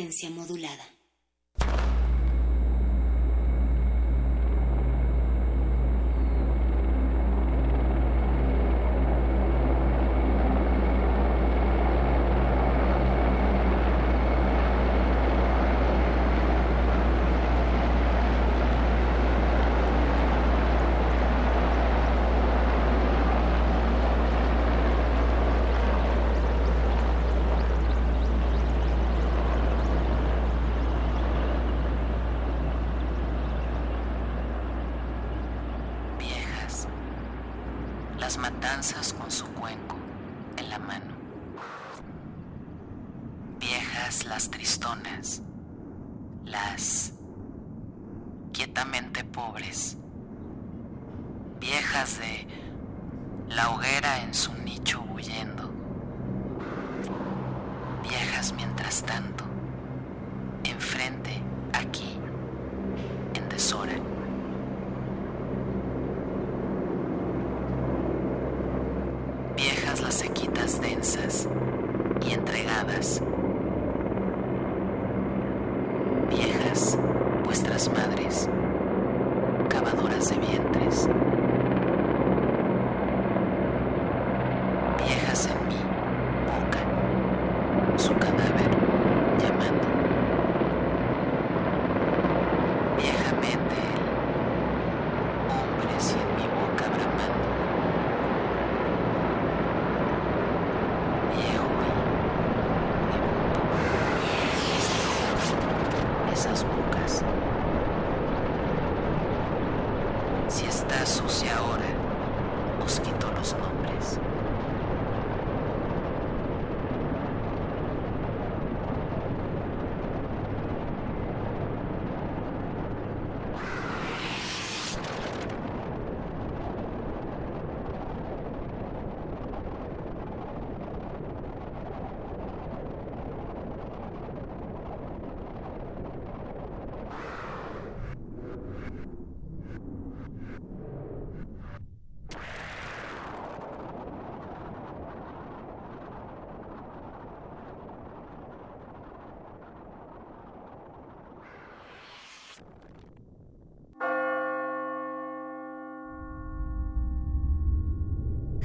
Resistencia modulada.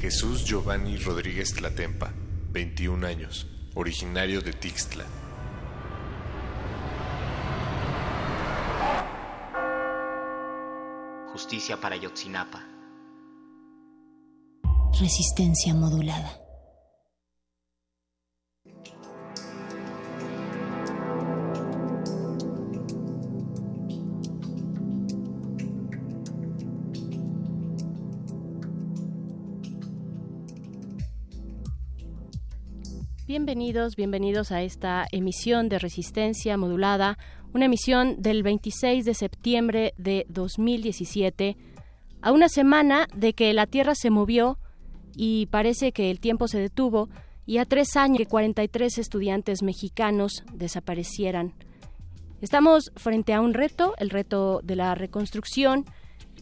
Jesús Giovanni Rodríguez Tlatempa, 21 años, originario de Tixtla. Justicia para Yotzinapa. Resistencia modulada. Bienvenidos, bienvenidos a esta emisión de Resistencia Modulada, una emisión del 26 de septiembre de 2017, a una semana de que la Tierra se movió y parece que el tiempo se detuvo y a tres años que 43 estudiantes mexicanos desaparecieran. Estamos frente a un reto, el reto de la reconstrucción,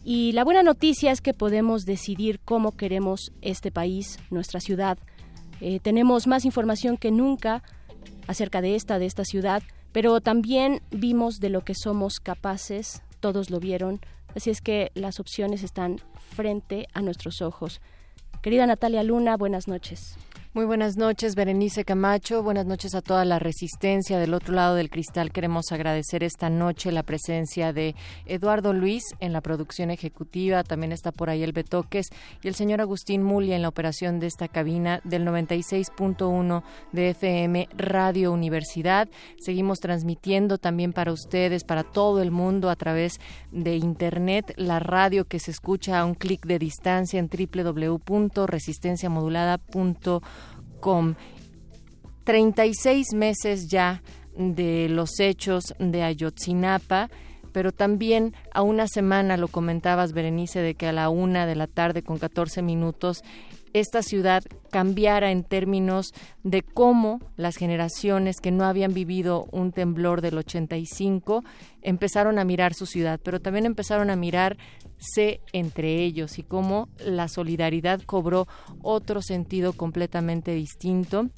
y la buena noticia es que podemos decidir cómo queremos este país, nuestra ciudad. Eh, tenemos más información que nunca acerca de esta, de esta ciudad, pero también vimos de lo que somos capaces, todos lo vieron, así es que las opciones están frente a nuestros ojos. Querida Natalia Luna, buenas noches. Muy buenas noches, Berenice Camacho. Buenas noches a toda la resistencia. Del otro lado del cristal queremos agradecer esta noche la presencia de Eduardo Luis en la producción ejecutiva. También está por ahí el Betoques y el señor Agustín Mulia en la operación de esta cabina del 96.1 de FM Radio Universidad. Seguimos transmitiendo también para ustedes, para todo el mundo a través de Internet, la radio que se escucha a un clic de distancia en www.resistenciamodulada.com con 36 meses ya de los hechos de Ayotzinapa, pero también a una semana, lo comentabas, Berenice, de que a la una de la tarde con 14 minutos esta ciudad cambiara en términos de cómo las generaciones que no habían vivido un temblor del 85 empezaron a mirar su ciudad, pero también empezaron a mirarse entre ellos y cómo la solidaridad cobró otro sentido completamente distinto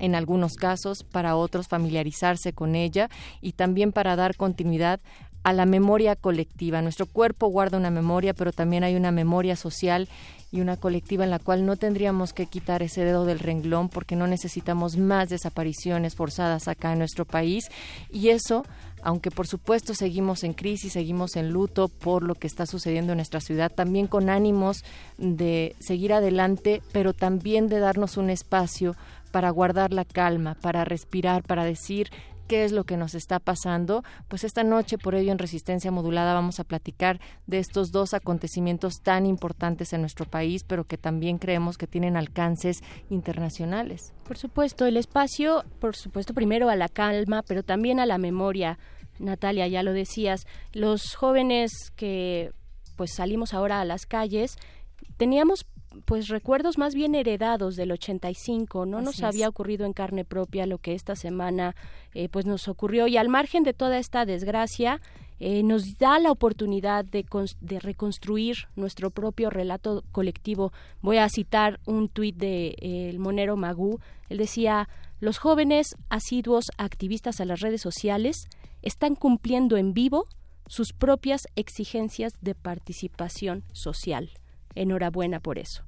en algunos casos, para otros familiarizarse con ella y también para dar continuidad a la memoria colectiva. Nuestro cuerpo guarda una memoria, pero también hay una memoria social y una colectiva en la cual no tendríamos que quitar ese dedo del renglón porque no necesitamos más desapariciones forzadas acá en nuestro país y eso aunque por supuesto seguimos en crisis, seguimos en luto por lo que está sucediendo en nuestra ciudad, también con ánimos de seguir adelante, pero también de darnos un espacio para guardar la calma, para respirar, para decir qué es lo que nos está pasando, pues esta noche por ello en Resistencia Modulada vamos a platicar de estos dos acontecimientos tan importantes en nuestro país, pero que también creemos que tienen alcances internacionales. Por supuesto, el espacio, por supuesto, primero a la calma, pero también a la memoria. Natalia, ya lo decías, los jóvenes que pues salimos ahora a las calles, teníamos pues recuerdos más bien heredados del 85, no nos había ocurrido en carne propia lo que esta semana eh, pues nos ocurrió y al margen de toda esta desgracia eh, nos da la oportunidad de, de, reconstruir nuestro propio relato colectivo. Voy a citar un tuit de eh, el monero Magú. Él decía, los jóvenes asiduos activistas a las redes sociales están cumpliendo en vivo sus propias exigencias de participación social enhorabuena por eso.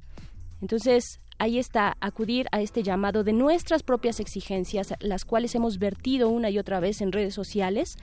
Entonces, ahí está, acudir a este llamado de nuestras propias exigencias, las cuales hemos vertido una y otra vez en redes sociales,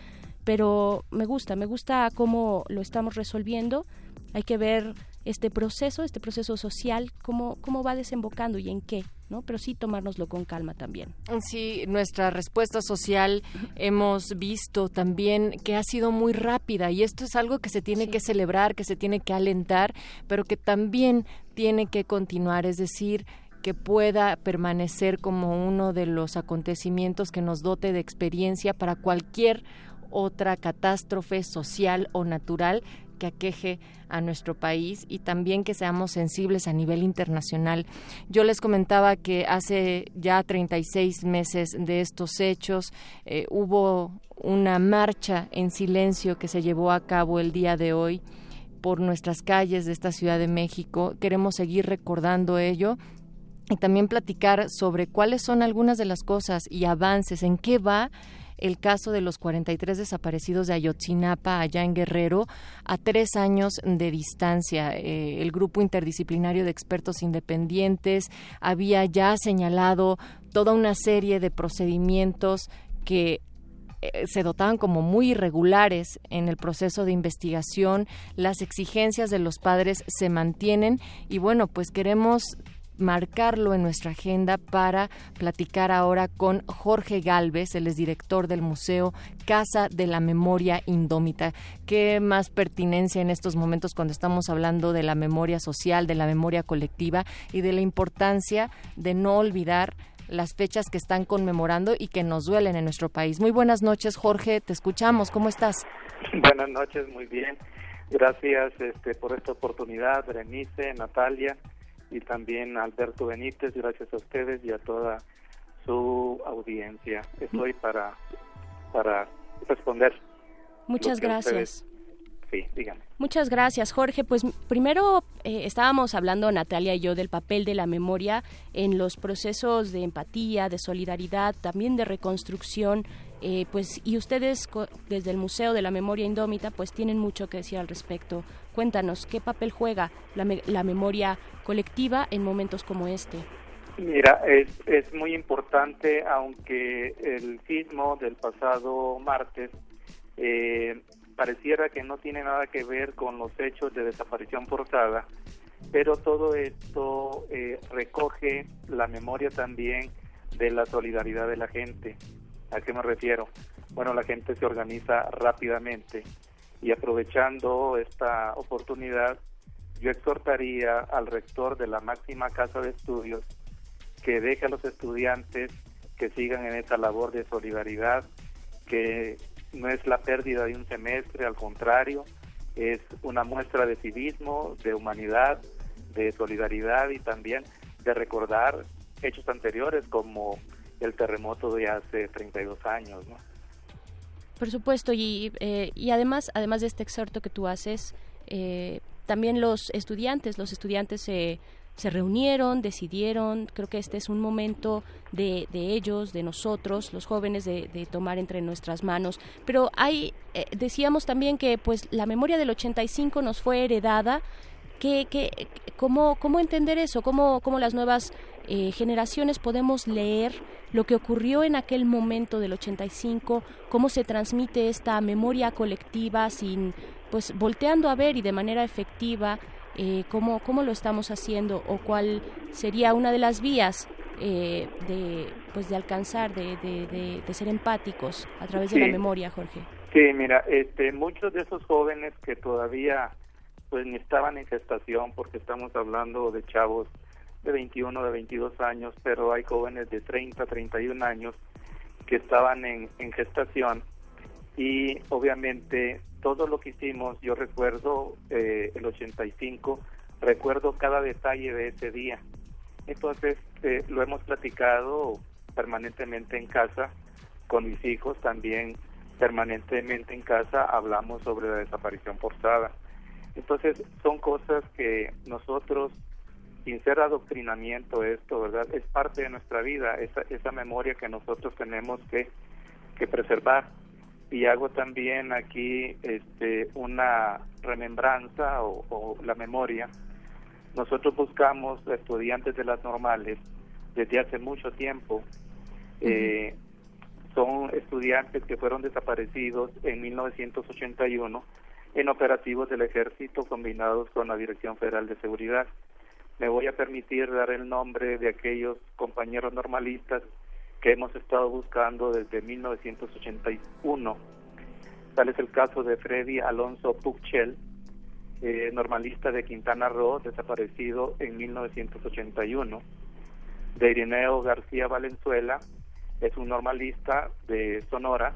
pero me gusta, me gusta cómo lo estamos resolviendo. Hay que ver este proceso, este proceso social, cómo, cómo va desembocando y en qué. ¿no? Pero sí tomárnoslo con calma también. Sí, nuestra respuesta social hemos visto también que ha sido muy rápida y esto es algo que se tiene que celebrar, que se tiene que alentar, pero que también tiene que continuar, es decir, que pueda permanecer como uno de los acontecimientos que nos dote de experiencia para cualquier otra catástrofe social o natural que aqueje a nuestro país y también que seamos sensibles a nivel internacional. Yo les comentaba que hace ya 36 meses de estos hechos eh, hubo una marcha en silencio que se llevó a cabo el día de hoy por nuestras calles de esta Ciudad de México. Queremos seguir recordando ello y también platicar sobre cuáles son algunas de las cosas y avances, en qué va el caso de los 43 desaparecidos de Ayotzinapa, allá en Guerrero, a tres años de distancia. Eh, el grupo interdisciplinario de expertos independientes había ya señalado toda una serie de procedimientos que eh, se dotaban como muy irregulares en el proceso de investigación, las exigencias de los padres se mantienen y bueno, pues queremos marcarlo en nuestra agenda para platicar ahora con Jorge Galvez, el es director del Museo Casa de la Memoria Indómita. ¿Qué más pertinencia en estos momentos cuando estamos hablando de la memoria social, de la memoria colectiva y de la importancia de no olvidar las fechas que están conmemorando y que nos duelen en nuestro país. Muy buenas noches, Jorge, te escuchamos. ¿Cómo estás? Buenas noches, muy bien. Gracias este, por esta oportunidad, Berenice, Natalia y también Alberto Benítez, gracias a ustedes y a toda su audiencia. Estoy para, para responder. Muchas gracias. Sí, dígame. Muchas gracias, Jorge. Pues primero eh, estábamos hablando, Natalia y yo, del papel de la memoria en los procesos de empatía, de solidaridad, también de reconstrucción eh, pues y ustedes desde el Museo de la Memoria Indómita pues tienen mucho que decir al respecto. Cuéntanos qué papel juega la, memoria colectiva en momentos como este. Mira, es, es muy importante, aunque el sismo del pasado martes eh, pareciera que no tiene nada que ver con los hechos de desaparición forzada, pero todo esto eh, recoge la memoria también de la solidaridad de la gente. ¿A qué me refiero? Bueno, la gente se organiza rápidamente y aprovechando esta oportunidad, yo exhortaría al rector de la máxima casa de estudios que deje a los estudiantes que sigan en esa labor de solidaridad, que no es la pérdida de un semestre, al contrario, es una muestra de civismo, de humanidad, de solidaridad y también de recordar hechos anteriores como el terremoto de hace 32 años. ¿no? Por supuesto, y, eh, y además, además de este exhorto que tú haces, eh, también los estudiantes, los estudiantes se se reunieron, decidieron, creo que este es un momento de, de ellos, de nosotros, los jóvenes, de, de, tomar entre nuestras manos. Pero hay, eh, decíamos también que pues la memoria del 85 nos fue heredada. ¿Qué, qué, cómo, ¿Cómo entender eso? ¿Cómo, cómo las nuevas eh, generaciones podemos leer lo que ocurrió en aquel momento del 85? ¿Cómo se transmite esta memoria colectiva sin, pues, volteando a ver y de manera efectiva eh, cómo, cómo lo estamos haciendo o cuál sería una de las vías eh, de, pues de alcanzar, de, de, ser empáticos a través de la memoria, Jorge. Sí, mira, este, muchos de esos jóvenes que todavía pues ni estaban en gestación, porque estamos hablando de chavos de 21, de 22 años, pero hay jóvenes de 30, 31 años que estaban en, en gestación y obviamente todo lo que hicimos, yo recuerdo eh, el 85, recuerdo cada detalle de ese día. Entonces eh, lo hemos platicado permanentemente en casa con mis hijos, también permanentemente en casa hablamos sobre la desaparición forzada. Entonces son cosas que nosotros, sin ser adoctrinamiento esto, ¿verdad? Es parte de nuestra vida, esa, esa memoria que nosotros tenemos que, que preservar y hago también aquí este, una remembranza o, la memoria. Nosotros buscamos estudiantes de las normales desde hace mucho tiempo. Eh, son estudiantes que fueron desaparecidos en 1981 en operativos del ejército combinados con la Dirección Federal de Seguridad. Me voy a permitir dar el nombre de aquellos compañeros normalistas que hemos estado buscando desde 1981. Tal es el caso de Freddy Alonso Puchel, eh, normalista de Quintana Roo, desaparecido en 1981. De Irineo García Valenzuela, es un normalista de Sonora,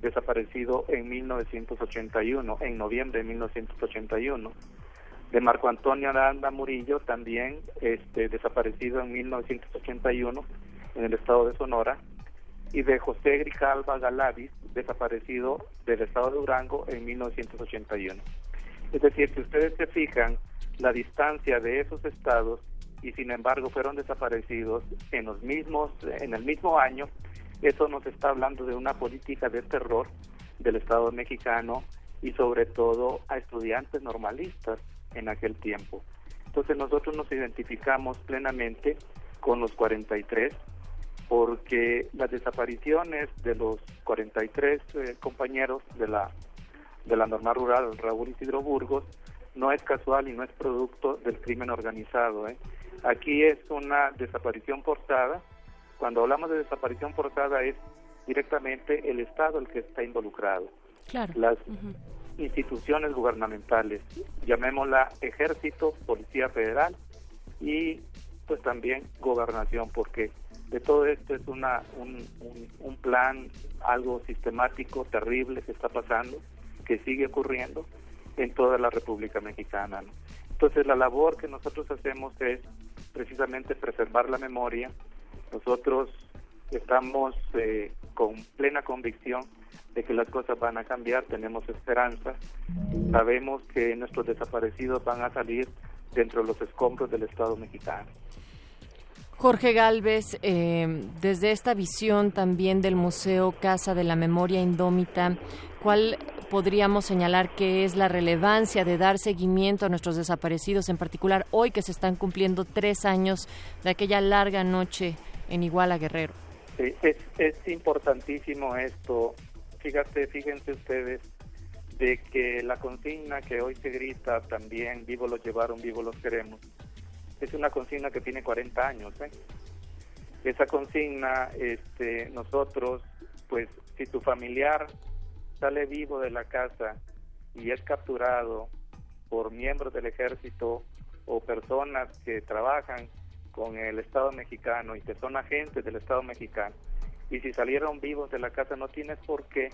desaparecido en 1981, en noviembre de 1981. De Marco Antonio Aranda Murillo, también este, desaparecido en 1981 en el estado de Sonora, y de José Grijalva Galavis, desaparecido del estado de Durango en 1981. Es decir, si ustedes se fijan, la distancia de esos estados y sin embargo fueron desaparecidos en los mismos en el mismo año, eso nos está hablando de una política de terror del Estado mexicano y sobre todo a estudiantes normalistas en aquel tiempo. Entonces nosotros nos identificamos plenamente con los 43 porque las desapariciones de los 43 eh, compañeros de la de la normal rural Raúl Isidro Burgos no es casual y no es producto del crimen organizado. ¿eh? Aquí es una desaparición forzada. Cuando hablamos de desaparición forzada es directamente el Estado el que está involucrado. Las instituciones gubernamentales, llamémosla ejército, policía federal y pues también gobernación, porque de todo esto es una, un, un, plan, algo sistemático, terrible que está pasando, que sigue ocurriendo en toda la República Mexicana. Entonces la labor que nosotros hacemos es precisamente preservar la memoria. Nosotros estamos eh, con plena convicción de que las cosas van a cambiar, tenemos esperanza, sabemos que nuestros desaparecidos van a salir dentro de los escombros del Estado mexicano. Jorge Galvez, eh, desde esta visión también del Museo Casa de la Memoria Indómita, ¿cuál podríamos señalar que es la relevancia de dar seguimiento a nuestros desaparecidos, en particular hoy que se están cumpliendo tres años de aquella larga noche en Iguala Guerrero? Sí, es, es importantísimo esto. Fíjate, fíjense ustedes de que la consigna que hoy se grita también, vivo los llevaron, vivo los queremos, es una consigna que tiene 40 años. ¿eh? Esa consigna, este, nosotros, pues si tu familiar sale vivo de la casa y es capturado por miembros del ejército o personas que trabajan con el Estado mexicano y que son agentes del Estado mexicano, y si salieron vivos de la casa no tienes por qué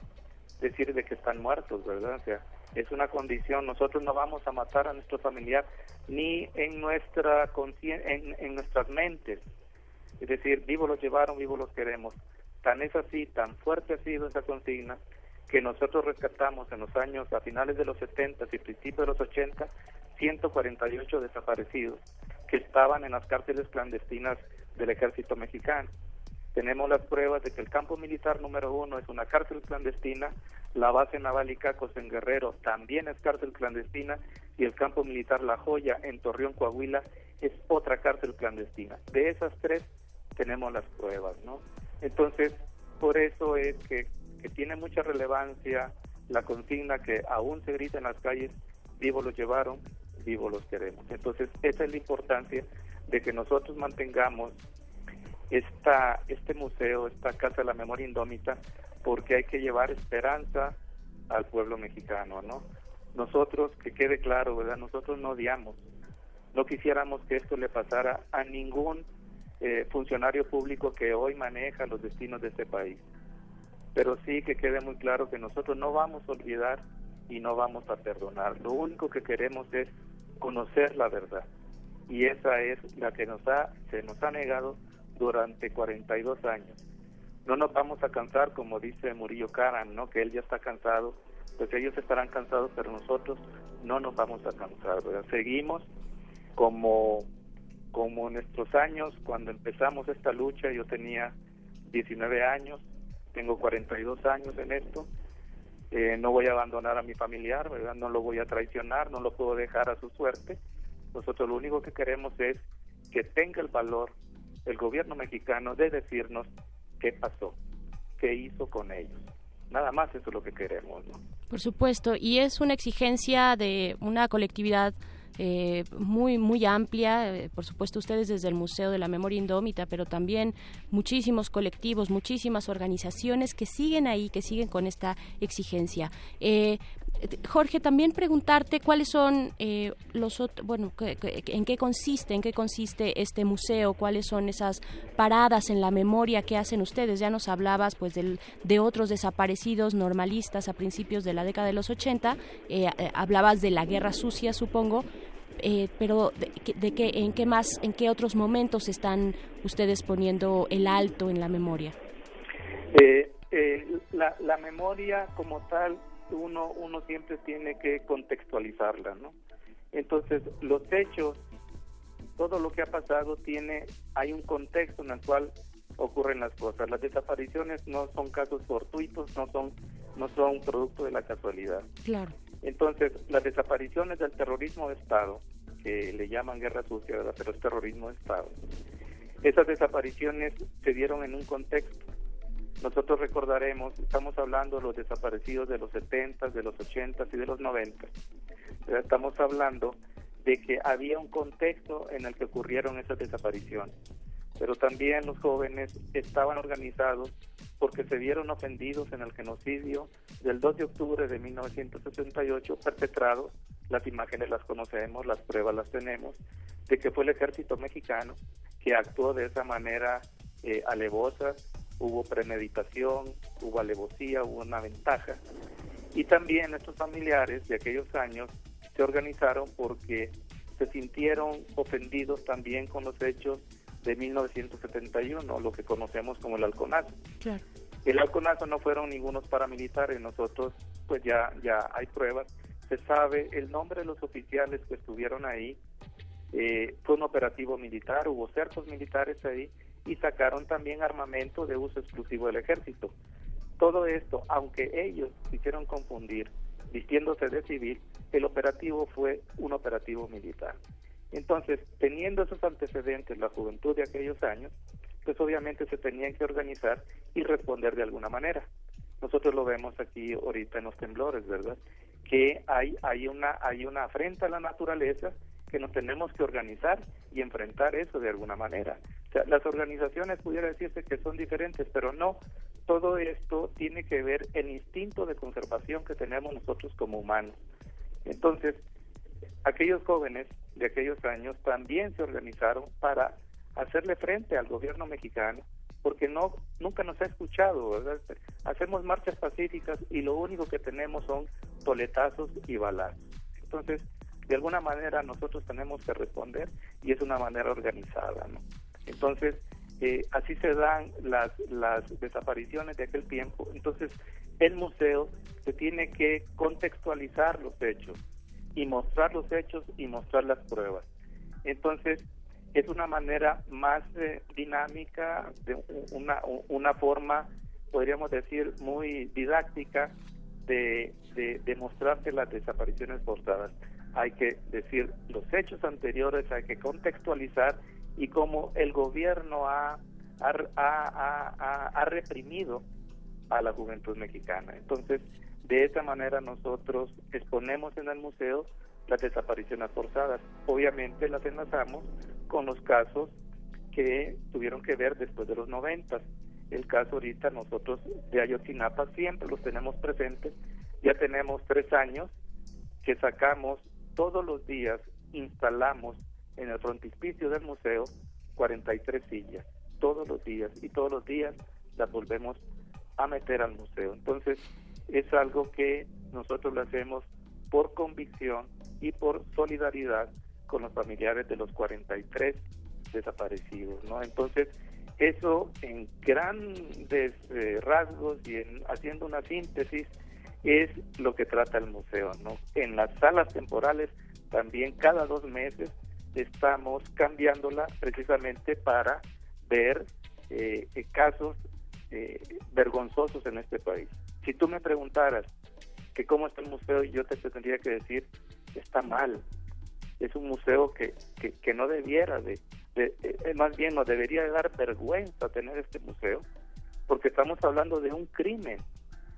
decir de que están muertos, ¿verdad? O sea, es una condición. Nosotros no vamos a matar a nuestro familiar ni en nuestra en, en nuestras mentes. Es decir, vivos los llevaron, vivos los queremos. Tan es así, tan fuerte ha sido esa consigna que nosotros rescatamos en los años, a finales de los 70 y principios de los 80, 148 desaparecidos que estaban en las cárceles clandestinas del ejército mexicano. Tenemos las pruebas de que el campo militar número uno es una cárcel clandestina, la base naval Icacos en Guerrero también es cárcel clandestina y el campo militar La Joya en Torreón, Coahuila es otra cárcel clandestina. De esas tres tenemos las pruebas, ¿no? Entonces, por eso es que, que tiene mucha relevancia la consigna que aún se grita en las calles, vivos los llevaron, vivos los queremos. Entonces, esa es la importancia de que nosotros mantengamos esta, este museo, esta Casa de la Memoria Indómita, porque hay que llevar esperanza al pueblo mexicano, ¿no? Nosotros, que quede claro, ¿verdad? Nosotros no odiamos, no quisiéramos que esto le pasara a ningún eh, funcionario público que hoy maneja los destinos de este país. Pero sí que quede muy claro que nosotros no vamos a olvidar y no vamos a perdonar. Lo único que queremos es conocer la verdad. Y esa es la que nos ha, se nos ha negado durante 42 años. No nos vamos a cansar, como dice Murillo Karam, ¿no? que él ya está cansado, pues ellos estarán cansados, pero nosotros no nos vamos a cansar. Seguimos como, como nuestros años, cuando empezamos esta lucha, yo tenía 19 años, tengo 42 años en esto, eh, no voy a abandonar a mi familiar, no lo voy a traicionar, no lo puedo dejar a su suerte. Nosotros lo único que queremos es que tenga el valor el gobierno mexicano de decirnos qué pasó, qué hizo con ellos. Nada más eso es lo que queremos, ¿no? Por supuesto, y es una exigencia de una colectividad eh, muy muy amplia eh, por supuesto ustedes desde el Museo de la Memoria Indómita pero también muchísimos colectivos muchísimas organizaciones que siguen ahí que siguen con esta exigencia eh, Jorge, también preguntarte cuáles son eh, los bueno, en qué consiste, en qué consiste este museo, cuáles son esas paradas en la memoria que hacen ustedes. Ya nos hablabas, pues, del, de otros desaparecidos normalistas a principios de la década de los 80. Eh, eh, hablabas de la guerra sucia, supongo. Pero de, qué, en qué más, en qué otros momentos están ustedes poniendo el alto en la memoria. la, la memoria como tal uno, uno siempre tiene que contextualizarla, ¿no? Entonces, los hechos, todo lo que ha pasado tiene, hay un contexto en el cual ocurren las cosas. Las desapariciones no son casos fortuitos, no son, no son producto de la casualidad. Claro. Entonces, las desapariciones del terrorismo de Estado, que le llaman guerra sucia, pero es terrorismo de Estado, esas desapariciones se dieron en un contexto nosotros recordaremos, estamos hablando de los desaparecidos de los 70, de los 80 y de los 90. Estamos hablando de que había un contexto en el que ocurrieron esas desapariciones, pero también los jóvenes estaban organizados porque se vieron ofendidos en el genocidio del 2 de octubre de 1968 perpetrado, las imágenes las conocemos, las pruebas las tenemos, de que fue el ejército mexicano que actuó de esa manera eh, alevosa, hubo premeditación, hubo alevosía, hubo una ventaja. Y también estos familiares de aquellos años se organizaron porque se sintieron ofendidos también con los hechos de 1971, lo que conocemos como el halconazo. El halconazo no fueron ningunos paramilitares, nosotros pues ya, ya hay pruebas, se sabe el nombre de los oficiales que estuvieron ahí, eh, fue un operativo militar, hubo cercos militares ahí y sacaron también armamento de uso exclusivo del ejército. Todo esto, aunque ellos quisieron confundir vistiéndose de civil, el operativo fue un operativo militar. Entonces, teniendo esos antecedentes, la juventud de aquellos años, pues obviamente se tenían que organizar y responder de alguna manera. Nosotros lo vemos aquí ahorita en los temblores, ¿verdad? Que hay, hay, una, hay una afrenta a la naturaleza que nos tenemos que organizar y enfrentar eso de alguna manera. Las organizaciones pudiera decirse que son diferentes, pero no. Todo esto tiene que ver el instinto de conservación que tenemos nosotros como humanos. Entonces, aquellos jóvenes de aquellos años también se organizaron para hacerle frente al gobierno mexicano porque no nunca nos ha escuchado. Hacemos marchas pacíficas y lo único que tenemos son toletazos y balazos. Entonces, de alguna manera nosotros tenemos que responder y es una manera organizada, ¿no? Entonces, eh, así se dan las, las desapariciones de aquel tiempo. Entonces, el museo se tiene que contextualizar los hechos y mostrar los hechos y mostrar las pruebas. Entonces, es una manera más eh, dinámica, una, una forma, podríamos decir, muy didáctica de, de, de mostrarte las desapariciones forzadas hay que decir los hechos anteriores, hay que contextualizar y cómo el gobierno ha, ha, ha, reprimido a la juventud mexicana. Entonces, de esa manera nosotros exponemos en el museo las desapariciones forzadas. Obviamente las enlazamos con los casos que tuvieron que ver después de los noventas. El caso ahorita nosotros de Ayotzinapa siempre los tenemos presentes. Ya tenemos tres años que sacamos todos los días instalamos en el frontispicio del museo 43 sillas, todos los días, y todos los días las volvemos a meter al museo. Entonces, es algo que nosotros lo hacemos por convicción y por solidaridad con los familiares de los 43 desaparecidos, ¿no? Entonces, eso en grandes eh, rasgos y en, haciendo una síntesis es lo que trata el museo, ¿no? En las salas temporales también cada dos meses estamos cambiándola precisamente para ver eh, eh, casos eh, vergonzosos en este país. Si tú me preguntaras que cómo está el museo, yo te tendría que decir, está mal. Es un museo que, que, no debiera de, de, más bien nos debería de dar vergüenza tener este museo, porque estamos hablando de un crimen,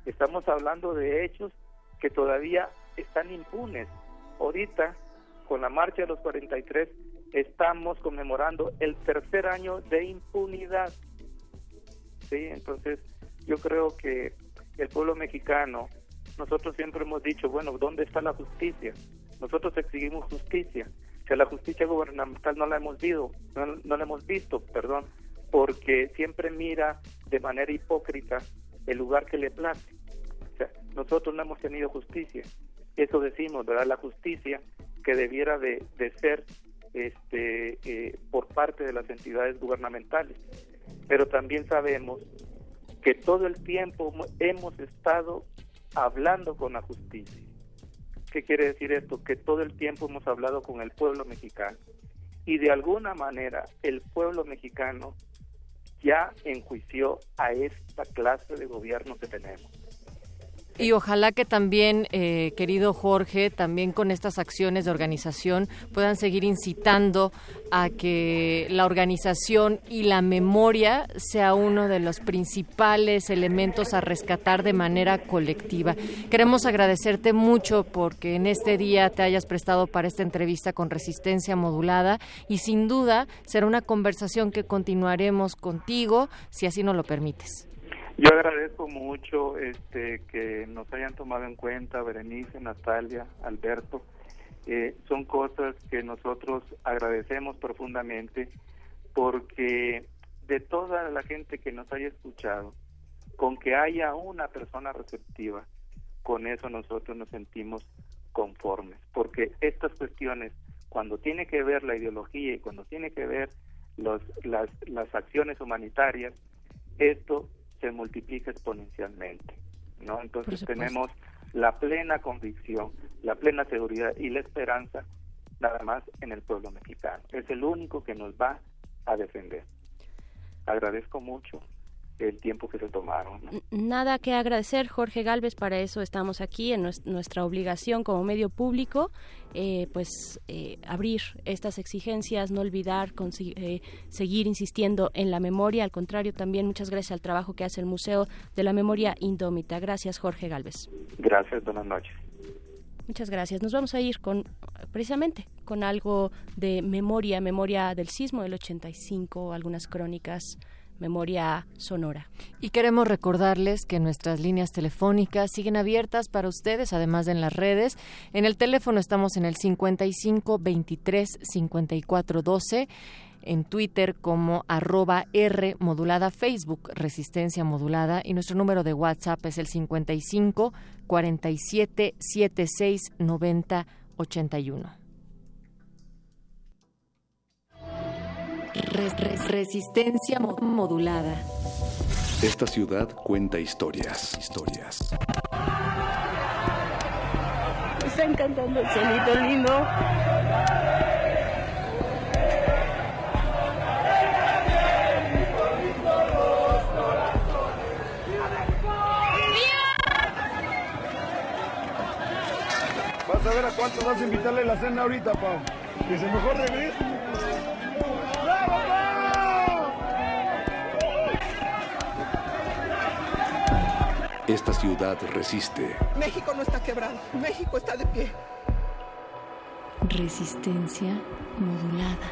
Estamos hablando de hechos que todavía están impunes. Ahorita, con la marcha de los 43, estamos conmemorando el tercer año de impunidad. Sí, entonces yo creo que el pueblo mexicano, nosotros siempre hemos dicho, bueno, ¿dónde está la justicia? Nosotros exigimos justicia. Que la justicia gubernamental no la hemos visto, no, no la hemos visto, perdón, porque siempre mira de manera hipócrita el lugar que le place. O sea, nosotros no hemos tenido justicia. Eso decimos, ¿verdad? La justicia que debiera de, ser este, eh, por parte de las entidades gubernamentales. Pero también sabemos que todo el tiempo hemos estado hablando con la justicia. ¿Qué quiere decir esto? Que todo el tiempo hemos hablado con el pueblo mexicano. Y de alguna manera el pueblo mexicano ya enjuició a esta clase de gobierno que tenemos. Y ojalá que también, eh, querido Jorge, también con estas acciones de organización puedan seguir incitando a que la organización y la memoria sea uno de los principales elementos a rescatar de manera colectiva. Queremos agradecerte mucho porque en este día te hayas prestado para esta entrevista con resistencia modulada y sin duda será una conversación que continuaremos contigo si así nos lo permites. Yo agradezco mucho este, que nos hayan tomado en cuenta Berenice, Natalia, Alberto. Eh, son cosas que nosotros agradecemos profundamente porque de toda la gente que nos haya escuchado, con que haya una persona receptiva, con eso nosotros nos sentimos conformes, porque estas cuestiones, cuando tiene que ver la ideología y cuando tiene que ver los, las, las acciones humanitarias, esto se multiplica exponencialmente, ¿no? Entonces tenemos la plena convicción, la plena seguridad y la esperanza nada más en el pueblo mexicano. Es el único que nos va a defender. Agradezco mucho el tiempo que se tomaron. Nada que agradecer, Jorge Galvez, para eso estamos aquí, en nuestra obligación como medio público, eh, pues eh, abrir estas exigencias, no olvidar, eh, seguir insistiendo en la memoria, al contrario, también muchas gracias al trabajo que hace el Museo de la Memoria Indómita. Gracias, Jorge Galvez. Gracias, buenas noches. Muchas gracias. Nos vamos a ir con precisamente con algo de memoria, memoria del sismo del 85, algunas crónicas memoria sonora. Y queremos recordarles que nuestras líneas telefónicas siguen abiertas para ustedes, además de en las redes. En el teléfono estamos en el 55 23 54 12 en Twitter como arroba R modulada, Facebook Resistencia Modulada y nuestro número de WhatsApp es el 55 47 76 90 81. Resistencia modulada. Esta ciudad cuenta historias, historias. está encantando el cielito lindo. Vas a ver a cuántos vas a invitarle la cena ahorita, Pau. Que se mejor regrese. Esta ciudad resiste. México no está quebrado, México está de pie. Resistencia modulada.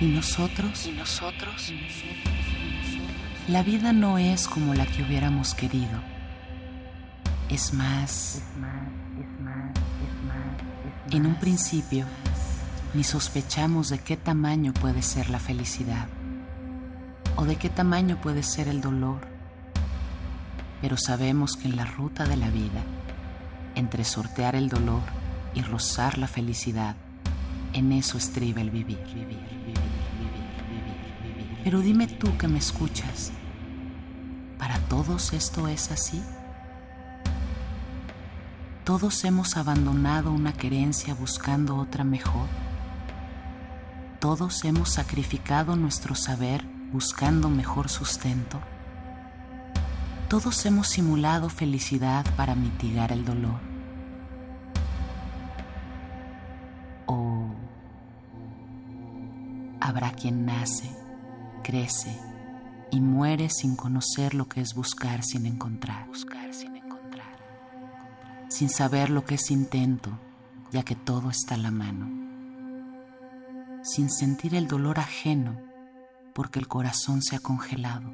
¿Y nosotros? ¿Y nosotros? La vida no es como la que hubiéramos querido. Es más. En un principio, ni sospechamos de qué tamaño puede ser la felicidad o de qué tamaño puede ser el dolor, pero sabemos que en la ruta de la vida, entre sortear el dolor y rozar la felicidad, en eso estriba el vivir, vivir. Pero dime tú que me escuchas, ¿para todos esto es así? Todos hemos abandonado una querencia buscando otra mejor. Todos hemos sacrificado nuestro saber buscando mejor sustento. Todos hemos simulado felicidad para mitigar el dolor. O habrá quien nace, crece y muere sin conocer lo que es buscar sin encontrar. Buscar sin encontrar. Sin saber lo que es intento, ya que todo está a la mano. Sin sentir el dolor ajeno, porque el corazón se ha congelado.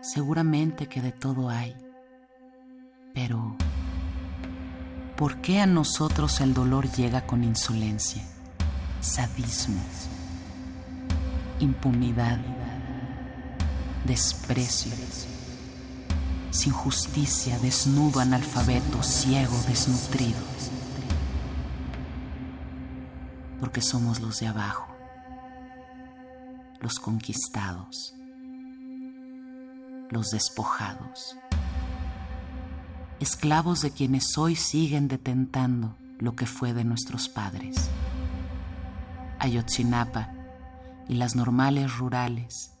Seguramente que de todo hay, pero ¿por qué a nosotros el dolor llega con insolencia, sadismo, impunidad, desprecio, sin justicia, desnudo, analfabeto, ciego, desnutrido? Porque somos los de abajo, los conquistados, los despojados, esclavos de quienes hoy siguen detentando lo que fue de nuestros padres. Ayotzinapa y las normales rurales.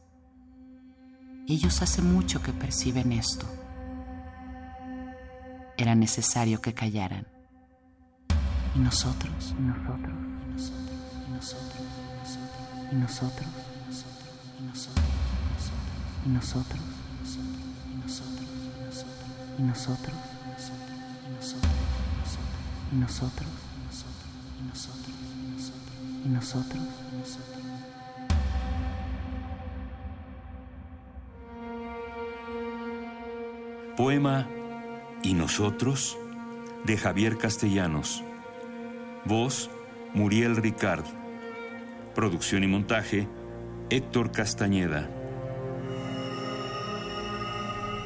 Ellos hace mucho que perciben esto. Era necesario que callaran. ¿Y nosotros? ¿Y nosotros? ¿Y nosotros? ¿Y nosotros? ¿Y nosotros? ¿Y nosotros? ¿Y nosotros? ¿Y nosotros? ¿Y nosotros? ¿Y nosotros? Poema ¿Y nosotros? de Javier Castellanos. Voz Muriel Ricard. Producción y montaje Héctor Castañeda.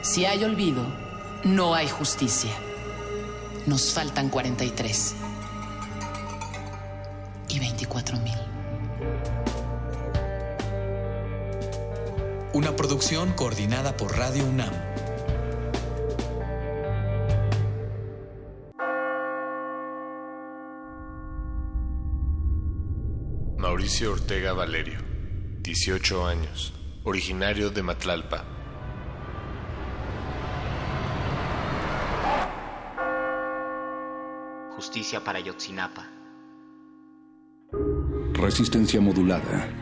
Si hay olvido, no hay justicia. Nos faltan 43 y 24 mil. Una producción coordinada por Radio UNAM. Mauricio Ortega Valerio, 18 años, originario de Matlalpa. Justicia para Yotzinapa. Resistencia modulada.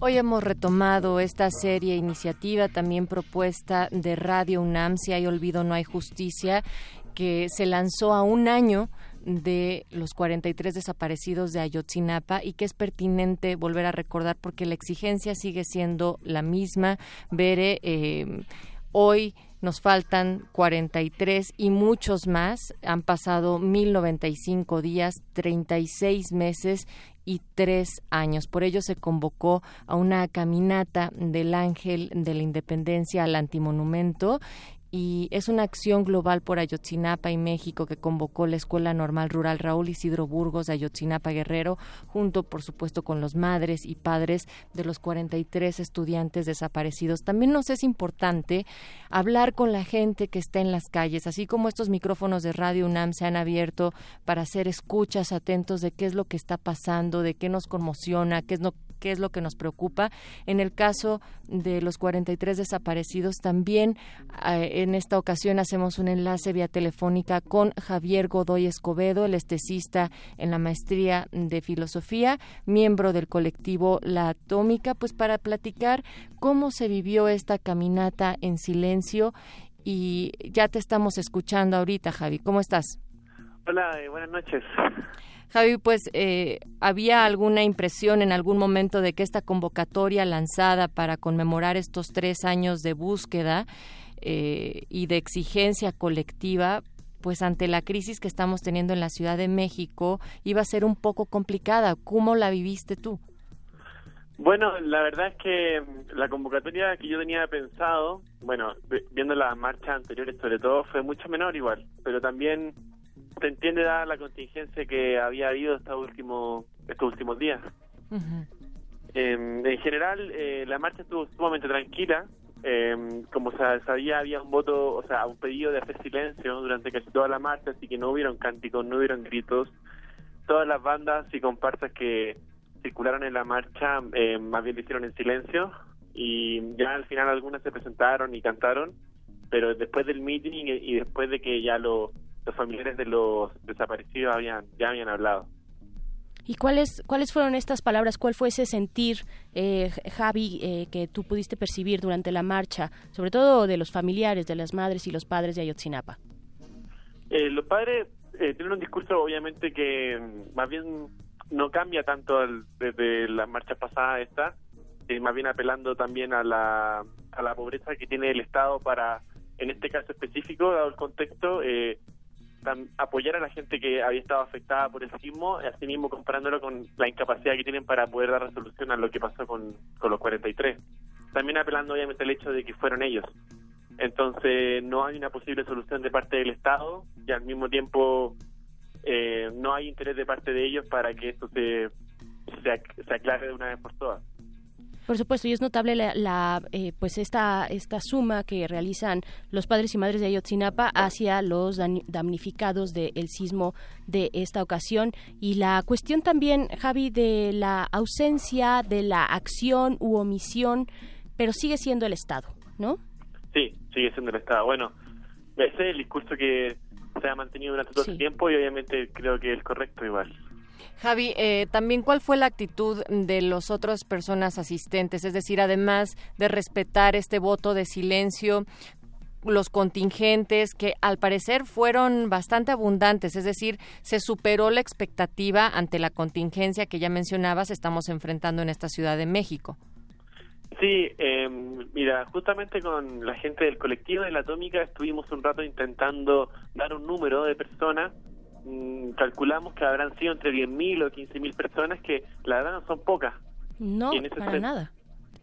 Hoy hemos retomado esta serie iniciativa también propuesta de Radio UNAM, Si hay olvido no hay justicia, que se lanzó a un año de los 43 desaparecidos de Ayotzinapa y que es pertinente volver a recordar porque la exigencia sigue siendo la misma. Bere, eh, hoy nos faltan 43 y muchos más. Han pasado 1095 días, 36 meses y tres años. Por ello se convocó a una caminata del Ángel de la Independencia al Antimonumento y es una acción global por Ayotzinapa y México que convocó la Escuela Normal Rural Raúl Isidro Burgos de Ayotzinapa Guerrero, junto por supuesto con los madres y padres de los 43 estudiantes desaparecidos. También nos es importante hablar con la gente que está en las calles, así como estos micrófonos de Radio UNAM se han abierto para hacer escuchas atentos de qué es lo que está pasando, de qué nos conmociona, qué es lo qué es lo que nos preocupa. En el caso de los 43 desaparecidos, también eh, en esta ocasión hacemos un enlace vía telefónica con Javier Godoy Escobedo, el estesista en la maestría de filosofía, miembro del colectivo La Atómica, pues para platicar cómo se vivió esta caminata en silencio y ya te estamos escuchando ahorita, Javi. ¿Cómo estás? Hola, eh, buenas noches. Javi, pues eh, había alguna impresión en algún momento de que esta convocatoria lanzada para conmemorar estos tres años de búsqueda eh, y de exigencia colectiva, pues ante la crisis que estamos teniendo en la Ciudad de México, iba a ser un poco complicada. ¿Cómo la viviste tú? Bueno, la verdad es que la convocatoria que yo tenía pensado, bueno, viendo las marchas anteriores sobre todo, fue mucho menor igual, pero también se entiende dada la contingencia que había habido estos últimos, estos últimos días. en general, eh, la marcha estuvo sumamente tranquila, eh, como se sabía, había un voto, o sea, un pedido de hacer silencio durante casi toda la marcha, así que no hubieron cánticos, no hubieron gritos. Todas las bandas y comparsas que circularon en la marcha eh, más bien lo hicieron en silencio y ya al final algunas se presentaron y cantaron, pero después del meeting y, después de que ya los familiares de los desaparecidos habían ya habían hablado. ¿Y cuáles, cuáles fueron estas palabras? ¿Cuál fue ese sentir, eh, Javi, eh, que tú pudiste percibir durante la marcha, sobre todo de los familiares, de las madres y los padres de Ayotzinapa? Eh, los padres eh, tienen un discurso, obviamente, que mm, más bien no cambia tanto desde la marcha pasada esta, más bien apelando también a la, a la pobreza que tiene el Estado para, en este caso específico, dado el contexto, eh, apoyar a la gente que había estado afectada por el sismo, así mismo comparándolo con la incapacidad que tienen para poder dar resolución a lo que pasó con, con los 43. También apelando obviamente al hecho de que fueron ellos. Entonces no hay una posible solución de parte del Estado y al mismo tiempo eh, no hay interés de parte de ellos para que esto se, se, aclare de una vez por todas. Por supuesto, y es notable la, eh, pues esta esta suma que realizan los padres y madres de Ayotzinapa hacia los damnificados del sismo de esta ocasión y la cuestión también, Javi, de la ausencia de la acción u omisión, pero sigue siendo el Estado, ¿no? Sí, sigue siendo el Estado. Bueno, ese es el discurso que se ha mantenido durante todo el tiempo y obviamente creo que es correcto igual. Javi, eh, también cuál fue la actitud de las otras personas asistentes, es decir, además de respetar este voto de silencio, los contingentes que al parecer fueron bastante abundantes, es decir, se superó la expectativa ante la contingencia que ya mencionabas estamos enfrentando en esta Ciudad de México. Sí, eh, mira, justamente con la gente del colectivo de la Atómica estuvimos un rato intentando dar un número de personas. Mm, calculamos que habrán sido entre 10.000 o 15.000 personas, que la verdad no son pocas. No, para nada.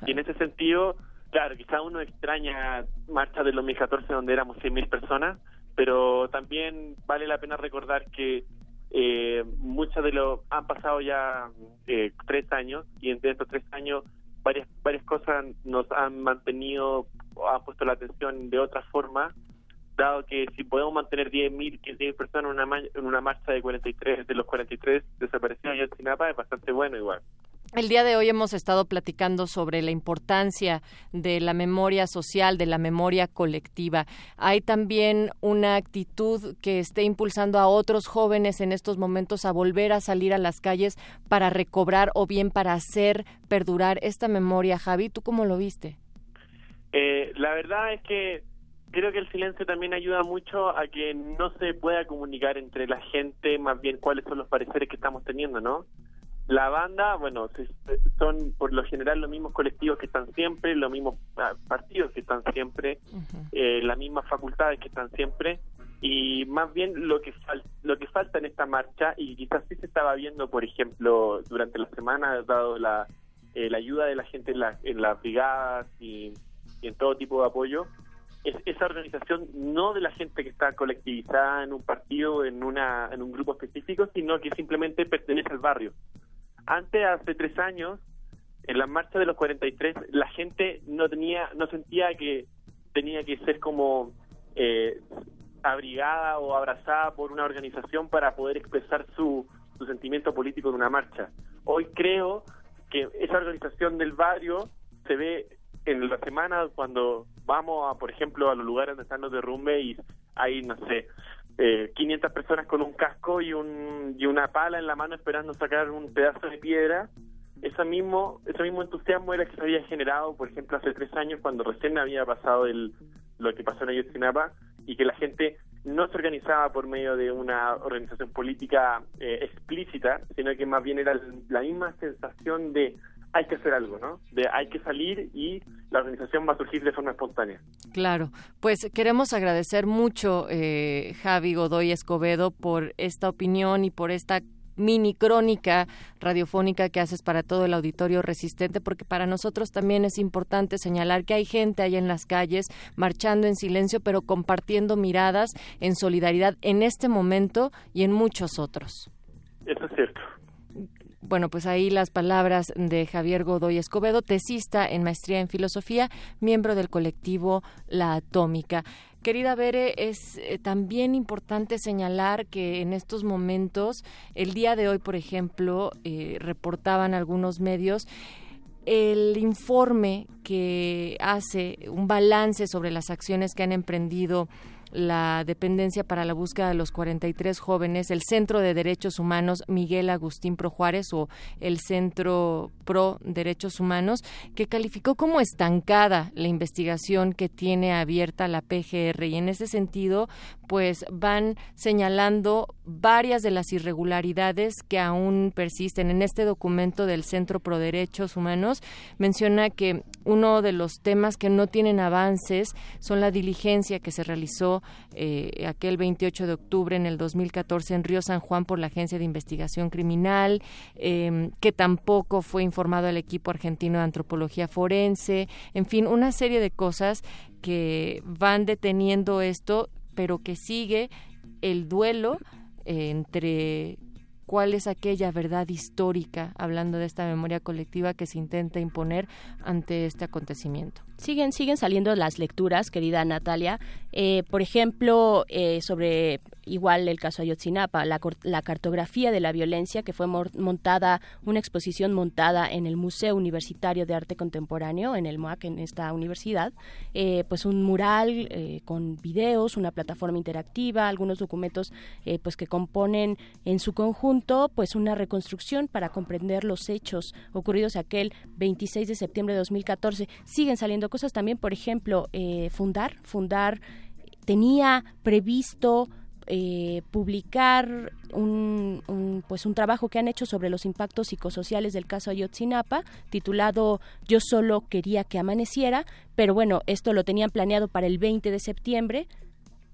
Y en ese sentido, claro, quizá uno extraña marcha del 2014 donde éramos 100.000 personas, pero también vale la pena recordar que eh, muchas de los han pasado ya eh, tres años y entre estos tres años varias varias cosas nos han mantenido o han puesto la atención de otra forma dado que si podemos mantener 10.000, 15.000 personas en una, en una marcha de 43 de los 43 desaparecidos en Sinapa es bastante bueno igual. El día de hoy hemos estado platicando sobre la importancia de la memoria social, de la memoria colectiva. Hay también una actitud que esté impulsando a otros jóvenes en estos momentos a volver a salir a las calles para recobrar o bien para hacer perdurar esta memoria. Javi, ¿tú cómo lo viste? Eh, la verdad es que creo que el silencio también ayuda mucho a que no se pueda comunicar entre la gente más bien cuáles son los pareceres que estamos teniendo, ¿no? La banda, bueno, son por lo general los mismos colectivos que están siempre, los mismos ah, partidos que están siempre, eh, las mismas facultades que están siempre, y más bien lo que lo que falta en esta marcha y quizás sí se estaba viendo, por ejemplo, durante la semana, dado la, eh, la ayuda de la gente en, la, en las brigadas y, y en todo tipo de apoyo, es esa organización no de la gente que está colectivizada en un partido, en una en un grupo específico, sino que simplemente pertenece al barrio. Antes, hace tres años, en la marcha de los 43, la gente no tenía, no sentía que tenía que ser como eh, abrigada o abrazada por una organización para poder expresar su, su sentimiento político en una marcha. Hoy creo que esa organización del barrio se ve en la semana cuando vamos a, por ejemplo, a los lugares donde están los derrumbes y hay, no sé, eh, 500 personas con un casco y, un, y una pala en la mano esperando sacar un pedazo de piedra, ese mismo, ese mismo entusiasmo era que se había generado, por ejemplo, hace tres años cuando recién había pasado el, lo que pasó en Ayotzinapa y que la gente no se organizaba por medio de una organización política eh, explícita, sino que más bien era la misma sensación de hay que hacer algo, ¿no? De hay que salir y la organización va a surgir de forma espontánea. Claro, pues queremos agradecer mucho, eh, Javi Godoy Escobedo, por esta opinión y por esta mini crónica radiofónica que haces para todo el auditorio resistente, porque para nosotros también es importante señalar que hay gente ahí en las calles marchando en silencio, pero compartiendo miradas en solidaridad en este momento y en muchos otros. Eso es cierto. Bueno, pues ahí las palabras de Javier Godoy Escobedo, tesista en maestría en filosofía, miembro del colectivo La Atómica. Querida Bere, es eh, también importante señalar que en estos momentos, el día de hoy, por ejemplo, eh, reportaban algunos medios, el informe que hace un balance sobre las acciones que han emprendido la dependencia para la búsqueda de los 43 jóvenes, el Centro de Derechos Humanos Miguel Agustín Pro Juárez o el Centro Pro Derechos Humanos, que calificó como estancada la investigación que tiene abierta la PGR y en ese sentido, pues van señalando varias de las irregularidades que aún persisten. En este documento del Centro Pro Derechos Humanos menciona que uno de los temas que no tienen avances son la diligencia que se realizó eh, aquel 28 de octubre en el 2014 en Río San Juan por la Agencia de Investigación Criminal, em, que tampoco fue informado al equipo argentino de antropología forense, en fin, una serie de cosas que van deteniendo esto, pero que sigue el duelo eh, entre cuál es aquella verdad histórica, hablando de esta memoria colectiva que se intenta imponer ante este acontecimiento. Siguen, siguen saliendo las lecturas, querida Natalia. Eh, por ejemplo, eh, sobre igual el caso Ayotzinapa, la, la cartografía de la violencia que fue montada, una exposición montada en el Museo Universitario de Arte Contemporáneo, en el MOAC, en esta universidad, eh, pues un mural con videos, una plataforma interactiva, algunos documentos pues que componen en su conjunto pues una reconstrucción para comprender los hechos ocurridos aquel 26 de septiembre de 2014. Siguen saliendo cosas también, por ejemplo, eh, Fundar, Fundar tenía previsto eh, publicar un, pues un trabajo que han hecho sobre los impactos psicosociales del caso Ayotzinapa, titulado Yo solo quería que amaneciera, pero bueno, esto lo tenían planeado para el 20 de septiembre,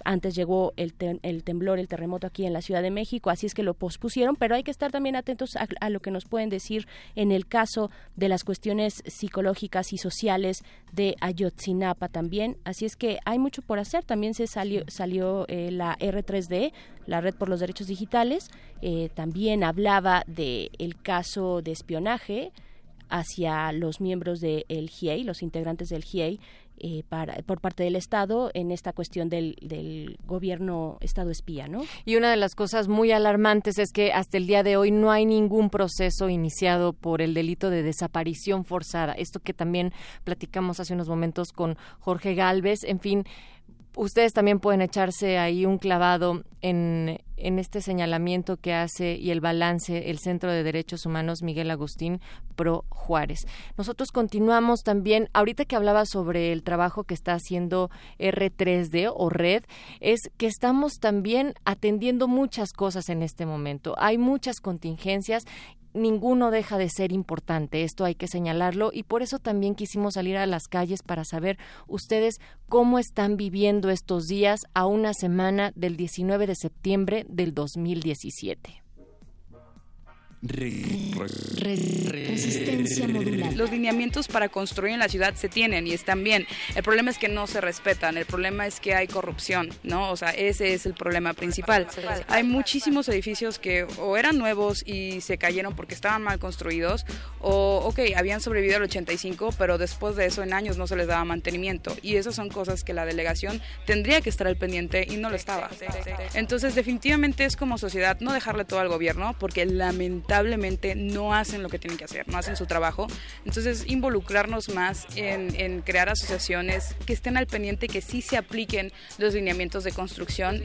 antes llegó el, el, temblor, el terremoto aquí en la Ciudad de México, así es que lo pospusieron, pero hay que estar también atentos a, lo que nos pueden decir en el caso de las cuestiones psicológicas y sociales de Ayotzinapa también. Así es que hay mucho por hacer. También se salió, salió eh, la R3D, la Red por los Derechos Digitales, eh, también hablaba del el caso de espionaje hacia los miembros del GIEI, los integrantes del GIEI, eh, para, por parte del Estado en esta cuestión del, del gobierno Estado espía, ¿no? Y una de las cosas muy alarmantes es que hasta el día de hoy no hay ningún proceso iniciado por el delito de desaparición forzada. Esto que también platicamos hace unos momentos con Jorge Galvez. En fin, ustedes también pueden echarse ahí un clavado en, este señalamiento que hace y el balance el Centro de Derechos Humanos Miguel Agustín Pro Juárez. Nosotros continuamos también, ahorita que hablaba sobre el trabajo que está haciendo R3D o Red, es que estamos también atendiendo muchas cosas en este momento. Hay muchas contingencias ninguno deja de ser importante, esto hay que señalarlo y por eso también quisimos salir a las calles para saber ustedes cómo están viviendo estos días a una semana del 19 de septiembre del 2017. Resistencia modular. Los lineamientos para construir en la ciudad se tienen y están bien. El problema es que no se respetan. El problema es que hay corrupción, ¿no? O sea, ese es el problema principal. Hay muchísimos edificios que o eran nuevos y se cayeron porque estaban mal construidos, o, ok, habían sobrevivido al 85, pero después de eso en años no se les daba mantenimiento. Y esas son cosas que la delegación tendría que estar al pendiente y no lo estaba. Entonces, definitivamente es como sociedad no dejarle todo al gobierno, porque lamentablemente lamentablemente no hacen lo que tienen que hacer, no hacen su trabajo. Entonces, involucrarnos más en, en crear asociaciones que estén al pendiente, que sí se apliquen los lineamientos de construcción.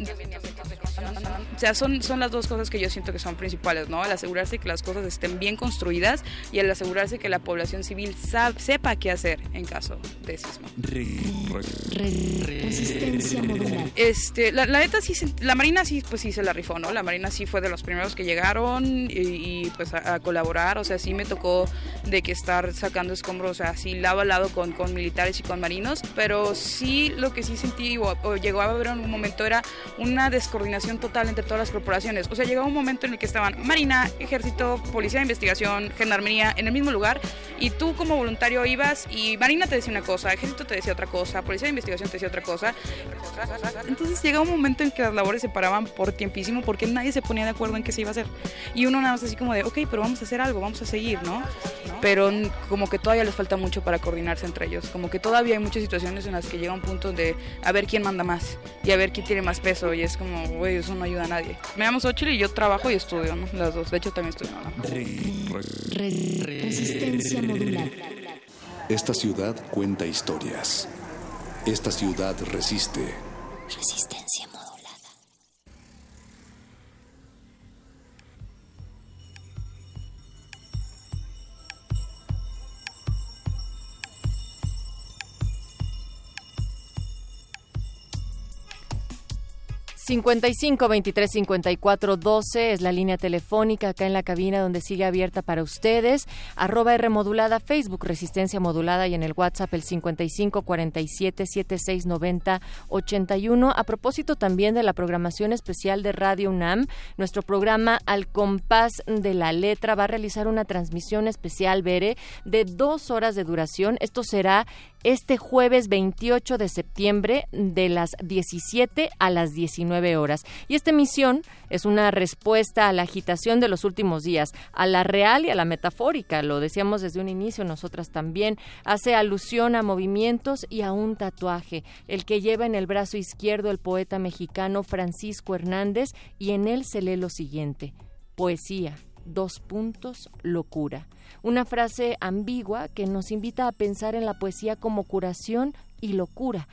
O sea, son, son las dos cosas que yo siento que son principales, ¿no? El asegurarse que las cosas estén bien construidas y el asegurarse que la población civil sepa qué hacer en caso de sismo. Resistencia modular. Este, la, la, neta sí, la Marina sí, pues sí se la rifó, ¿no? La Marina sí fue de los primeros que llegaron y, pues a, colaborar, o sea, sí me tocó de que estar sacando escombros, o sea, así lado a lado con, con militares y con marinos, pero sí lo que sí sentí o, llegó a haber en un momento era una descoordinación total entre todas las corporaciones, o sea, llegó un momento en el que estaban Marina, Ejército, Policía de Investigación, Gendarmería en el mismo lugar y tú como voluntario ibas y Marina te decía una cosa, Ejército te decía otra cosa, Policía de Investigación te decía otra cosa. Entonces llegó un momento en que las labores se paraban por tiempísimo porque nadie se ponía de acuerdo en qué se iba a hacer. Y uno nada más así como de, ok, pero vamos a hacer algo, vamos a seguir, ¿no? Pero como que todavía les falta mucho para coordinarse entre ellos. Como que todavía hay muchas situaciones en las que llega un punto de a ver quién manda más y a ver quién tiene más peso. Y es como, güey, eso no ayuda a nadie. Me llamo Xochitl y yo trabajo y estudio, ¿no? Las dos. De hecho, también estudio. ¿no? Resistencia modular. Esta ciudad cuenta historias. Esta ciudad resiste. Resistencia modular. 55 23 54 12 es la línea telefónica acá en la cabina donde sigue abierta para ustedes. Arroba R modulada, Facebook Resistencia Modulada y en el WhatsApp el 55 47 76 90 81. A propósito también de la programación especial de Radio UNAM, nuestro programa Al Compás de la Letra va a realizar una transmisión especial, Bere, de dos horas de duración. Esto será este jueves 28 de septiembre de las 17 a las 19 horas. Y esta emisión es una respuesta a la agitación de los últimos días, a la real y a la metafórica. Lo decíamos desde un inicio, nosotras también. Hace alusión a movimientos y a un tatuaje, el que lleva en el brazo izquierdo el poeta mexicano Francisco Hernández y en él se lee lo siguiente. Poesía, dos puntos, locura una frase ambigua que nos invita a pensar en la poesía como curación y locura.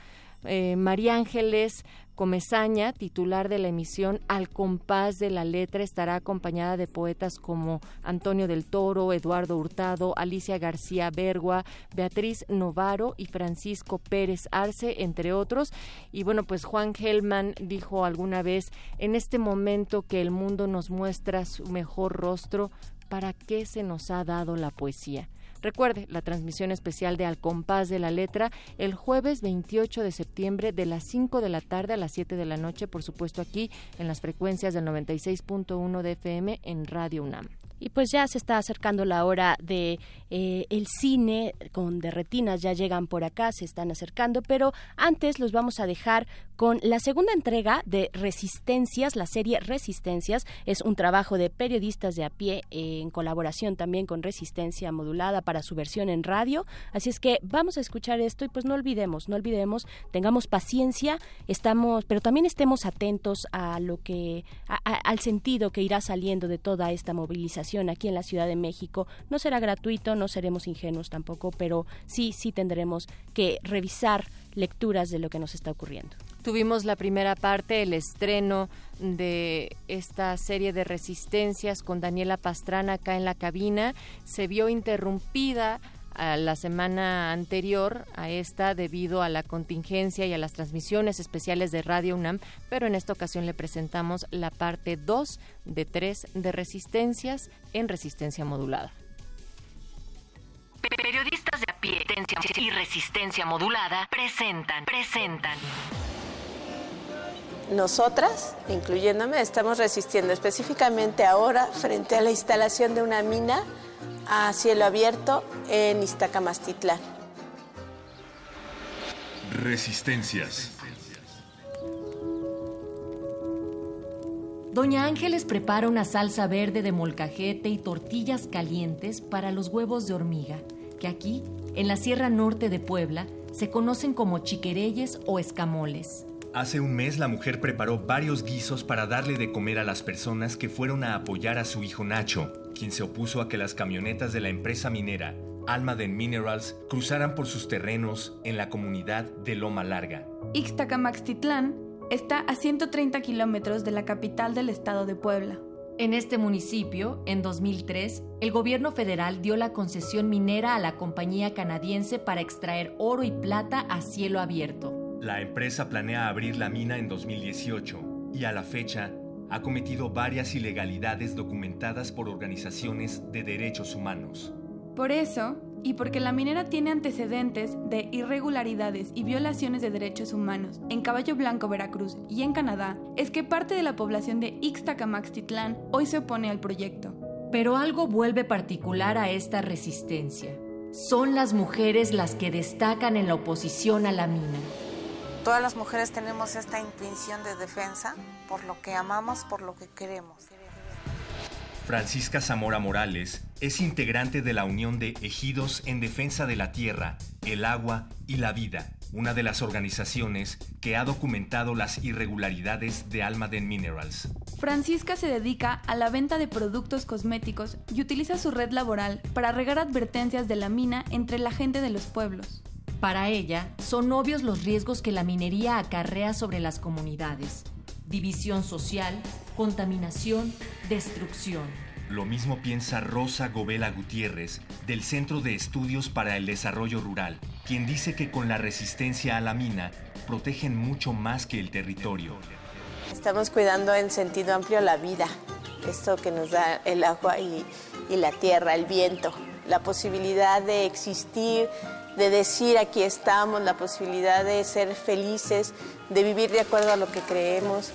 Eh, María Ángeles Comezaña, titular de la emisión Al compás de la letra, estará acompañada de poetas como Antonio del Toro, Eduardo Hurtado, Alicia García Bergua, Beatriz Novaro y Francisco Pérez Arce, entre otros. Y bueno, pues Juan Gelman dijo alguna vez, en este momento que el mundo nos muestra su mejor rostro, para qué se nos ha dado la poesía. Recuerde la transmisión especial de Al compás de la letra el jueves 28 de septiembre de las 5 de la tarde a las 7 de la noche, por supuesto aquí en las frecuencias del 96.1 de FM en Radio UNAM. Y pues ya se está acercando la hora de eh, el cine con de retinas, ya llegan por acá, se están acercando, pero antes los vamos a dejar con la segunda entrega de Resistencias, la serie Resistencias, es un trabajo de periodistas de a pie en colaboración también con Resistencia Modulada para su versión en radio, así es que vamos a escuchar esto y pues no olvidemos, no olvidemos, tengamos paciencia, estamos, pero también estemos atentos a lo que, al sentido que irá saliendo de toda esta movilización aquí en la Ciudad de México. No será gratuito, no seremos ingenuos tampoco, pero sí, sí tendremos que revisar lecturas de lo que nos está ocurriendo. Tuvimos la primera parte, el estreno de esta serie de resistencias con Daniela Pastrana acá en la cabina. Se vio interrumpida a la semana anterior a esta debido a la contingencia y a las transmisiones especiales de Radio UNAM, pero en esta ocasión le presentamos la parte 2 de 3 de Resistencias en Resistencia Modulada. Periodistas de a pie y Resistencia Modulada presentan, presentan. Nosotras, incluyéndome, estamos resistiendo específicamente ahora frente a la instalación de una mina a cielo abierto en Iztacamastitlán. Resistencias. Doña Ángeles prepara una salsa verde de molcajete y tortillas calientes para los huevos de hormiga, que aquí, en la Sierra Norte de Puebla, se conocen como chiquereyes o escamoles. Hace un mes la mujer preparó varios guisos para darle de comer a las personas que fueron a apoyar a su hijo Nacho, quien se opuso a que las camionetas de la empresa minera Almaden Minerals cruzaran por sus terrenos en la comunidad de Loma Larga. Ixtacamaxtitlán está a 130 kilómetros de la capital del estado de Puebla. En este municipio, en 2003, el gobierno federal dio la concesión minera a la compañía canadiense para extraer oro y plata a cielo abierto. La empresa planea abrir la mina en 2018 y a la fecha ha cometido varias ilegalidades documentadas por organizaciones de derechos humanos. Por eso, y porque la minera tiene antecedentes de irregularidades y violaciones de derechos humanos en Caballo Blanco, Veracruz y en Canadá, es que parte de la población de Ixtacamaxtitlán hoy se opone al proyecto. Pero algo vuelve particular a esta resistencia. Son las mujeres las que destacan en la oposición a la mina. Todas las mujeres tenemos esta intuición de defensa por lo que amamos, por lo que queremos. Francisca Zamora Morales es integrante de la Unión de Ejidos en Defensa de la Tierra, el Agua y la Vida, una de las organizaciones que ha documentado las irregularidades de Almaden Minerals. Francisca se dedica a la venta de productos cosméticos y utiliza su red laboral para regar advertencias de la mina entre la gente de los pueblos. Para ella, son obvios los riesgos que la minería acarrea sobre las comunidades. División social, contaminación, destrucción. Lo mismo piensa Rosa Govela Gutiérrez, del Centro de Estudios para el Desarrollo Rural, quien dice que con la resistencia a la mina protegen mucho más que el territorio. Estamos cuidando en sentido amplio la vida, esto que nos da el agua y, y la tierra, el viento, la posibilidad de existir, de decir aquí estamos, la posibilidad de ser felices, de vivir de acuerdo a lo que creemos.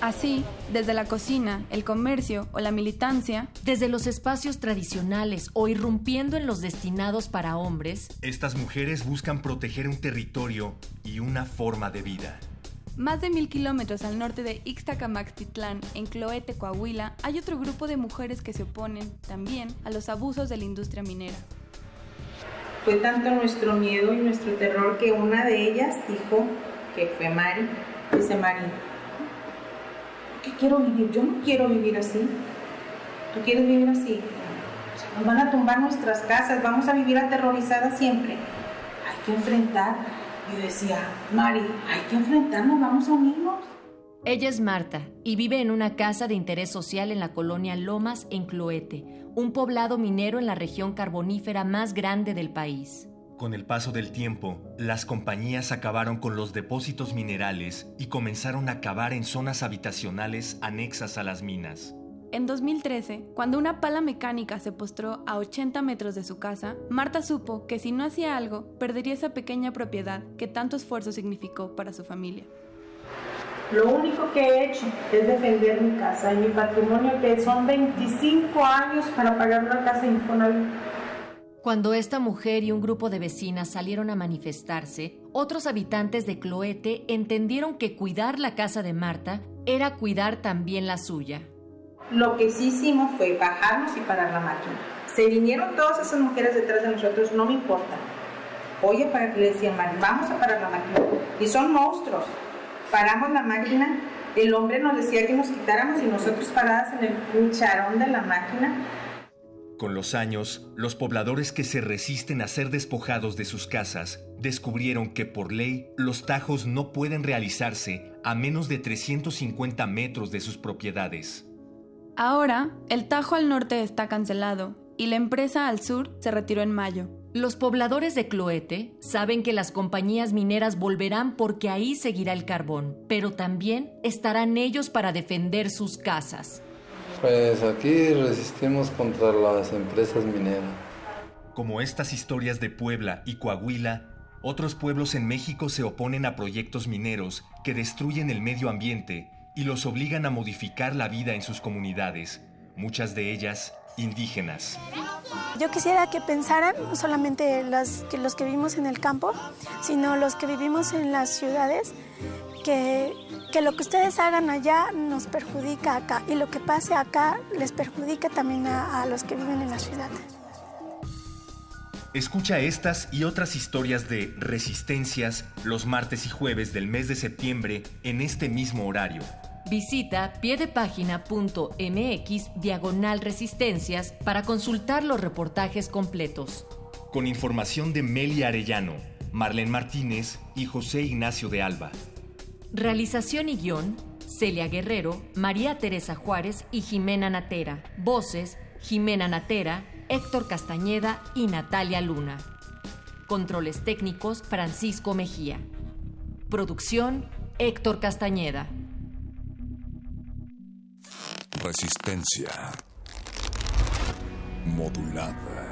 Así, desde la cocina, el comercio o la militancia, desde los espacios tradicionales o irrumpiendo en los destinados para hombres, estas mujeres buscan proteger un territorio y una forma de vida. Más de mil kilómetros al norte de Ixtacamaxtitlán, en Cloete, Coahuila, hay otro grupo de mujeres que se oponen también a los abusos de la industria minera. Fue tanto nuestro miedo y nuestro terror que una de ellas dijo, que fue Mari, dice Mari, ¿qué quiero vivir? Yo no quiero vivir así. ¿Tú quieres vivir así? nos van a tumbar nuestras casas, vamos a vivir aterrorizadas siempre. Hay que enfrentar. Yo decía, Mari, hay que enfrentarnos, vamos a unirnos. Ella es Marta y vive en una casa de interés social en la colonia Lomas, en Cloete, un poblado minero en la región carbonífera más grande del país. Con el paso del tiempo, las compañías acabaron con los depósitos minerales y comenzaron a cavar en zonas habitacionales anexas a las minas. En 2013, cuando una pala mecánica se postró a 80 metros de su casa, Marta supo que si no hacía algo, perdería esa pequeña propiedad que tanto esfuerzo significó para su familia. Lo único que he hecho es defender mi casa y mi patrimonio, que son 25 años para pagar una casa Infonavit. Cuando esta mujer y un grupo de vecinas salieron a manifestarse, otros habitantes de Cloete entendieron que cuidar la casa de Marta era cuidar también la suya. Lo que sí hicimos fue bajarnos y parar la máquina. Se vinieron todas esas mujeres detrás de nosotros, no me importa. Oye, para que le decían, vamos a parar la máquina. Y son monstruos. Paramos la máquina, el hombre nos decía que nos quitáramos y nosotros paradas en el cucharón de la máquina. Con los años, los pobladores que se resisten a ser despojados de sus casas descubrieron que por ley los tajos no pueden realizarse a menos de 350 metros de sus propiedades. Ahora, el Tajo al norte está cancelado y la empresa al sur se retiró en mayo. Los pobladores de Cloete saben que las compañías mineras volverán porque ahí seguirá el carbón, pero también estarán ellos para defender sus casas. Pues aquí resistimos contra las empresas mineras. Como estas historias de Puebla y Coahuila, otros pueblos en México se oponen a proyectos mineros que destruyen el medio ambiente y los obligan a modificar la vida en sus comunidades, muchas de ellas indígenas. Yo quisiera que pensaran no solamente los que, los que vivimos en el campo, sino los que vivimos en las ciudades, que, que lo que ustedes hagan allá nos perjudica acá y lo que pase acá les perjudica también a, a los que viven en las ciudades. Escucha estas y otras historias de resistencias los martes y jueves del mes de septiembre en este mismo horario. Visita piedepágina.mx diagonal resistencias para consultar los reportajes completos. Con información de Meli Arellano, Marlene Martínez y José Ignacio de Alba. Realización y guion, Celia Guerrero, María Teresa Juárez y Jimena Natera. Voces, Jimena Natera, Héctor Castañeda y Natalia Luna. Controles técnicos, Francisco Mejía. Producción, Héctor Castañeda. Resistencia modulada.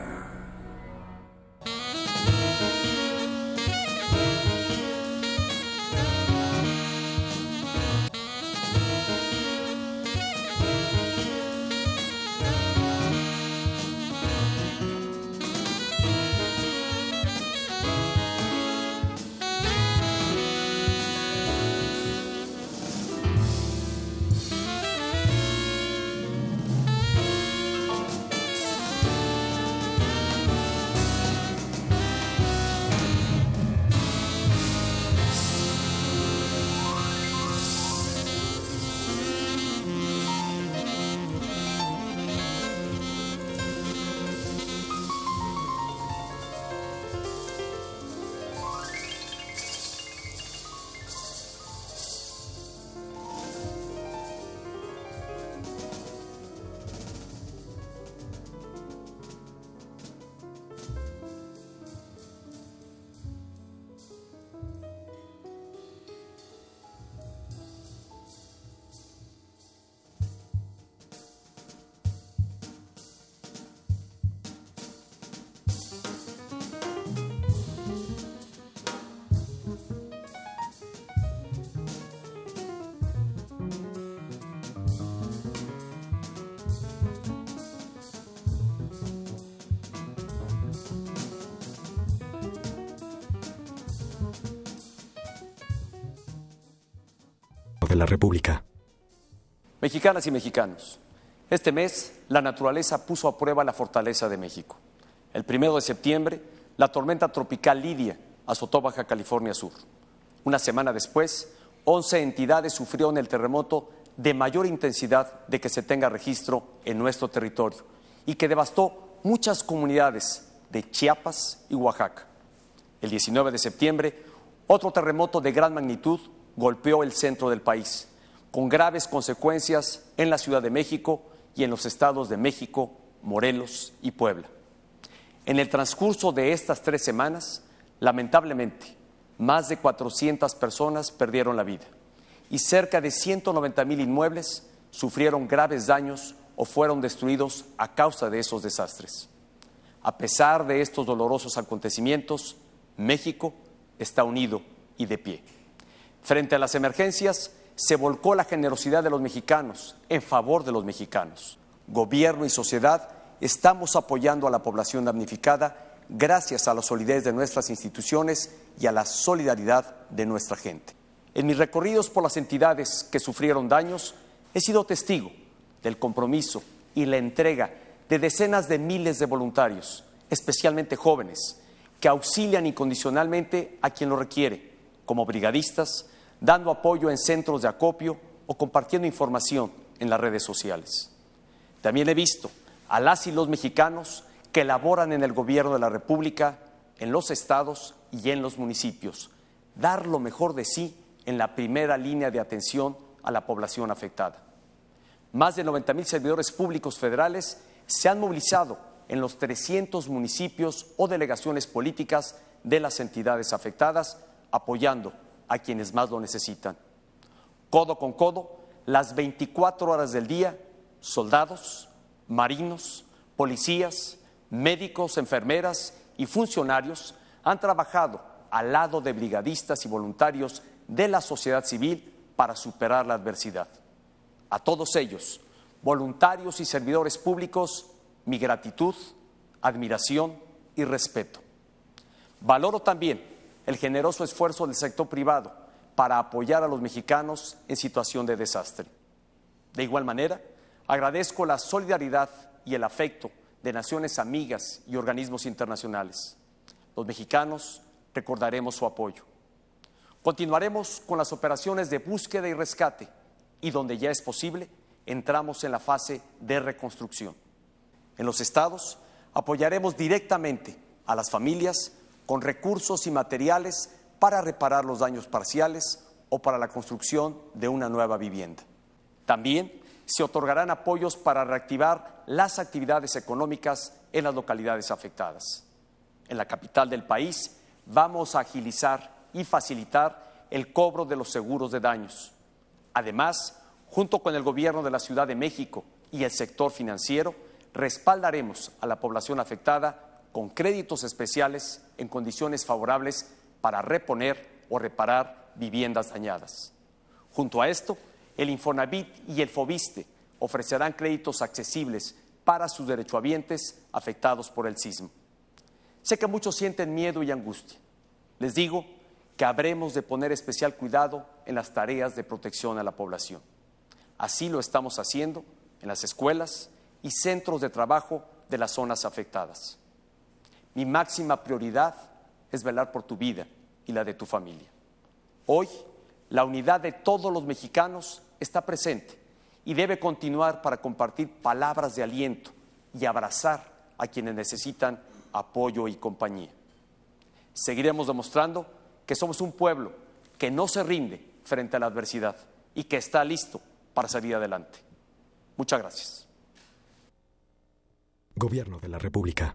República. Mexicanas y mexicanos, este mes la naturaleza puso a prueba la fortaleza de México. El primero de septiembre, la tormenta tropical Lidia azotó Baja California Sur. Una semana después, 11 entidades sufrieron el terremoto de mayor intensidad de que se tenga registro en nuestro territorio y que devastó muchas comunidades de Chiapas y Oaxaca. El 19 de septiembre, otro terremoto de gran magnitud golpeó el centro del país, con graves consecuencias en la Ciudad de México y en los estados de México, Morelos y Puebla. En el transcurso de estas tres semanas, lamentablemente, más de 400 personas perdieron la vida y cerca de 190 mil inmuebles sufrieron graves daños o fueron destruidos a causa de esos desastres. A pesar de estos dolorosos acontecimientos, México está unido y de pie. Frente a las emergencias, se volcó la generosidad de los mexicanos en favor de los mexicanos. Gobierno y sociedad estamos apoyando a la población damnificada gracias a la solidez de nuestras instituciones y a la solidaridad de nuestra gente. En mis recorridos por las entidades que sufrieron daños, he sido testigo del compromiso y la entrega de decenas de miles de voluntarios, especialmente jóvenes, que auxilian incondicionalmente a quien lo requiere, como brigadistas, dando apoyo en centros de acopio o compartiendo información en las redes sociales. También he visto a las y los mexicanos que laboran en el gobierno de la República, en los estados y en los municipios, dar lo mejor de sí en la primera línea de atención a la población afectada. Más de 90 mil servidores públicos federales se han movilizado en los 300 municipios o delegaciones políticas de las entidades afectadas, apoyando a quienes más lo necesitan. Codo con codo, las 24 horas del día, soldados, marinos, policías, médicos, enfermeras y funcionarios han trabajado al lado de brigadistas y voluntarios de la sociedad civil para superar la adversidad. A todos ellos, voluntarios y servidores públicos, mi gratitud, admiración y respeto. Valoro también el generoso esfuerzo del sector privado para apoyar a los mexicanos en situación de desastre. De igual manera, agradezco la solidaridad y el afecto de naciones amigas y organismos internacionales. Los mexicanos recordaremos su apoyo. Continuaremos con las operaciones de búsqueda y rescate y donde ya es posible, entramos en la fase de reconstrucción. En los estados apoyaremos directamente a las familias con recursos y materiales para reparar los daños parciales o para la construcción de una nueva vivienda. También se otorgarán apoyos para reactivar las actividades económicas en las localidades afectadas. En la capital del país vamos a agilizar y facilitar el cobro de los seguros de daños. Además, junto con el Gobierno de la Ciudad de México y el sector financiero, respaldaremos a la población afectada con créditos especiales en condiciones favorables para reponer o reparar viviendas dañadas. Junto a esto, el Infonavit y el Fobiste ofrecerán créditos accesibles para sus derechohabientes afectados por el sismo. Sé que muchos sienten miedo y angustia. Les digo que habremos de poner especial cuidado en las tareas de protección a la población. Así lo estamos haciendo en las escuelas y centros de trabajo de las zonas afectadas. Mi máxima prioridad es velar por tu vida y la de tu familia. Hoy, la unidad de todos los mexicanos está presente y debe continuar para compartir palabras de aliento y abrazar a quienes necesitan apoyo y compañía. Seguiremos demostrando que somos un pueblo que no se rinde frente a la adversidad y que está listo para salir adelante. Muchas gracias. Gobierno de la República.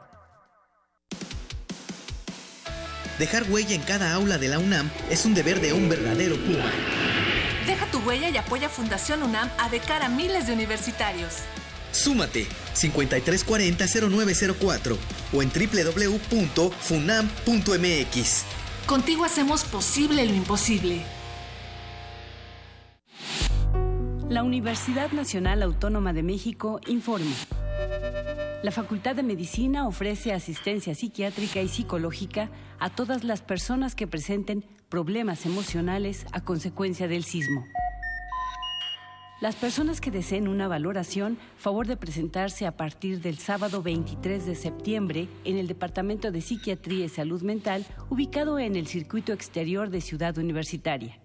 Dejar huella en cada aula de la UNAM es un deber de un verdadero Puma. Deja tu huella y apoya Fundación UNAM a de cara a miles de universitarios. Súmate 5340-0904 o en www.funam.mx. Contigo hacemos posible lo imposible. La Universidad Nacional Autónoma de México informa. La Facultad de Medicina ofrece asistencia psiquiátrica y psicológica a todas las personas que presenten problemas emocionales a consecuencia del sismo. Las personas que deseen una valoración, favor de presentarse a partir del sábado 23 de septiembre en el Departamento de Psiquiatría y Salud Mental, ubicado en el circuito exterior de Ciudad Universitaria.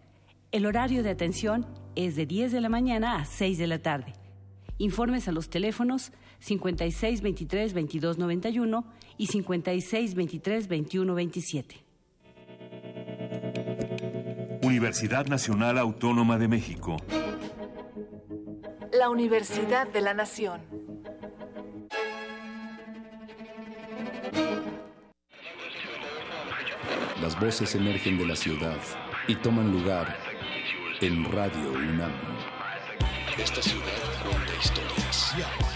El horario de atención es de 10 de la mañana a 6 de la tarde. Informes a los teléfonos 5623 2291 y 5623 2127. Universidad Nacional Autónoma de México. La Universidad de la Nación. Las voces emergen de la ciudad y toman lugar en Radio UNAM. Esta ciudad cuenta historias.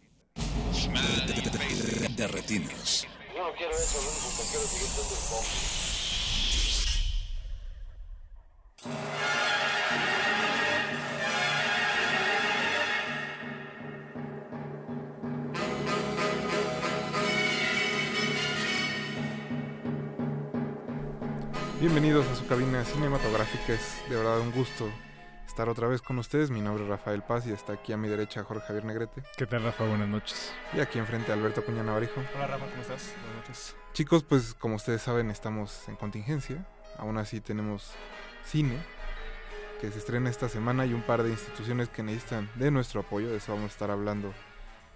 De retinas. Yo no quiero eso, que quiero seguir siendo el pop. Bienvenidos a su cabina cinematográfica, es de verdad un gusto estar otra vez con ustedes. Mi nombre es Rafael Paz y está aquí a mi derecha Jorge Javier Negrete. ¿Qué tal, Rafa? Buenas noches. Y aquí enfrente Alberto Cuña Navarijo. Hola, Rafa, ¿cómo estás? Buenas noches. Chicos, pues como ustedes saben, estamos en contingencia. Aún así tenemos cine que se estrena esta semana y un par de instituciones que necesitan de nuestro apoyo. De eso vamos a estar hablando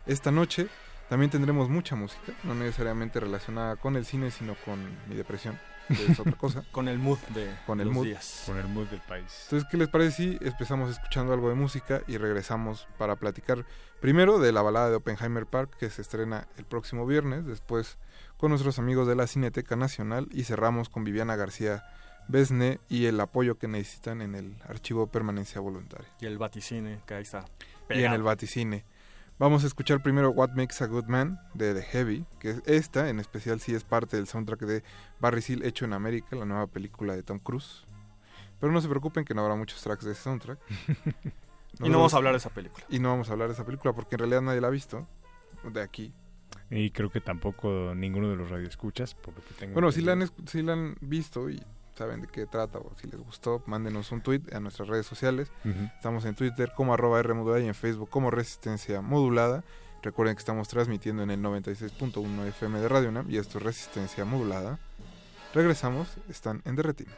esta noche. También tendremos mucha música, no necesariamente relacionada con el cine, sino con mi depresión. Que es otra cosa. Con el mood de Con el los mood. días. Con el mood del país. Entonces, ¿qué les parece si empezamos escuchando algo de música y regresamos para platicar primero de la balada de Oppenheimer Park que se estrena el próximo viernes, después con nuestros amigos de la Cineteca Nacional y cerramos con Viviana García Besne y el apoyo que necesitan en el Archivo Permanencia Voluntaria Y el vaticine, que ahí está. y en el. Vaticine. Vamos a escuchar primero What Makes a Good Man de The Heavy, que esta en especial sí es parte del soundtrack de Barry Seal hecho en América, la nueva película de Tom Cruise. Pero no se preocupen que no habrá muchos tracks de ese soundtrack. Y no vamos a hablar de esa película. Y no vamos a hablar de esa película porque en realidad nadie la ha visto de aquí. Y creo que tampoco ninguno de los radioescuchas, por lo que tengo Bueno, si la, han, si la han visto y saben de qué trata o si les gustó, mándenos un tweet a nuestras redes sociales. Estamos en Twitter como arroba R modulada y en Facebook como Resistencia Modulada. Recuerden que estamos transmitiendo en el 96.1 FM de Radio UNAM y esto es Resistencia Modulada. Regresamos, están en Derretina.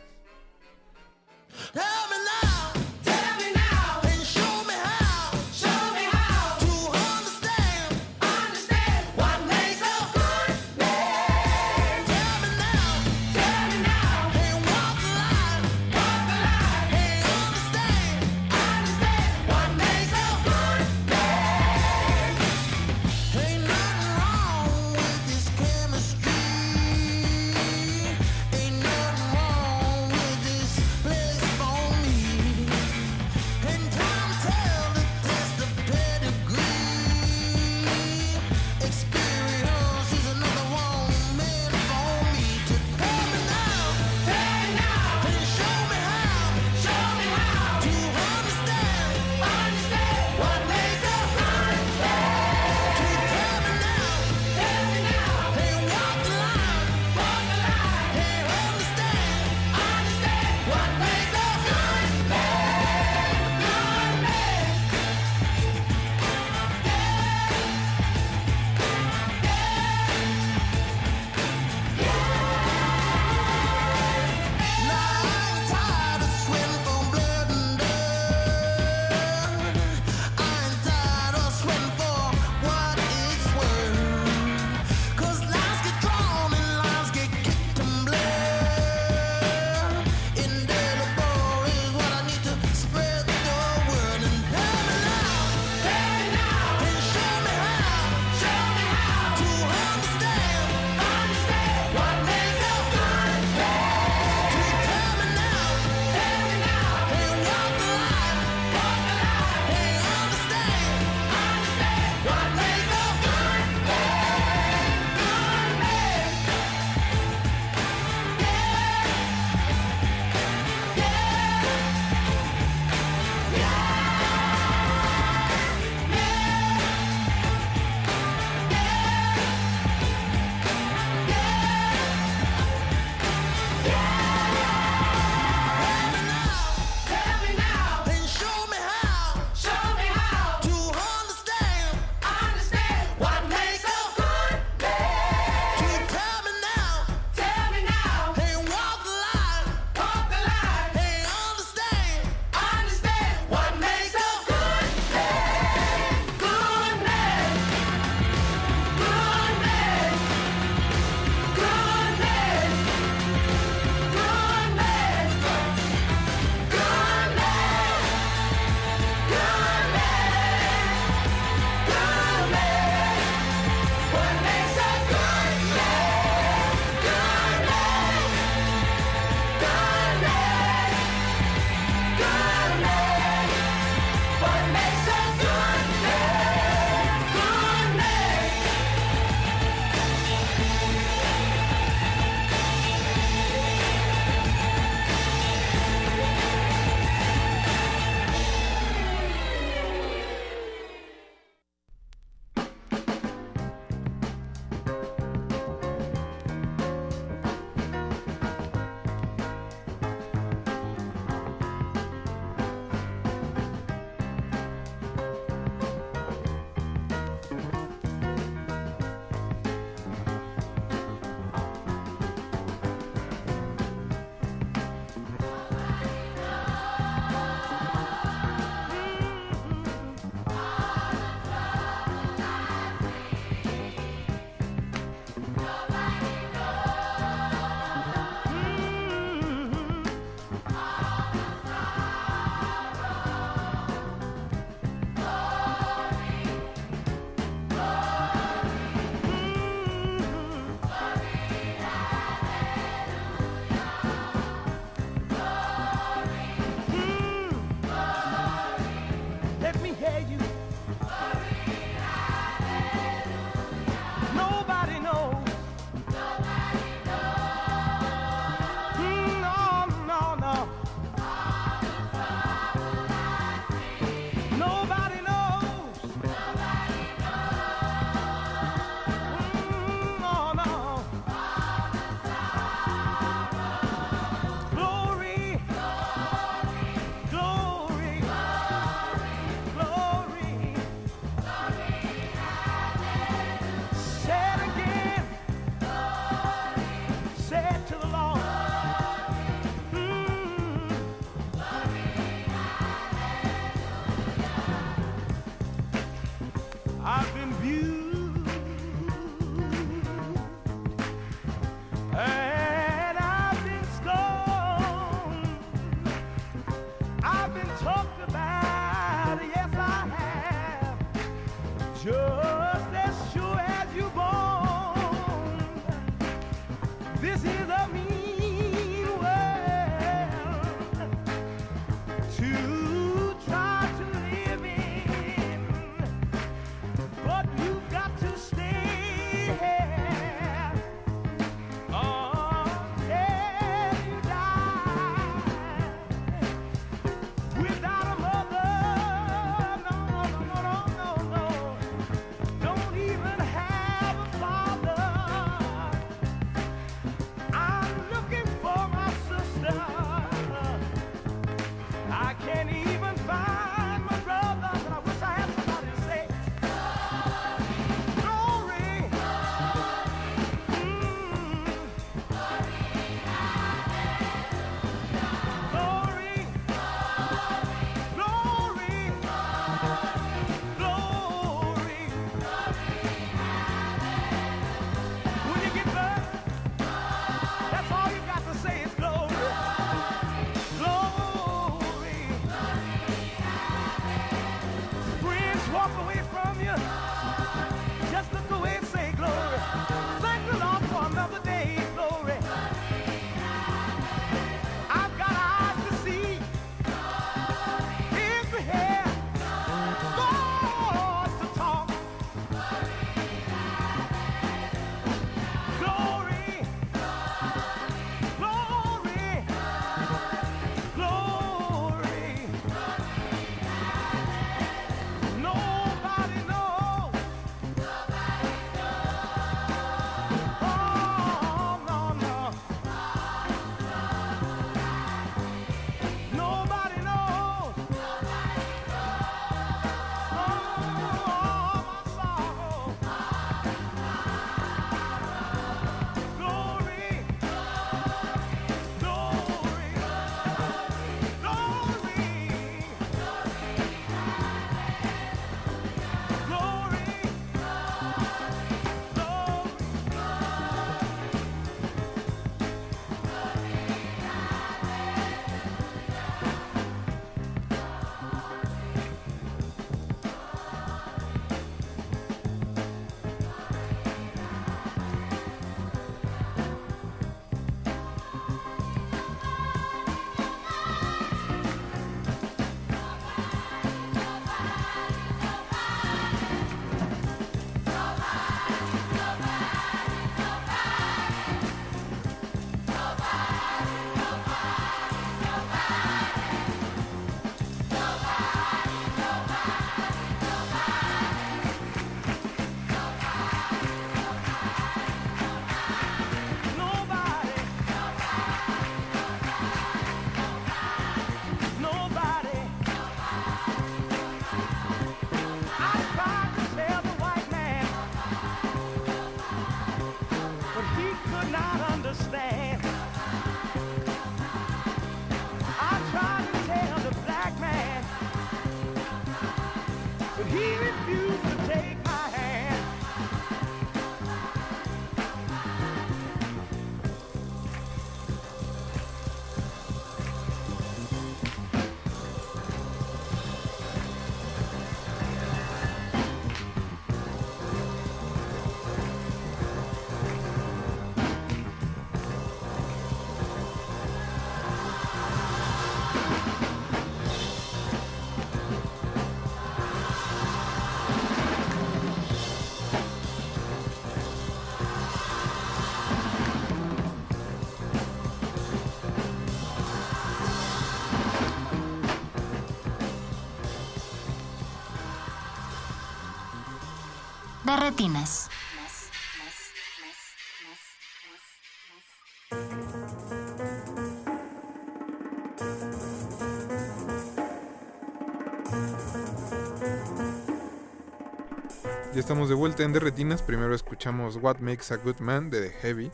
Ya estamos de vuelta en Derretinas. Primero escuchamos What Makes a Good Man de The Heavy.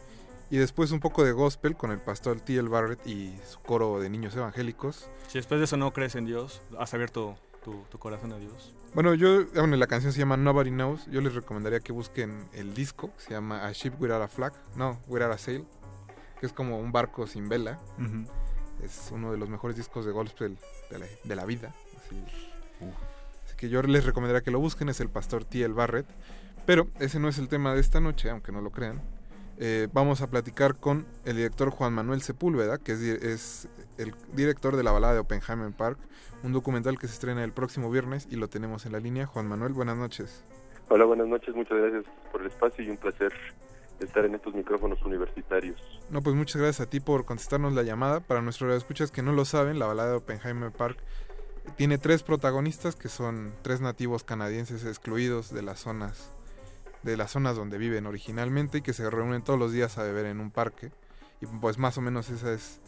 Y después un poco de gospel con el pastor T.L. Barrett y su coro de niños evangélicos. Si después de eso no crees en Dios, has abierto tu, tu corazón a Dios. Bueno, yo, bueno, la canción se llama Nobody Knows. Yo les recomendaría que busquen el disco. Se llama A Ship Without a Flag. No, Without a Sail. Que es como un barco sin vela. Es uno de los mejores discos de gospel de la, de la vida. Así. Así que yo les recomendaría que lo busquen. Es el pastor T.L. Barrett. Pero ese no es el tema de esta noche, aunque no lo crean. Eh, vamos a platicar con el director Juan Manuel Sepúlveda, que es, el director de la balada de Oppenheimer Park, un documental que se estrena el próximo viernes y lo tenemos en la línea. Juan Manuel, buenas noches. Hola, buenas noches, muchas gracias por el espacio y un placer estar en estos micrófonos universitarios. No, pues muchas gracias a ti por contestarnos la llamada. Para nuestros escuchas que no lo saben, la balada de Oppenheimer Park tiene tres protagonistas que son tres nativos canadienses excluidos de las zonas de las zonas donde viven originalmente y que se reúnen todos los días a beber en un parque. Y pues más o menos esa es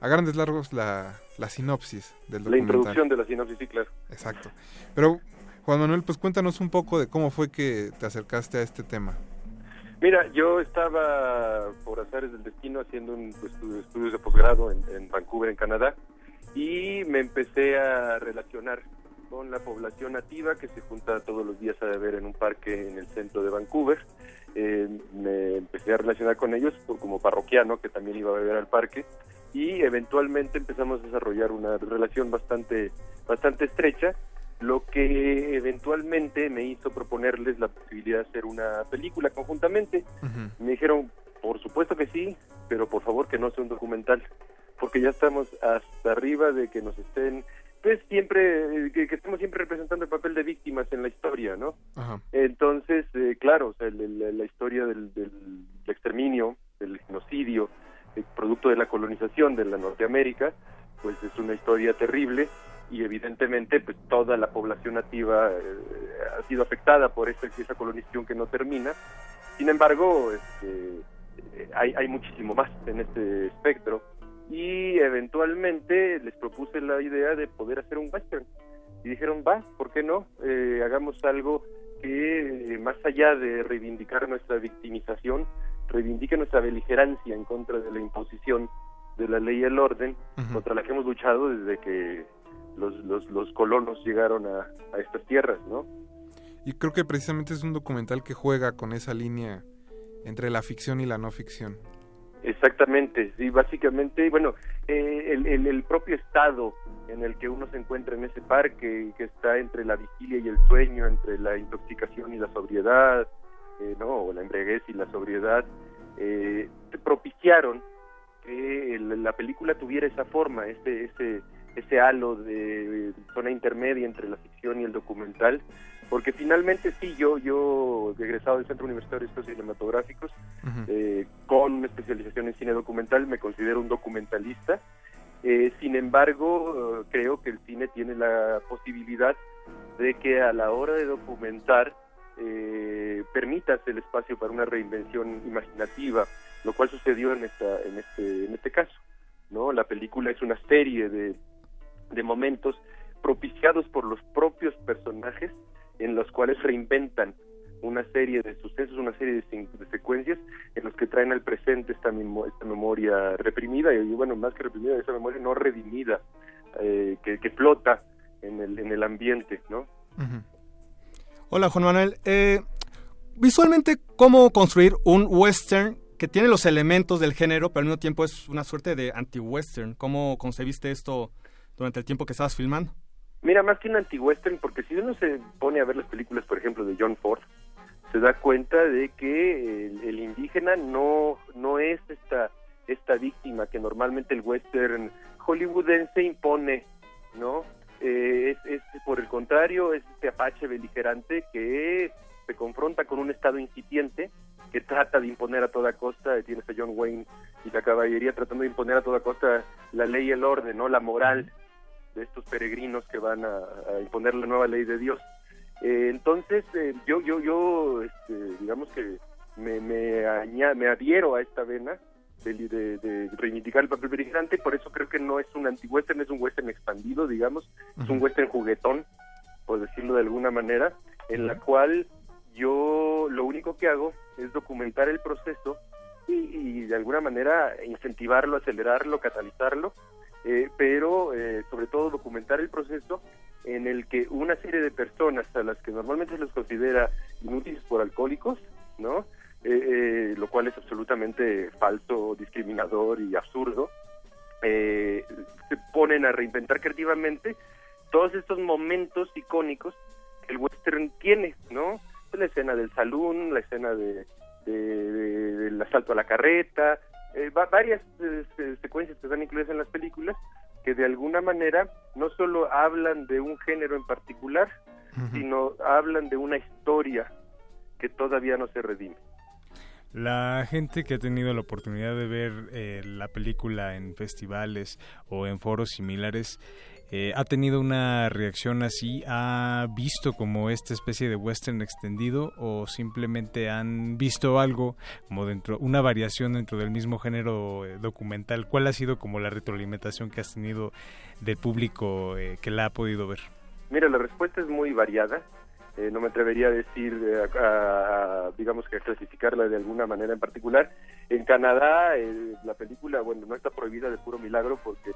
a grandes largos la, la sinopsis del La introducción de la sinopsis, sí, claro. Exacto. Pero Juan Manuel, pues cuéntanos un poco de cómo fue que te acercaste a este tema. Mira, yo estaba por azares del destino haciendo un pues, estu- estudios de posgrado en, en Vancouver, en Canadá, y me empecé a relacionar con la población nativa que se junta todos los días a beber en un parque en el centro de Vancouver. Eh, me empecé a relacionar con ellos por- como parroquiano que también iba a beber al parque y eventualmente empezamos a desarrollar una relación bastante bastante estrecha lo que eventualmente me hizo proponerles la posibilidad de hacer una película conjuntamente. Me dijeron, por supuesto que sí, pero por favor que no sea un documental, porque ya estamos hasta arriba de que nos estén, pues siempre, eh, que, que estemos siempre representando el papel de víctimas en la historia, ¿no? Ajá. Entonces, eh, claro, o sea, el- el- la historia del, del exterminio, del genocidio, el producto de la colonización de la Norteamérica, pues es una historia terrible y evidentemente pues toda la población nativa eh, ha sido afectada por esta, esa colonización que no termina. Sin embargo, este, eh, hay, hay muchísimo más en este espectro y eventualmente les propuse la idea de poder hacer un western y dijeron va, ¿por qué no? Eh, hagamos algo que eh, más allá de reivindicar nuestra victimización, reivindique nuestra beligerancia en contra de la imposición de la ley y el orden, contra la que hemos luchado desde que los, los, los colonos llegaron a, a estas tierras, ¿no? Y creo que precisamente es un documental que juega con esa línea entre la ficción y la no ficción. Exactamente, sí, básicamente, bueno, eh, el, el, el propio estado en el que uno se encuentra en ese parque, que está entre la vigilia y el sueño, entre la intoxicación y la sobriedad, eh, no, o la embriaguez y la sobriedad, eh, propiciaron que el- la película tuviera esa forma, ese, ese, ese halo de zona intermedia entre la ficción y el documental, porque finalmente sí, yo, yo egresado del Centro Universitario de Estudios Cinematográficos, eh, con una especialización en cine documental, me considero un documentalista. Eh, sin embargo, eh, creo que el cine tiene la posibilidad de que a la hora de documentar eh, permitas el espacio para una reinvención imaginativa, lo cual sucedió en esta, en este, en este caso. ¿no? La película es una serie de, de momentos propiciados por los propios personajes en los cuales reinventan una serie de sucesos, una serie de, secuencias en los que traen al presente esta, esta memoria reprimida y bueno, más que reprimida, esa memoria no redimida eh, que, que flota en el, en el ambiente, ¿no? Hola Juan Manuel. Eh, visualmente, ¿cómo construir un western que tiene los elementos del género, pero al mismo tiempo es una suerte de anti-western? ¿Cómo concebiste esto durante el tiempo que estabas filmando? Mira, más que un anti-western, porque si uno se pone a ver las películas, por ejemplo, de John Ford, se da cuenta de que el, indígena no, no es esta, esta víctima que normalmente el western hollywoodense impone, ¿no? Eh, es, es, por el contrario, es este apache beligerante que se confronta con un estado incipiente que trata de imponer a toda costa, tienes a John Wayne y la caballería tratando de imponer a toda costa la ley y el orden, ¿no? La moral de estos peregrinos que van a, a imponer la nueva ley de Dios. Eh, entonces, eh, yo, yo, yo, este, digamos que me, me, me adhiero a esta vena de, de, reivindicar el papel beligerante, por eso creo que no es un anti-western, es un western expandido, digamos, es un western juguetón, por decirlo de alguna manera, en la cual yo lo único que hago es documentar el proceso y, de alguna manera incentivarlo, acelerarlo, catalizarlo, eh, pero eh, sobre todo documentar el proceso en el que una serie de personas a las que normalmente se los considera inútiles por alcohólicos, ¿no? Eh, lo cual es absolutamente falso, discriminador y absurdo, se ponen a reinventar creativamente todos estos momentos icónicos que el western tiene, ¿no? La escena del salón, la escena de, del asalto a la carreta, eh, varias eh, secuencias que están incluidas en las películas que de alguna manera no solo hablan de un género en particular, sino hablan de una historia que todavía no se redime. La gente que ha tenido la oportunidad de ver eh, la película en festivales o en foros similares eh, ha tenido una reacción así, ha visto como esta especie de western extendido o simplemente han visto algo como dentro, una variación dentro del mismo género eh, documental. ¿Cuál ha sido como la retroalimentación que has tenido del público eh, que la ha podido ver? Mira, la respuesta es muy variada. no me atrevería a decir, digamos que a clasificarla de alguna manera en particular. En Canadá, la película, bueno, no está prohibida de puro milagro porque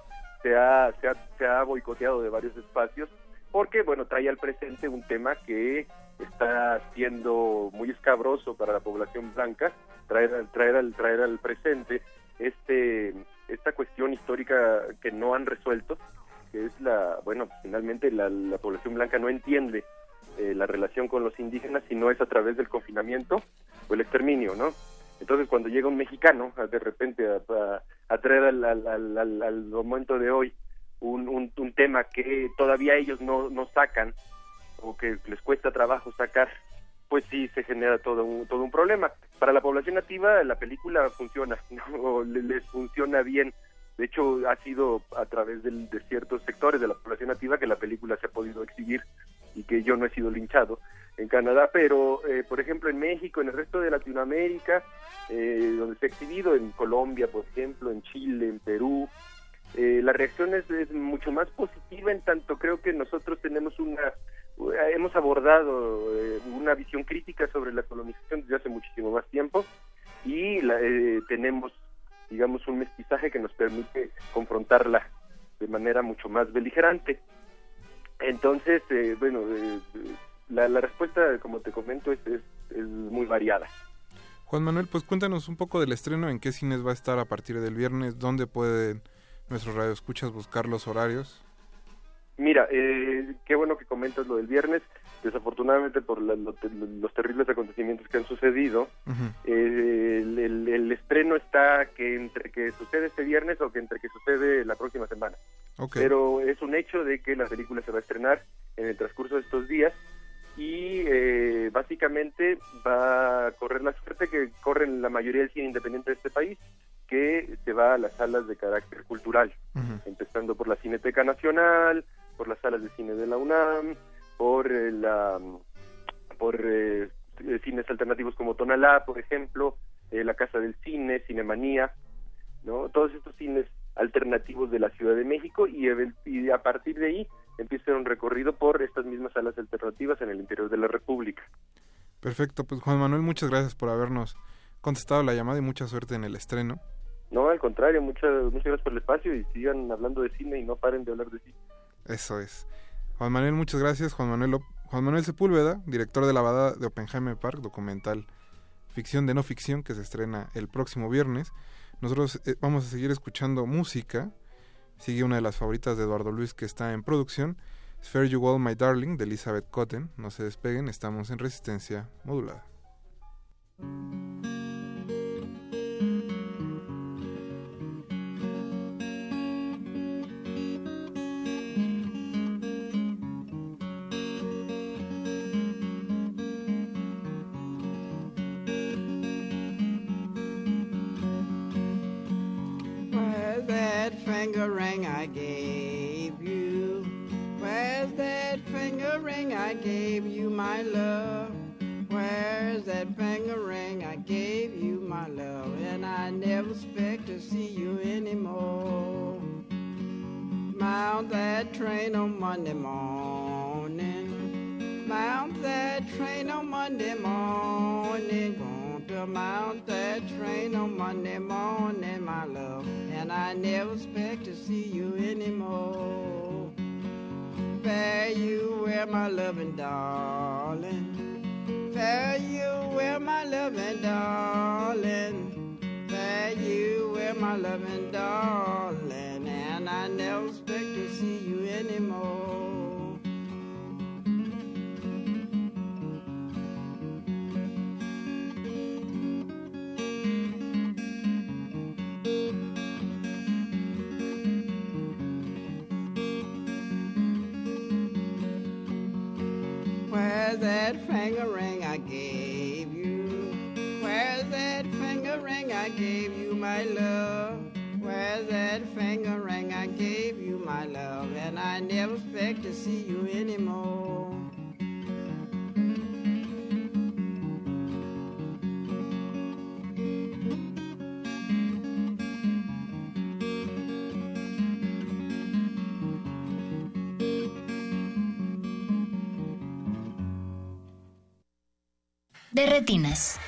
se ha, se ha, se ha boicoteado de varios espacios porque, bueno, trae al presente un tema que está siendo muy escabroso para la población blanca, traer, traer, al, traer al presente este, esta cuestión histórica que no han resuelto, que es la, bueno, finalmente la, la población blanca no entiende eh, la relación con los indígenas si no es a través del confinamiento o el exterminio, ¿no? Entonces, cuando llega un mexicano, de repente, a, traer al, al, al, momento de hoy un, tema que todavía ellos no, no sacan o que les cuesta trabajo sacar, pues sí se genera todo un, todo un problema. Para la población nativa la película funciona, o les funciona bien. De hecho, ha sido a través de ciertos sectores de la población nativa que la película se ha podido exhibir y que yo no he sido linchado en Canadá, pero eh, por ejemplo en México, en el resto de Latinoamérica, eh, donde se ha exhibido, en Colombia, por ejemplo, en Chile, en Perú, eh, la reacción es, mucho más positiva en tanto creo que nosotros tenemos una, hemos abordado una visión crítica sobre la colonización desde hace muchísimo más tiempo y tenemos, digamos, un mestizaje que nos permite confrontarla de manera mucho más beligerante. Entonces, bueno, la, la respuesta, como te comento, es, es, muy variada. Juan Manuel, pues cuéntanos un poco del estreno, en qué cines va a estar a partir del viernes, dónde pueden nuestros radioescuchas buscar los horarios. Mira, eh, qué bueno que comentas lo del viernes. Desafortunadamente por los terribles acontecimientos que han sucedido, eh, el, estreno está que entre que sucede este viernes o que entre que sucede la próxima semana. Pero es un hecho de que la película se va a estrenar en el transcurso de estos días y eh, básicamente va a correr la suerte que corren la mayoría del cine independiente de este país, que se va a las salas de carácter cultural, empezando por la Cineteca Nacional, por las salas de cine de la UNAM, por eh, la por eh, cines alternativos como Tonalá, por ejemplo, la Casa del Cine, Cinemanía, ¿no? Todos estos cines alternativos de la Ciudad de México y, y a partir de ahí empieza un recorrido por estas mismas salas alternativas en el interior de la República. Perfecto, pues Juan Manuel, muchas gracias por habernos contestado la llamada y mucha suerte en el estreno. No, al contrario, muchas, muchas gracias por el espacio y sigan hablando de cine y no paren de hablar de cine. Eso es. Juan Manuel, muchas gracias. Juan Manuel, Juan Manuel Sepúlveda, director de la bada de Oppenheimer Park, documental Ficción de no ficción que se estrena el próximo viernes. Nosotros eh, vamos a seguir escuchando música. Sigue una de las favoritas de Eduardo Luis que está en producción. Sphere You All My Darling de Elizabeth Cotten. No se despeguen, estamos en resistencia modulada. Finger ring I gave you? Where's that finger ring I gave you, my love? Where's that finger ring I gave you, my love? And I never expect to see you anymore. Mount that train on Monday morning. Mount that train on Monday morning. To mount that train on Monday morning, my love. And I never expect to see you anymore. Fare you where my loving darling. Fare you where my loving darling. Fare you where my loving darling. And I never expect to see you anymore. That finger ring I gave you? Where's that finger ring I gave you, my love? Where's that finger ring I gave you, my love? And I never expect to see you anymore. De retinas.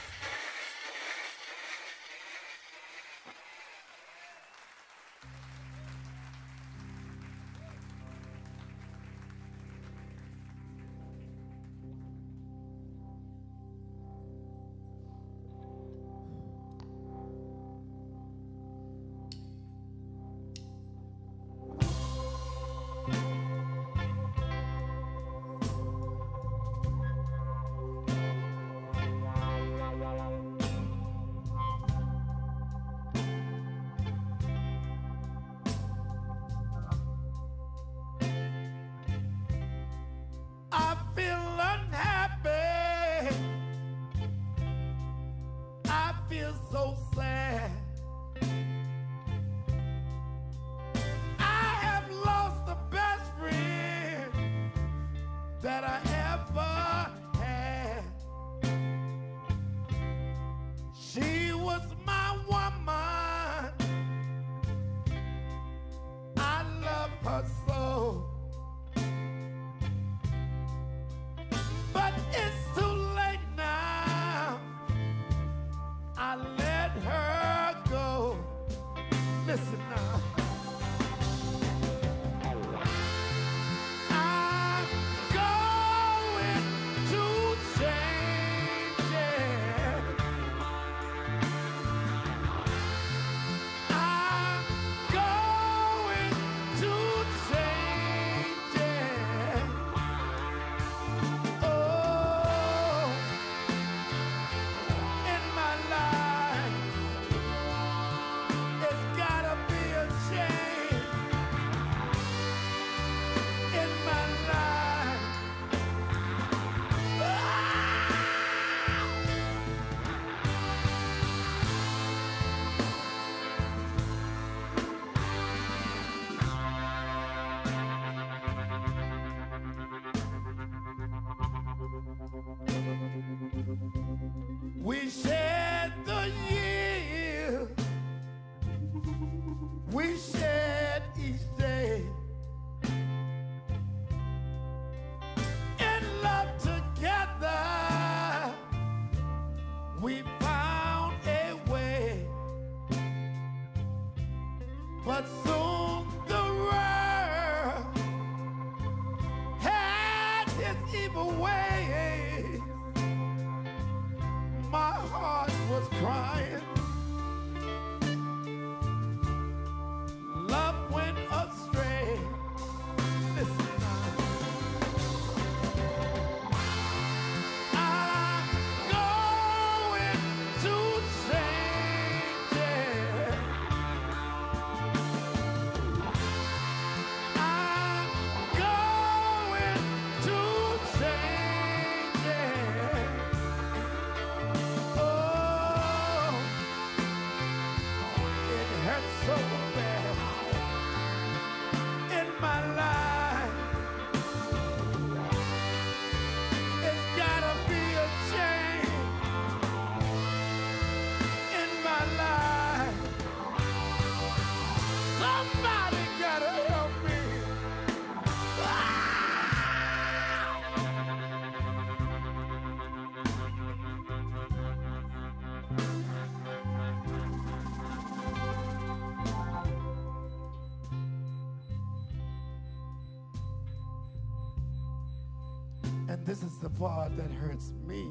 it's me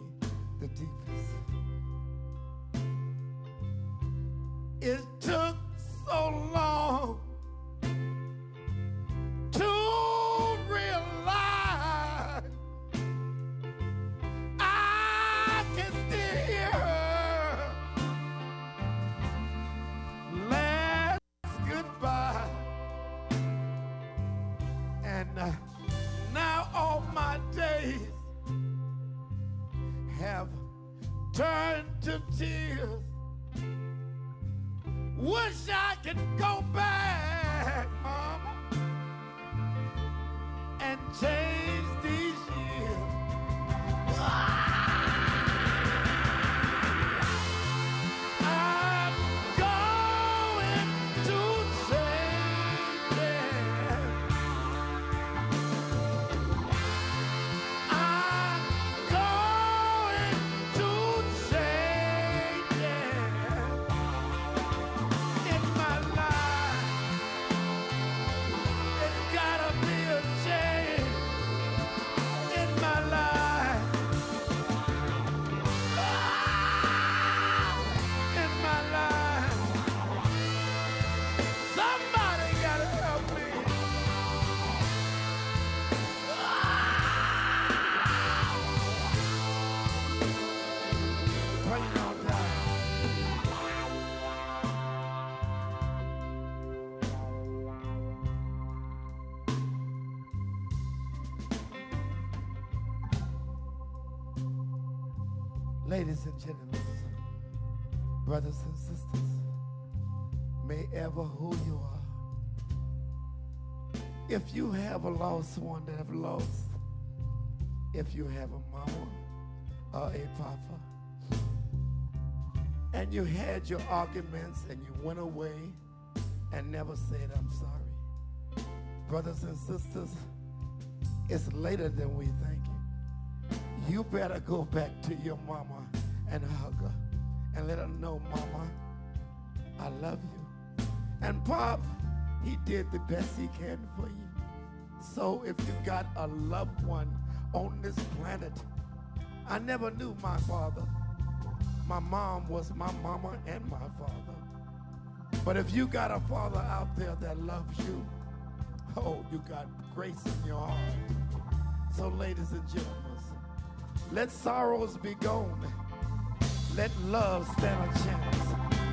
the deepest. A lost one that have lost, if you have a mama or a papa, and you had your arguments and you went away and never said, I'm sorry. Brothers and sisters, it's later than we think. You better go back to your mama and hug her and let her know, Mama, I love you. And Pop, he did the best he can for you. So if you got a loved one on this planet, I never knew my father. My mom was my mama and my father. But if you got a father out there that loves you, oh, you got grace in your heart. So, ladies and gentlemen, let sorrows be gone. Let love stand a chance.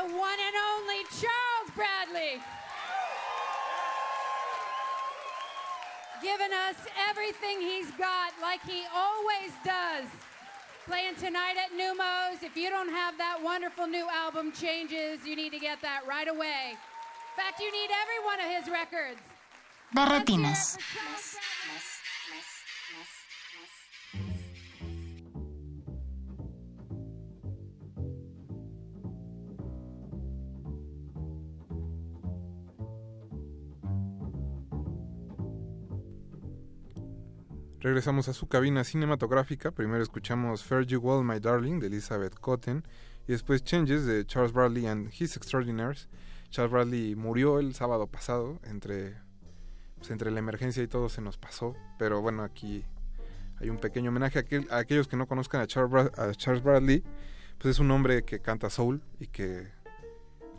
The one and only Charles Bradley. Giving us everything he's got, like he always does. Playing tonight at Numos. If you don't have that wonderful new album, Changes, you need to get that right away. In fact, you need every one of his records. De Regresamos a su cabina cinematográfica. Primero escuchamos Fare You Well, My Darling de Elizabeth Cotten. Y después Changes de Charles Bradley and His Extraordinaires. Charles Bradley murió el sábado pasado, entre, pues, entre la emergencia y todo se nos pasó. Pero bueno, aquí hay un pequeño homenaje a, aquel- a aquellos que no conozcan a Charles, Bra- a Charles Bradley. Pues es un hombre que canta soul y que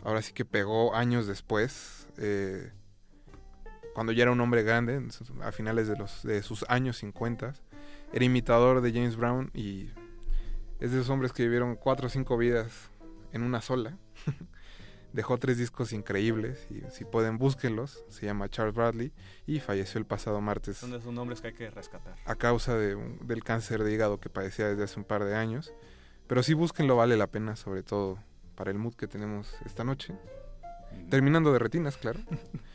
ahora sí que pegó años después. eh, cuando ya era un hombre grande, a finales de, los, de sus años 50, era imitador de James Brown y es de esos hombres que vivieron cuatro o cinco vidas en una sola. Dejó tres discos increíbles y si pueden búsquenlos. Se llama Charles Bradley y falleció el pasado martes Son de esos nombres que hay que rescatar. a causa de del cáncer de hígado que padecía desde hace un par de años. Pero sí búsquenlo, vale la pena, sobre todo para el mood que tenemos esta noche. Terminando de retinas, claro.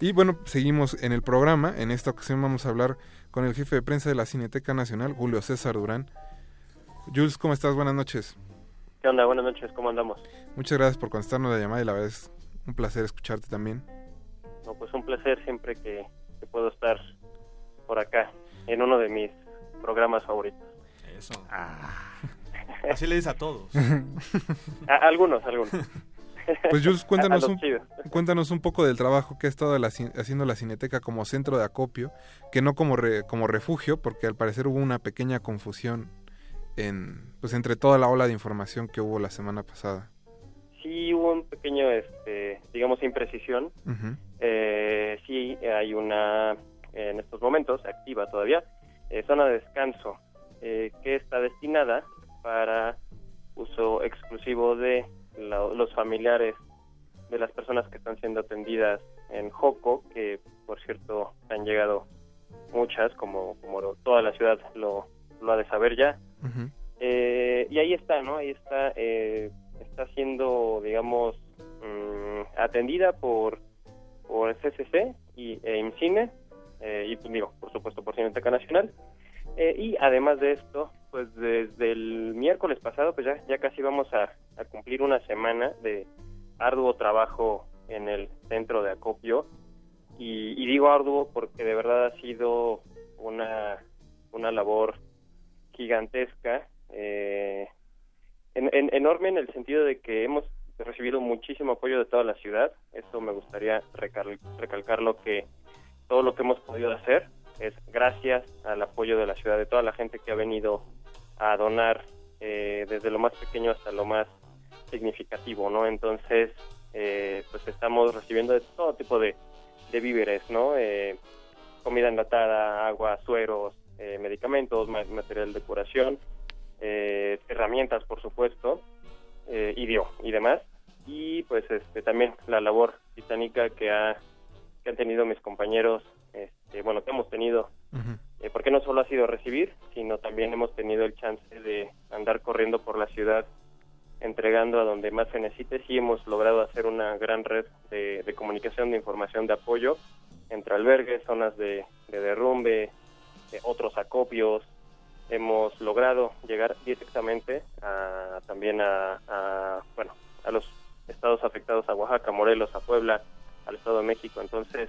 y bueno, seguimos en el programa. En esta ocasión vamos a hablar con el jefe de prensa de la Cineteca Nacional, Julio César Durán. Jules, ¿cómo estás? Buenas noches. ¿Qué onda? Buenas noches, ¿cómo andamos? Muchas gracias por contestarnos la llamada y la verdad es un placer escucharte también. No, pues un placer siempre que, que puedo estar por acá, en uno de mis programas favoritos. Eso. Así le dices a todos. A- algunos, algunos. Pues Jules, cuéntanos un, cuéntanos un poco del trabajo que ha estado la haciendo la Cineteca como centro de acopio, que no como, re- como refugio, porque al parecer hubo una pequeña confusión en, pues entre toda la ola de información que hubo la semana pasada. Sí hubo un pequeño, este, digamos, imprecisión. Eh, sí hay una, en estos momentos, activa todavía, eh, zona de descanso eh, que está destinada para uso exclusivo de la- los familiares de las personas que están siendo atendidas en Joco, que por cierto han llegado muchas, como, como toda la ciudad lo, lo ha de saber ya. Eh, y ahí está, ¿no? Ahí está, eh, está siendo, digamos, mm, atendida por, por CCC y e IMCINE, eh, y pues digo, por supuesto por Cineteca Nacional. Eh, y además de esto, pues desde el miércoles pasado, pues ya, ya casi vamos a, cumplir una semana de arduo trabajo en el centro de acopio. Y, y digo arduo porque de verdad ha sido una, una labor gigantesca, eh, en- en- enorme en el sentido de que hemos recibido muchísimo apoyo de toda la ciudad. Esto me gustaría recal- recalcarlo que todo lo que hemos podido hacer es gracias al apoyo de la ciudad, de toda la gente que ha venido a donar eh, desde lo más pequeño hasta lo más significativo, ¿no? Entonces, eh, pues estamos recibiendo de todo tipo de, de víveres, ¿no? Eh, comida enlatada, agua, sueros, eh, medicamentos, ma- material de curación, eh, herramientas, por supuesto, eh, y y demás. Y pues este también la labor titánica que ha que han tenido mis compañeros, este, bueno, que hemos tenido, eh, porque no solo ha sido recibir, sino también hemos tenido el chance de andar corriendo por la ciudad entregando a donde más se necesite. Sí hemos logrado hacer una gran red de, de comunicación, de información, de apoyo entre albergues, zonas de, de derrumbe, eh, otros acopios. Hemos logrado llegar directamente a, también a, a, bueno, a los estados afectados, a Oaxaca, Morelos, a Puebla, al Estado de México. Entonces,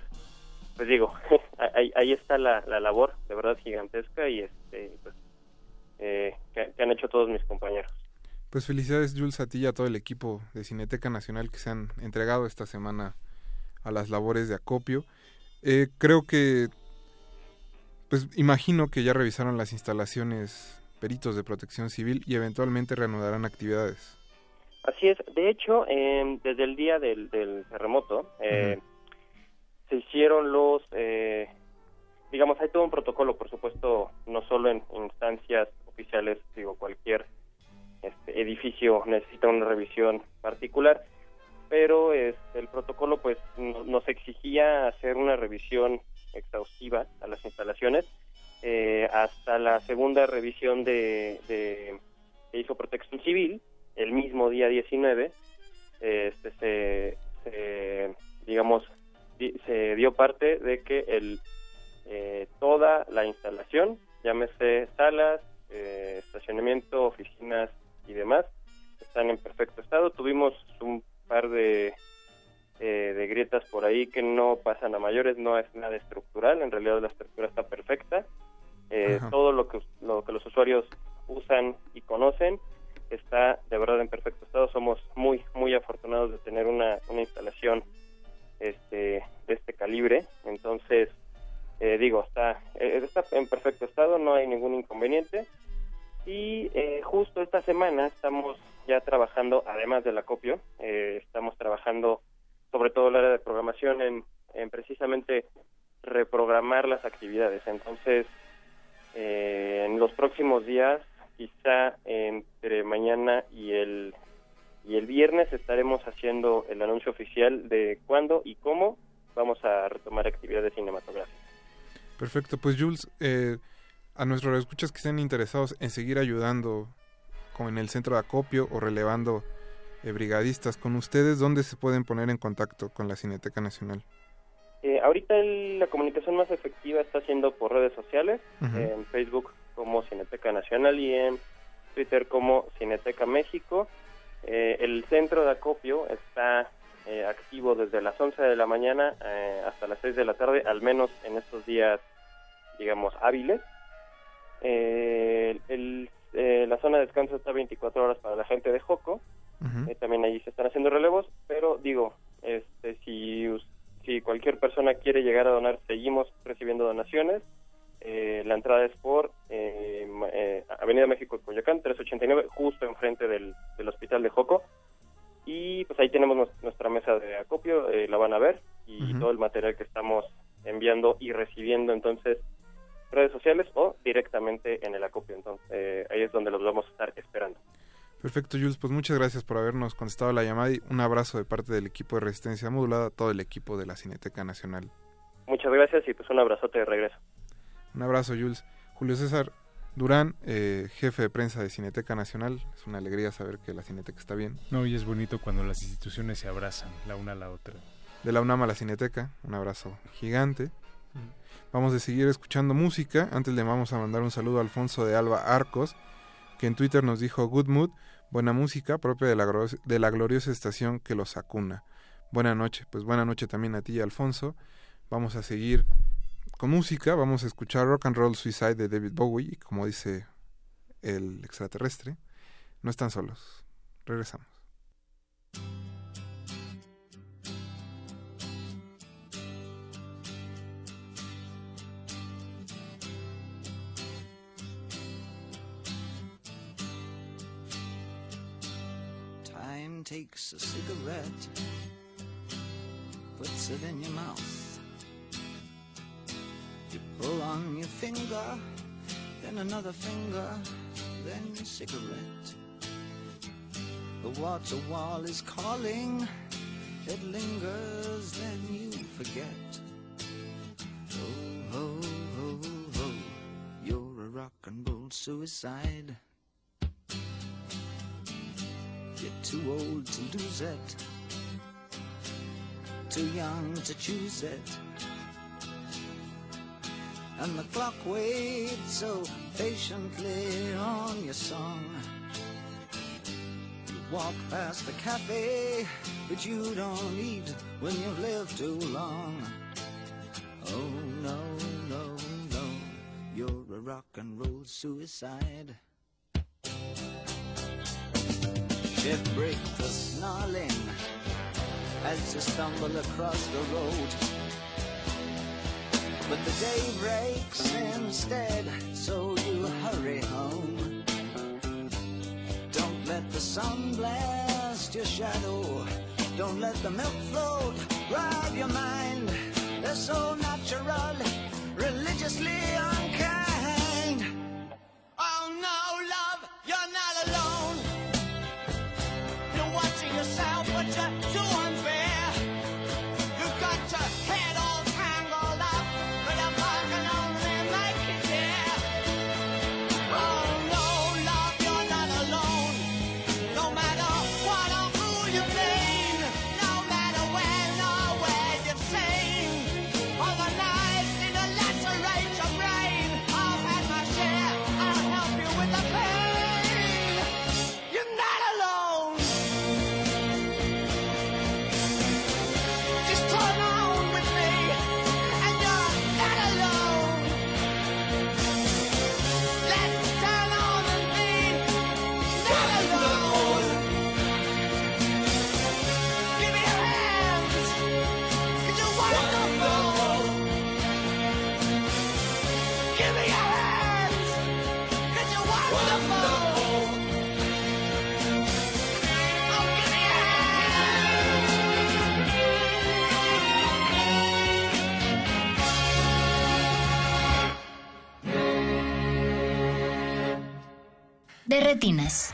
pues digo, ahí, ahí está la, la labor de verdad gigantesca y este, pues, eh, que, que han hecho todos mis compañeros. Pues felicidades Jules a ti y a todo el equipo de Cineteca Nacional que se han entregado esta semana a las labores de acopio. Eh, creo que, pues imagino que ya revisaron las instalaciones peritos de protección civil y eventualmente reanudarán actividades. Así es. De hecho, eh, desde el día del, del terremoto, eh, los, eh, digamos, hay todo un protocolo, por supuesto, no solo en instancias oficiales, digo, cualquier este, edificio necesita una revisión particular, pero este, el protocolo, pues, no- nos exigía hacer una revisión exhaustiva a las instalaciones eh, hasta la segunda revisión de, de que hizo Protección Civil el mismo día 19 este se, digamos di- se dio parte de que el eh, toda la instalación llámese salas eh, estacionamiento oficinas y demás están en perfecto estado. Tuvimos un par de eh, de grietas por ahí que no pasan a mayores no es nada estructural en realidad la estructura está perfecta. Eh, todo lo que lo que los usuarios usan y conocen está de verdad en perfecto estado. Somos muy, muy afortunados de tener una, una instalación este, de este calibre. Entonces, eh, digo, está, eh, está en perfecto estado, no hay ningún inconveniente. Y eh, justo esta semana estamos ya trabajando, además del acopio, eh, estamos trabajando sobre todo el área de programación en, en precisamente reprogramar las actividades. Entonces, eh, en los próximos días, quizá entre mañana y el y el viernes estaremos haciendo el anuncio oficial de cuándo y cómo vamos a retomar actividades cinematográficas. Perfecto, pues Jules, eh, a nuestros escuchas que estén interesados en seguir ayudando como en el centro de acopio o relevando eh, brigadistas con ustedes, ¿dónde se pueden poner en contacto con la Cineteca Nacional? Eh, ahorita el- la comunicación más efectiva está siendo por redes sociales, en Facebook como Cineteca Nacional y en Twitter como Cineteca México. Eh, el centro de acopio está eh, activo desde las 11 de la mañana eh, hasta las 6 de la tarde, al menos en estos días, digamos, hábiles. Eh, el- eh, la zona de descanso está 24 horas para la gente de Joco. Eh, también allí se están haciendo relevos, pero digo, este, si, si cualquier persona quiere llegar a donar, seguimos recibiendo donaciones. Eh, la entrada es por eh, eh, Avenida México, Coyoacán, 389, justo enfrente del, del Hospital de Joco. Y pues ahí tenemos nues- nuestra mesa de acopio, eh, la van a ver, y todo el material que estamos enviando y recibiendo, entonces, redes sociales o directamente en el acopio. Entonces, ahí es donde los vamos a estar esperando. Perfecto, Jules, pues muchas gracias por habernos contestado la llamada y un abrazo de parte del equipo de Resistencia Modulada, todo el equipo de la Cineteca Nacional. Muchas gracias y pues un abrazote de regreso. Un abrazo, Jules. Julio César Durán, eh, jefe de prensa de Cineteca Nacional. Es una alegría saber que la Cineteca está bien. No, y es bonito cuando las instituciones se abrazan la una a la otra. De la UNAM a la Cineteca, un abrazo gigante. Vamos a seguir escuchando música. Antes le vamos a mandar un saludo a Alfonso de Alba Arcos, que en Twitter nos dijo Good Mood, buena música propia de la, de la gloriosa estación que los acuna. Buena noche, pues buena noche también a ti, Alfonso. Vamos a seguir con música, vamos a escuchar Rock and Roll Suicide de David Bowie, y como dice el extraterrestre, no están solos. Regresamos. Time takes a cigarette, puts it in your mouth. You pull on your finger, then another finger, then a cigarette. The water wall is calling, it lingers, then you forget. Oh, ho, ho, ho, you're a rock and roll suicide. You're too old to lose it, too young to choose it. And the clock waits so patiently on your song. You walk past the cafe, but you don't eat when you've lived too long. Oh no, no, no, you're a rock and roll suicide. Shift break the snarling as you stumble across the road. But the day breaks instead, so you hurry home. Don't let the sun blast your shadow. Don't let the milk float rob your mind. They're so natural, religiously retinas.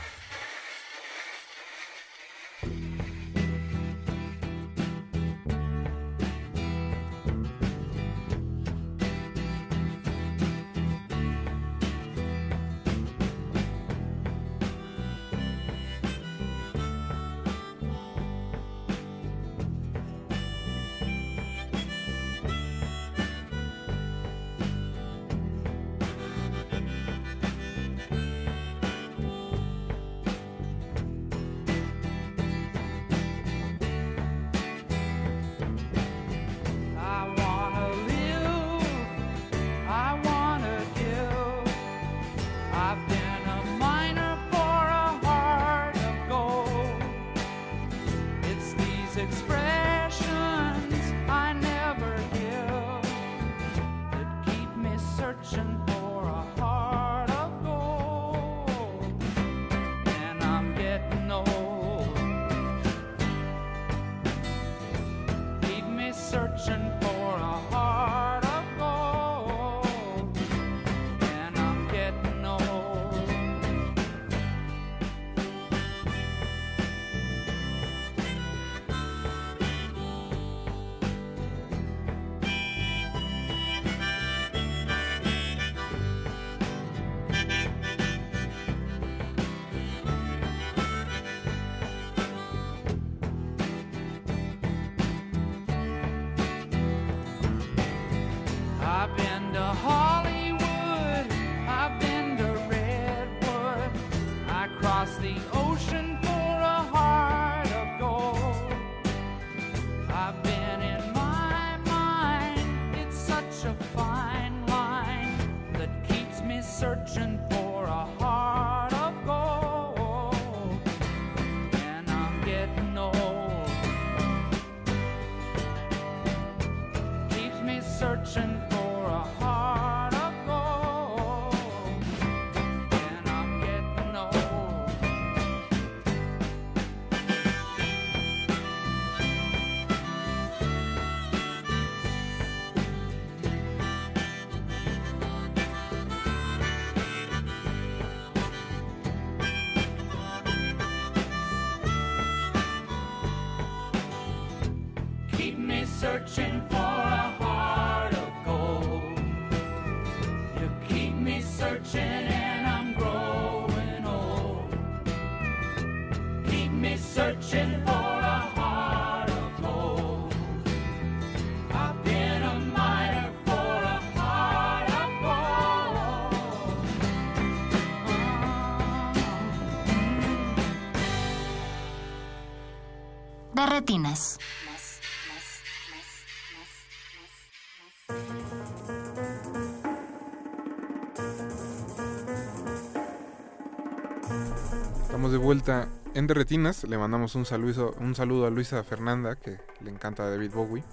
Estamos de vuelta en Derretinas. Le mandamos un saludo, un saludo a Luisa Fernanda, que le encanta David Bowie.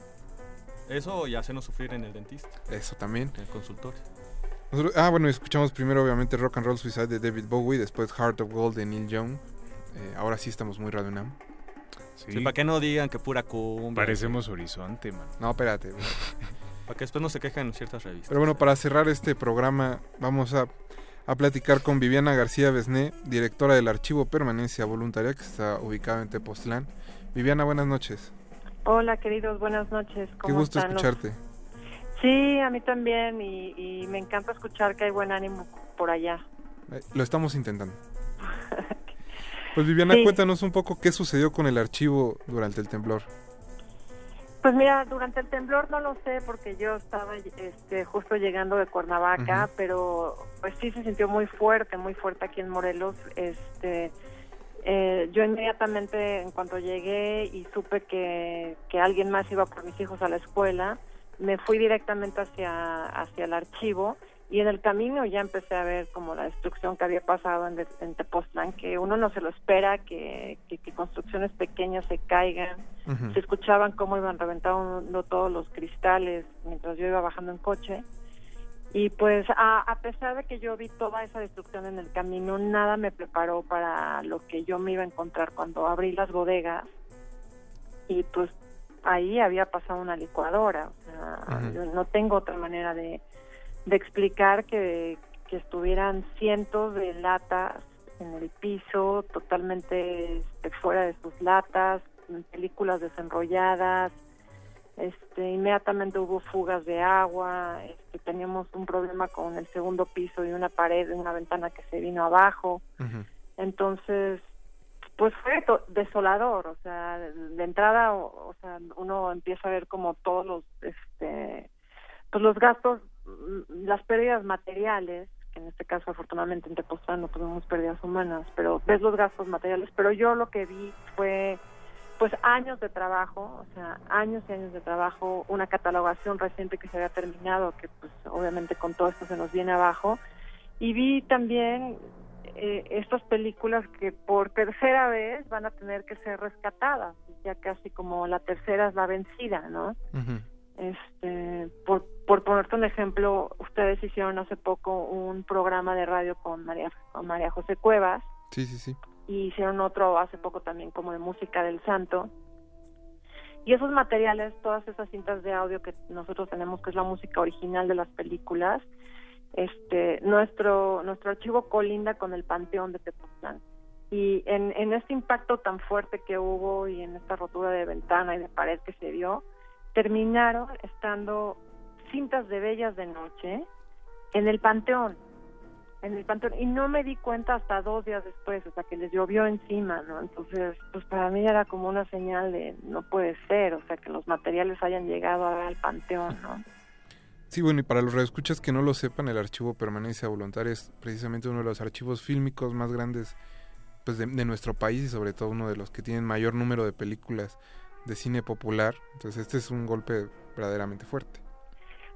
Eso y hacernos sufrir en el dentista. Eso también. En el consultorio. Nosotros- ah, bueno, escuchamos primero obviamente Rock and Roll Suicide de David Bowie, después Heart of Gold de Neil Young. Eh, ahora sí estamos muy Radio Nam. Sí, para que no digan que pura cumbia. Parecemos Horizonte, man. No, espérate. Para que después no se quejen en ciertas revistas. Pero bueno, para cerrar este programa vamos a, a platicar con Viviana García Besné, directora del Archivo Permanencia Voluntaria que está ubicado en Tepoztlán. Viviana, buenas noches. Hola, queridos, buenas noches. Qué ¿Cómo gusto están los- escucharte. Sí, a mí también, y, y me encanta escuchar que hay buen ánimo por allá. Eh, Lo estamos intentando. Pues Viviana, Sí. cuéntanos un poco qué sucedió con el archivo durante el temblor. Pues mira, durante el temblor no lo sé porque yo estaba este, justo llegando de Cuernavaca, pero pues sí se sintió muy fuerte, muy fuerte aquí en Morelos. Este, eh, yo inmediatamente, en cuanto llegué y supe que, que alguien más iba por mis hijos a la escuela, me fui directamente hacia, hacia el archivo y en el camino ya empecé a ver como la destrucción que había pasado en, en Tepoztlán, que uno no se lo espera, que, que, que construcciones pequeñas se caigan, se escuchaban cómo iban reventando todos los cristales mientras yo iba bajando en coche. Y pues a, a pesar de que yo vi toda esa destrucción en el camino, nada me preparó para lo que yo me iba a encontrar cuando abrí las bodegas. Y pues ahí había pasado una licuadora. O sea, yo no tengo otra manera de, de explicar que, que estuvieran cientos de latas en el piso, totalmente este, fuera de sus latas, películas desenrolladas, este, inmediatamente hubo fugas de agua, este, teníamos un problema con el segundo piso y una pared, una ventana que se vino abajo, entonces pues fue desolador, o sea, de entrada, o, o sea, uno empieza a ver como todos los, este, pues los gastos, las pérdidas materiales, que en este caso afortunadamente en Tepoztlán no tuvimos pérdidas humanas, pero ves los gastos materiales, pero yo lo que vi fue pues años de trabajo, o sea, años y años de trabajo, una catalogación reciente que se había terminado, que pues obviamente con todo esto se nos viene abajo, y vi también eh, estas películas que por tercera vez van a tener que ser rescatadas, ya casi como la tercera es la vencida, ¿no? Este, por, por ponerte un ejemplo, ustedes hicieron hace poco un programa de radio con María, con María José Cuevas Sí, sí, sí. y hicieron otro hace poco también como de música del santo. Y esos materiales, todas esas cintas de audio que nosotros tenemos, que es la música original de las películas, este, nuestro, nuestro archivo colinda con el Panteón de Tepoztlán. Y en, en este impacto tan fuerte que hubo y en esta rotura de ventana y de pared que se dio, terminaron estando cintas de Bellas de Noche en el Panteón en el panteón y no me di cuenta hasta dos días después, sea que les llovió encima, ¿no? Entonces, pues para mí era como una señal de no puede ser, o sea que los materiales hayan llegado al panteón, ¿no? Sí, bueno, y para los radioescuchas que no lo sepan, el archivo Permanencia Voluntaria es precisamente uno de los archivos fílmicos más grandes pues, de nuestro país y sobre todo uno de los que tienen mayor número de películas de cine popular. Entonces este es un golpe verdaderamente fuerte.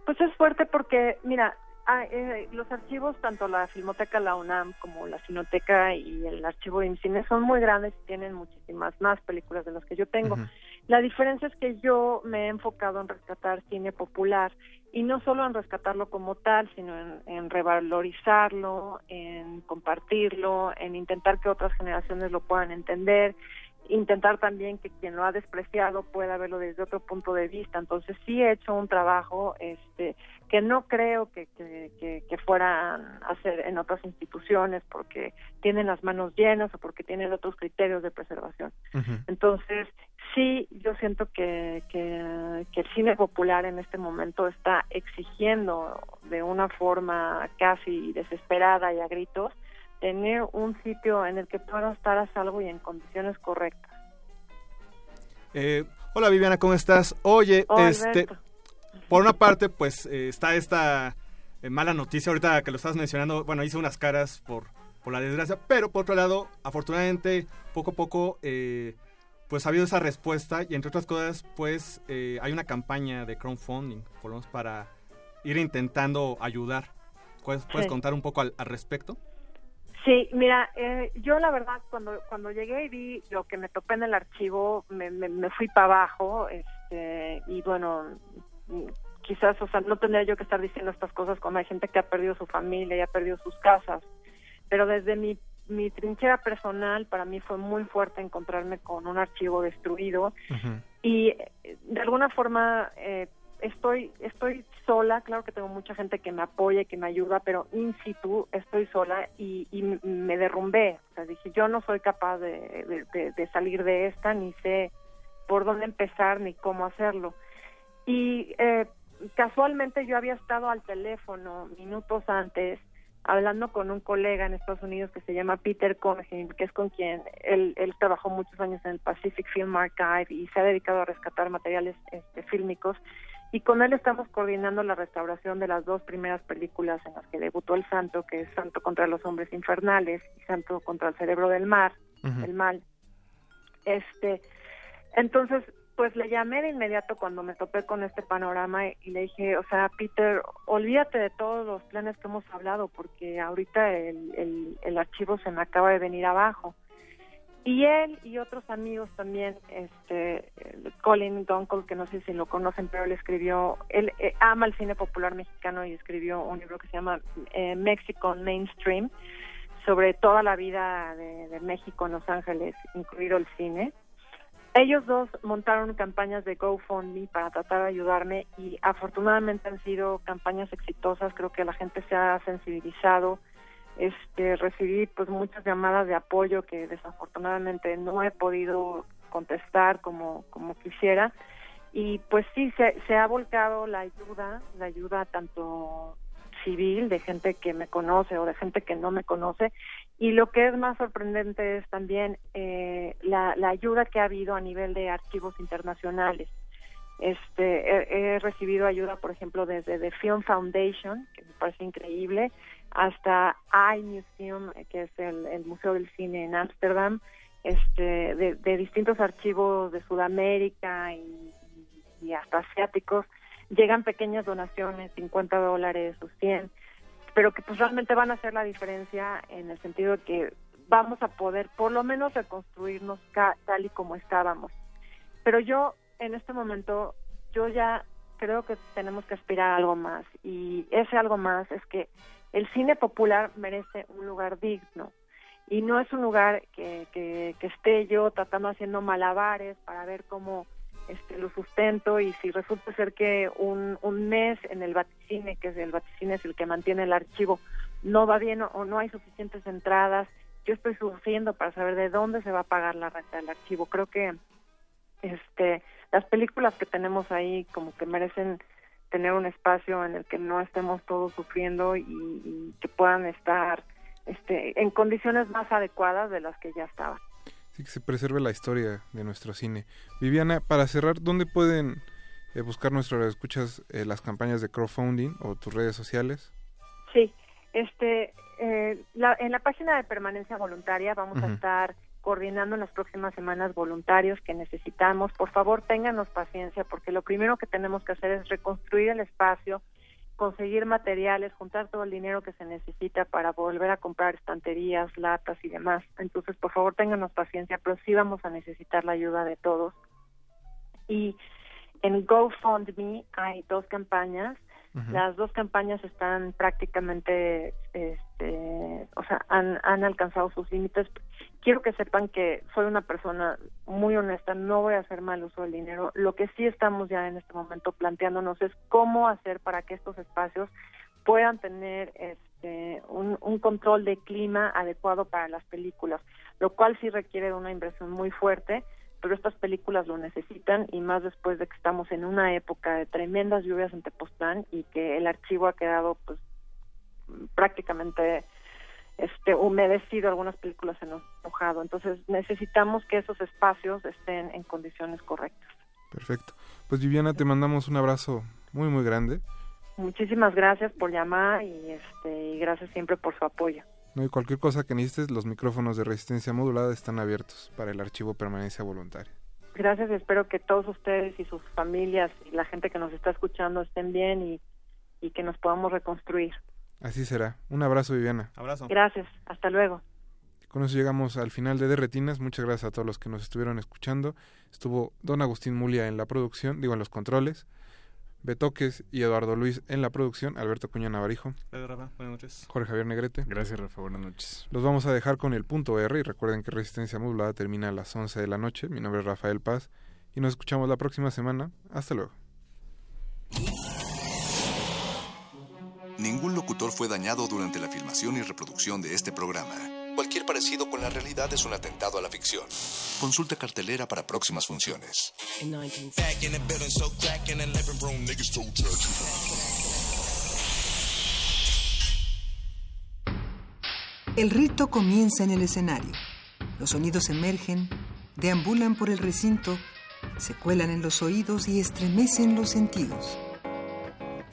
Pues es fuerte porque, mira, ah, eh, los archivos, tanto la Filmoteca La UNAM como la Cinoteca y el archivo de IMCINE son muy grandes y tienen muchísimas más películas de las que yo tengo. La diferencia es que yo me he enfocado en rescatar cine popular y no solo en rescatarlo como tal, sino en, en revalorizarlo, en compartirlo, en intentar que otras generaciones lo puedan entender, intentar también que quien lo ha despreciado pueda verlo desde otro punto de vista. Entonces sí he hecho un trabajo este que no creo que, que, que, que fueran a hacer en otras instituciones porque tienen las manos llenas o porque tienen otros criterios de preservación. Entonces, sí, yo siento que, que, que el cine popular en este momento está exigiendo de una forma casi desesperada y a gritos tener un sitio en el que pueda estar a salvo y en condiciones correctas. Eh, hola Viviana, ¿cómo estás? Oye, Hola, este, Alberto. por una parte, pues eh, está esta eh, mala noticia ahorita que lo estás mencionando. Bueno, hice unas caras por, por la desgracia, pero por otro lado, afortunadamente, poco a poco, eh, pues ha habido esa respuesta y entre otras cosas, pues eh, hay una campaña de crowdfunding, por lo menos para ir intentando ayudar. ¿Puedes, puedes contar un poco al, al respecto? Sí, mira, eh, yo la verdad cuando cuando llegué y vi lo que me topé en el archivo, me, me, me fui para abajo, este, y bueno, quizás, o sea, no tendría yo que estar diciendo estas cosas cuando hay gente que ha perdido su familia y ha perdido sus casas, pero desde mi mi trinchera personal para mí fue muy fuerte encontrarme con un archivo destruido y eh, de alguna forma eh, estoy estoy sola claro que tengo mucha gente que me apoya y que me ayuda pero in situ estoy sola y, y me derrumbé o sea dije yo no soy capaz de, salir de esta ni sé por dónde empezar ni cómo hacerlo y eh, casualmente yo había estado al teléfono minutos antes hablando con un colega en Estados Unidos que se llama Peter Conheim, que es con quien él, él trabajó muchos años en el Pacific Film Archive y se ha dedicado a rescatar materiales este, fílmicos. Y con él estamos coordinando la restauración de las dos primeras películas en las que debutó el Santo, que es Santo contra los Hombres Infernales y Santo contra el Cerebro del Mar, el Mal. Este, entonces, pues le llamé de inmediato cuando me topé con este panorama y le dije, o sea, Peter, olvídate de todos los planes que hemos hablado porque ahorita el, el, el archivo se me acaba de venir abajo. Y él y otros amigos también, este, eh, Colin Dunkel, que no sé si lo conocen, pero él escribió, él eh, ama el cine popular mexicano y escribió un libro que se llama eh, Mexican Mainstream, sobre toda la vida de, de México en Los Ángeles, incluido el cine. Ellos dos montaron campañas de GoFundMe para tratar de ayudarme y afortunadamente han sido campañas exitosas. Creo que la gente se ha sensibilizado. Este recibí pues muchas llamadas de apoyo que desafortunadamente no he podido contestar como como quisiera. Y pues sí se, se ha volcado la ayuda la ayuda tanto civil de gente que me conoce o de gente que no me conoce. Y lo que es más sorprendente es también eh, la, la ayuda que ha habido a nivel de archivos internacionales este he, recibido ayuda por ejemplo desde The Film Foundation que me parece increíble hasta iMuseum, que es el, Museo del Cine en Ámsterdam, este, de, distintos archivos de Sudamérica y, hasta asiáticos, llegan pequeñas donaciones, 50 dólares o 100, pero que pues realmente van a hacer la diferencia en el sentido de que vamos a poder por lo menos reconstruirnos tal y como estábamos. Pero yo en este momento, yo ya creo que tenemos que aspirar a algo más y ese algo más es que el cine popular merece un lugar digno y no es un lugar que, que, esté yo tratando haciendo malabares para ver cómo este, lo sustento y si resulta ser que un, un mes en el Vaticine, que es el Vaticine es el que mantiene el archivo, no va bien o, o no hay suficientes entradas, yo estoy sufriendo para saber de dónde se va a pagar la renta del archivo. Creo que este las películas que tenemos ahí como que merecen tener un espacio en el que no estemos todos sufriendo y, y que puedan estar este, en condiciones más adecuadas de las que ya estaban. Sí, que se preserve la historia de nuestro cine. Viviana, para cerrar, ¿dónde pueden eh, buscar nuestros escuchas eh, las campañas de crowdfunding o tus redes sociales? Sí, este, eh, la, en la página de permanencia voluntaria vamos uh -huh. a estar coordinando en las próximas semanas voluntarios que necesitamos. Por favor, ténganos paciencia porque lo primero que tenemos que hacer es reconstruir el espacio, conseguir materiales, juntar todo el dinero que se necesita para volver a comprar estanterías, latas y demás. Entonces, por favor, ténganos paciencia, pero sí vamos a necesitar la ayuda de todos. Y en GoFundMe hay dos campañas. Uh -huh. Las dos campañas están prácticamente, este, o sea, han, han alcanzado sus límites. Quiero que sepan que soy una persona muy honesta, no voy a hacer mal uso del dinero. Lo que sí estamos ya en este momento planteándonos es cómo hacer para que estos espacios puedan tener este, un, un control de clima adecuado para las películas, lo cual sí requiere de una inversión muy fuerte pero estas películas lo necesitan y más después de que estamos en una época de tremendas lluvias en Tepoztlán y que el archivo ha quedado pues prácticamente este humedecido, algunas películas se nos mojado, entonces necesitamos que esos espacios estén en condiciones correctas. Perfecto. Pues Viviana, te mandamos un abrazo muy muy grande. Muchísimas gracias por llamar y este y gracias siempre por su apoyo. No, y cualquier cosa que necesites, los micrófonos de resistencia modulada están abiertos para el archivo permanencia voluntaria. Gracias, espero que todos ustedes y sus familias y la gente que nos está escuchando estén bien y, y que nos podamos reconstruir. Así será. Un abrazo, Viviana. Abrazo. Gracias, hasta luego. Con eso llegamos al final de Derretinas. Muchas gracias a todos los que nos estuvieron escuchando. Estuvo don Agustín Mulia en la producción, digo en los controles. Betoques y Eduardo Luis en la producción, Alberto Cuña Navarijo. Rafa, buenas noches. Jorge Javier Negrete. Gracias, Rafa, buenas noches. Los vamos a dejar con el punto R y recuerden que Resistencia Modulada termina a las 11 de la noche. Mi nombre es Rafael Paz y nos escuchamos la próxima semana. Hasta luego. Ningún locutor fue dañado durante la filmación y reproducción de este programa. Cualquier parecido con la realidad es un atentado a la ficción. Consulta cartelera para próximas funciones. El rito comienza en el escenario. Los sonidos emergen, deambulan por el recinto, se cuelan en los oídos y estremecen los sentidos.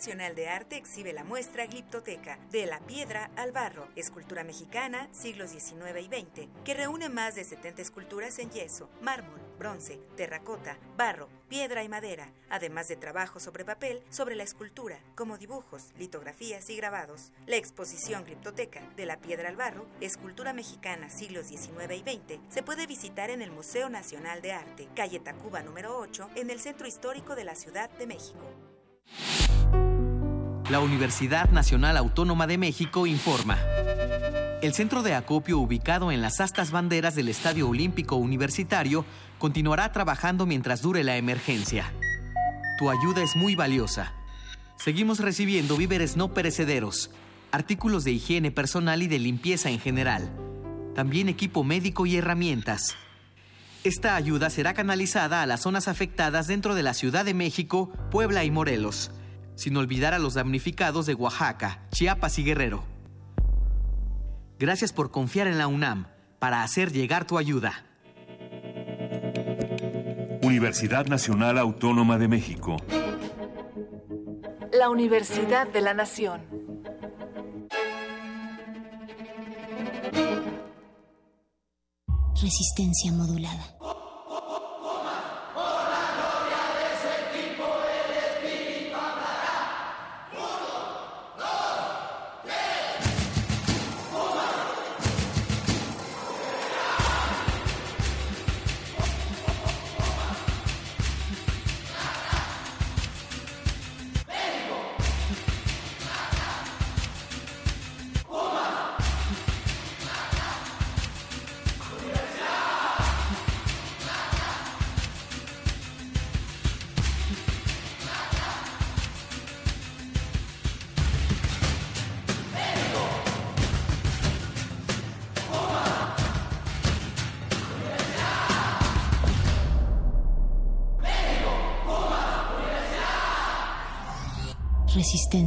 Nacional de Arte exhibe la muestra Gliptoteca, de la piedra al barro, escultura mexicana, siglos XIX y XX, que reúne más de 70 esculturas en yeso, mármol, bronce, terracota, barro, piedra y madera, además de trabajos sobre papel sobre la escultura, como dibujos, litografías y grabados. La exposición Criptoteca de la piedra al barro, escultura mexicana siglos XIX y XX, se puede visitar en el Museo Nacional de Arte, calle Tacuba número 8, en el centro histórico de la Ciudad de México. La Universidad Nacional Autónoma de México informa. El centro de acopio ubicado en las astas banderas del Estadio Olímpico Universitario continuará trabajando mientras dure la emergencia. Tu ayuda es muy valiosa. Seguimos recibiendo víveres no perecederos, artículos de higiene personal y de limpieza en general, también equipo médico y herramientas. Esta ayuda será canalizada a las zonas afectadas dentro de la Ciudad de México, Puebla y Morelos, sin olvidar a los damnificados de Oaxaca, Chiapas y Guerrero. Gracias por confiar en la UNAM para hacer llegar tu ayuda. Universidad Nacional Autónoma de México. La Universidad de la Nación. Resistencia modulada.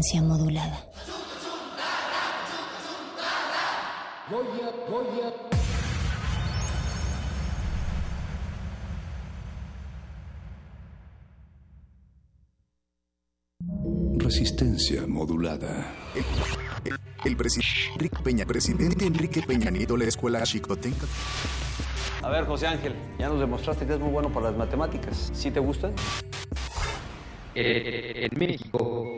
Resistencia modulada. Resistencia modulada. El, el presidente Enrique Peña, presidente Enrique Peña Nieto, la escuela Chicotenca. A ver, José Ángel, ya nos demostraste que es muy bueno para las matemáticas. ¿Sí te gustan? Eh, En México,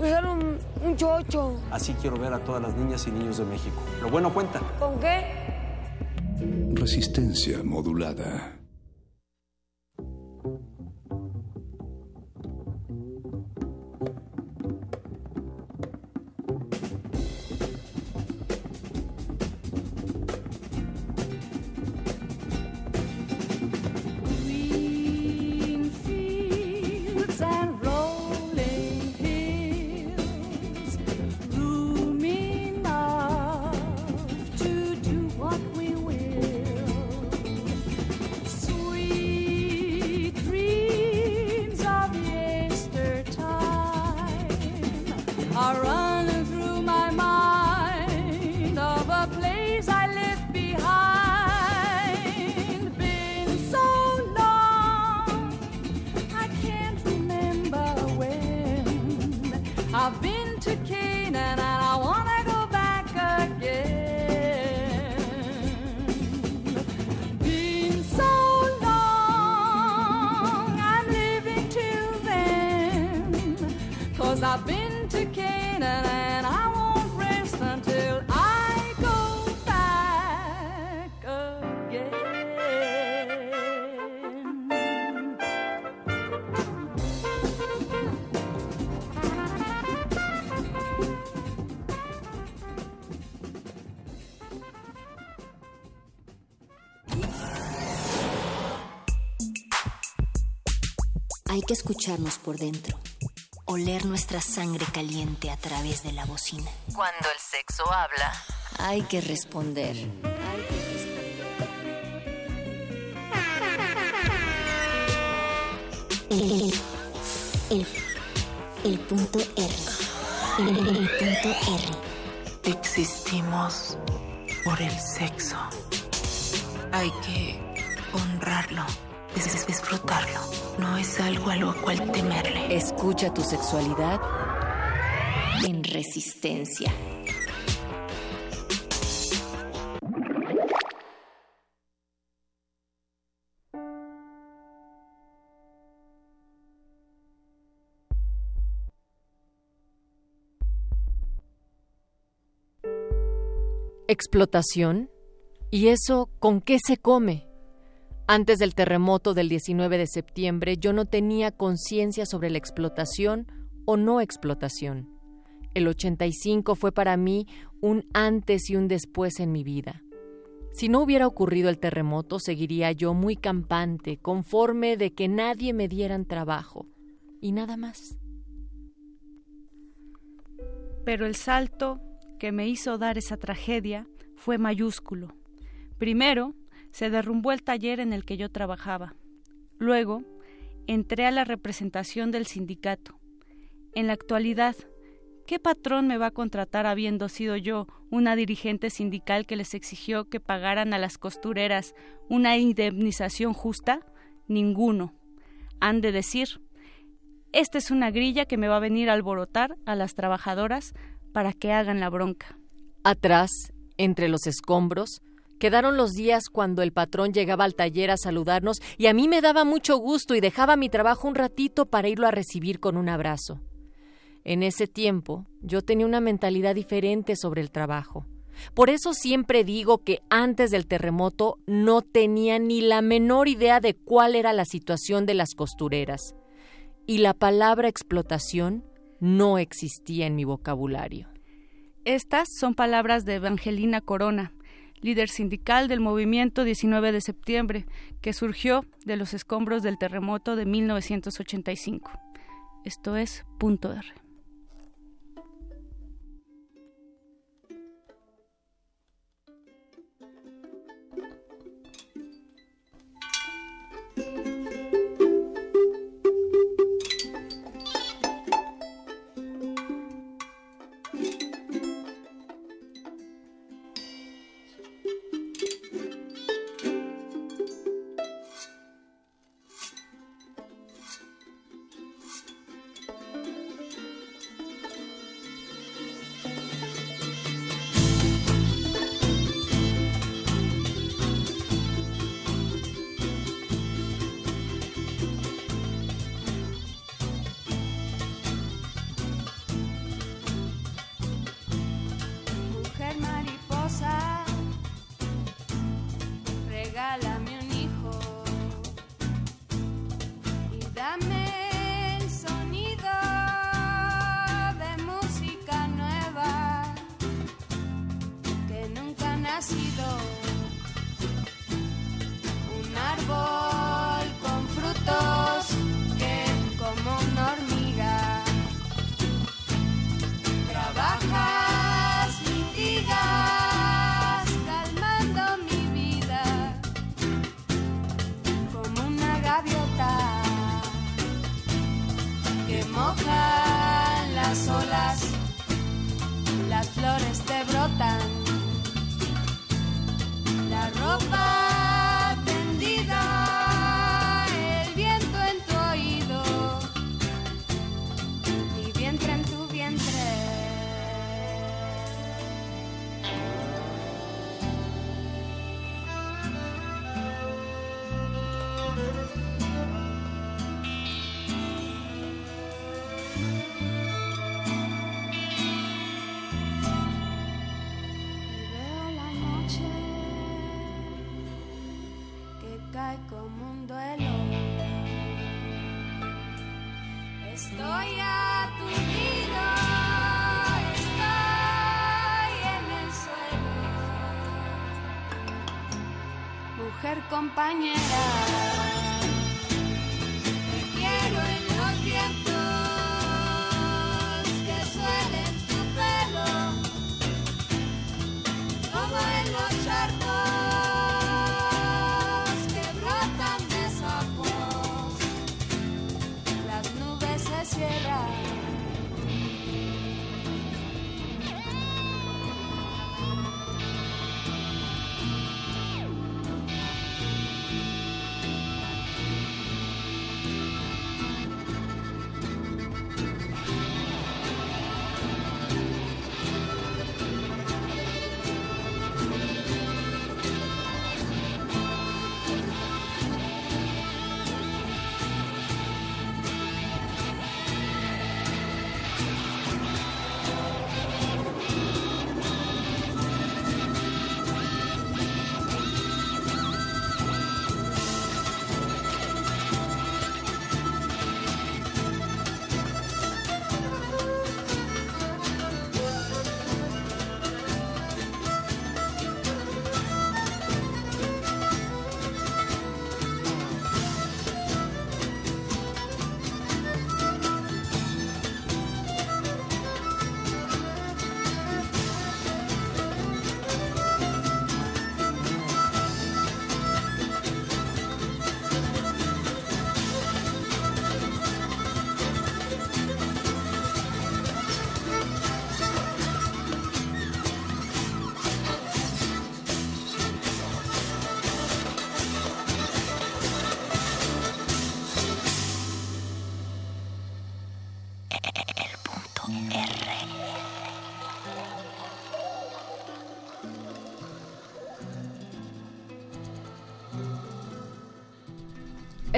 usar un, un chocho. Así quiero ver a todas las niñas y niños de México. Lo bueno cuenta. ¿Con qué? Resistencia modulada. Escucharnos por dentro, oler nuestra sangre caliente a través de la bocina. Cuando el sexo habla. Hay que responder. El, el- el El punto R. El, el- el punto R. Existimos por el sexo. Hay que honrarlo, dis- disfrutarlo. No es algo a lo cual temerle. Escucha tu sexualidad en resistencia. Explotación. ¿Y eso con qué se come? Antes del terremoto del 19 de septiembre yo no tenía conciencia sobre la explotación o no explotación. El 85 fue para mí un antes y un después en mi vida. Si no hubiera ocurrido el terremoto, seguiría yo muy campante, conforme de que nadie me dieran trabajo. Y nada más. Pero el salto que me hizo dar esa tragedia fue mayúsculo. Primero, se derrumbó el taller en el que yo trabajaba. Luego, entré a la representación del sindicato. En la actualidad, ¿qué patrón me va a contratar habiendo sido yo una dirigente sindical que les exigió que pagaran a las costureras una indemnización justa? Ninguno. Han de decir, esta es una grilla que me va a venir a alborotar a las trabajadoras para que hagan la bronca. Atrás, entre los escombros, quedaron los días cuando el patrón llegaba al taller a saludarnos y a mí me daba mucho gusto y dejaba mi trabajo un ratito para irlo a recibir con un abrazo. En ese tiempo yo tenía una mentalidad diferente sobre el trabajo. Por eso siempre digo que antes del terremoto no tenía ni la menor idea de cuál era la situación de las costureras. Y la palabra explotación no existía en mi vocabulario. Estas son palabras de Evangelina Corona, líder sindical del movimiento 19 de septiembre, que surgió de los escombros del terremoto de 1985. Esto es punto R.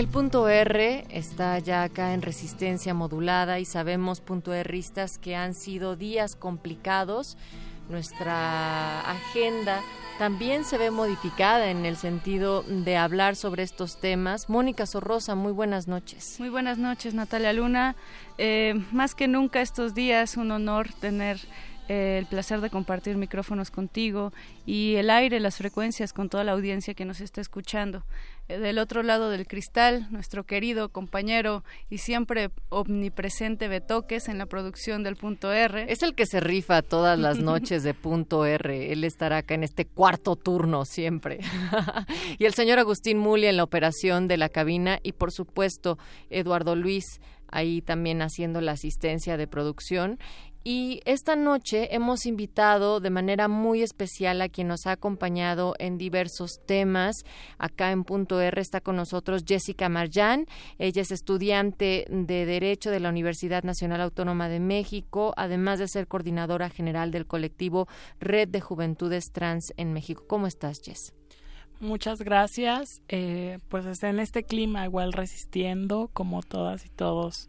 El punto R está ya acá en resistencia modulada y sabemos, punto Ristas, que han sido días complicados. Nuestra agenda también se ve modificada en el sentido de hablar sobre estos temas. Mónica Sorrosa, muy buenas noches. Muy buenas noches, Natalia Luna. Eh, más que nunca estos días, un honor tener eh, el placer de compartir micrófonos contigo y el aire, las frecuencias con toda la audiencia que nos está escuchando. Eh, del otro lado del cristal, nuestro querido compañero y siempre omnipresente Betoques en la producción del Punto R. Es el que se rifa todas las noches de Punto R. Él estará acá en este cuarto turno siempre. y el señor Agustín Muli en la operación de la cabina y por supuesto Eduardo Luis ahí también haciendo la asistencia de producción y esta noche hemos invitado de manera muy especial a quien nos ha acompañado en diversos temas. Acá en Punto R está con nosotros Jessica Marjan. Ella es estudiante de Derecho de la Universidad Nacional Autónoma de México, además de ser coordinadora general del colectivo Red de Juventudes Trans en México. ¿Cómo estás, Jess? Muchas gracias. Eh, pues en este clima igual resistiendo como todas y todos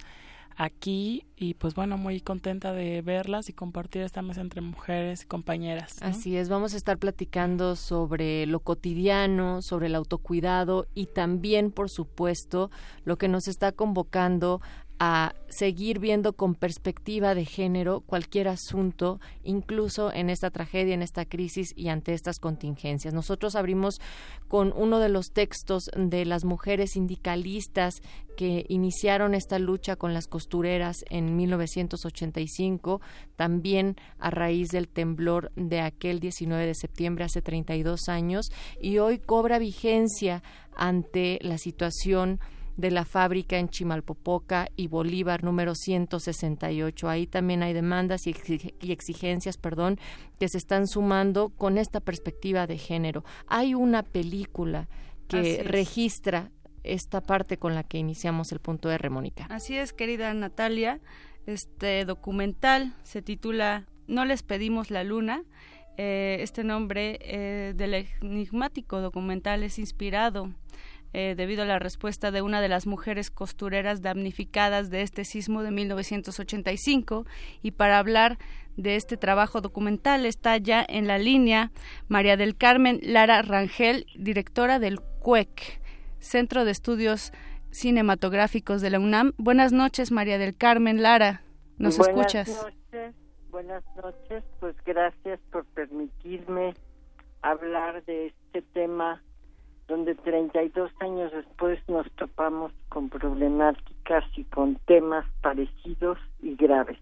aquí y pues bueno, muy contenta de verlas y compartir esta mesa entre mujeres y compañeras. Así es, vamos a estar platicando sobre lo cotidiano, sobre el autocuidado y también, por supuesto, lo que nos está convocando a seguir viendo con perspectiva de género cualquier asunto, incluso en esta tragedia, en esta crisis y ante estas contingencias. Nosotros abrimos con uno de los textos de las mujeres sindicalistas que iniciaron esta lucha con las costureras en 1985, también a raíz del temblor de aquel 19 de septiembre hace 32 años, y hoy cobra vigencia ante la situación de la fábrica en Chimalpopoca y Bolívar número 168. Ahí también hay demandas y exigencias, perdón, que se están sumando con esta perspectiva de género. Hay una película que registra esta parte con la que iniciamos el punto R, Mónica. Así es, querida Natalia. Este documental se titula No les pedimos la luna. Eh, este nombre eh, del enigmático documental es inspirado eh, debido a la respuesta de una de las mujeres costureras damnificadas de este sismo de 1985. Y para hablar de este trabajo documental está ya en la línea María del Carmen Lara Rangel, directora del CUEC, Centro de Estudios Cinematográficos de la UNAM. Buenas noches, María del Carmen Lara. ¿Nos escuchas? Buenas noches, buenas noches. Pues gracias por permitirme hablar de este tema donde 32 años después nos topamos con problemáticas y con temas parecidos y graves.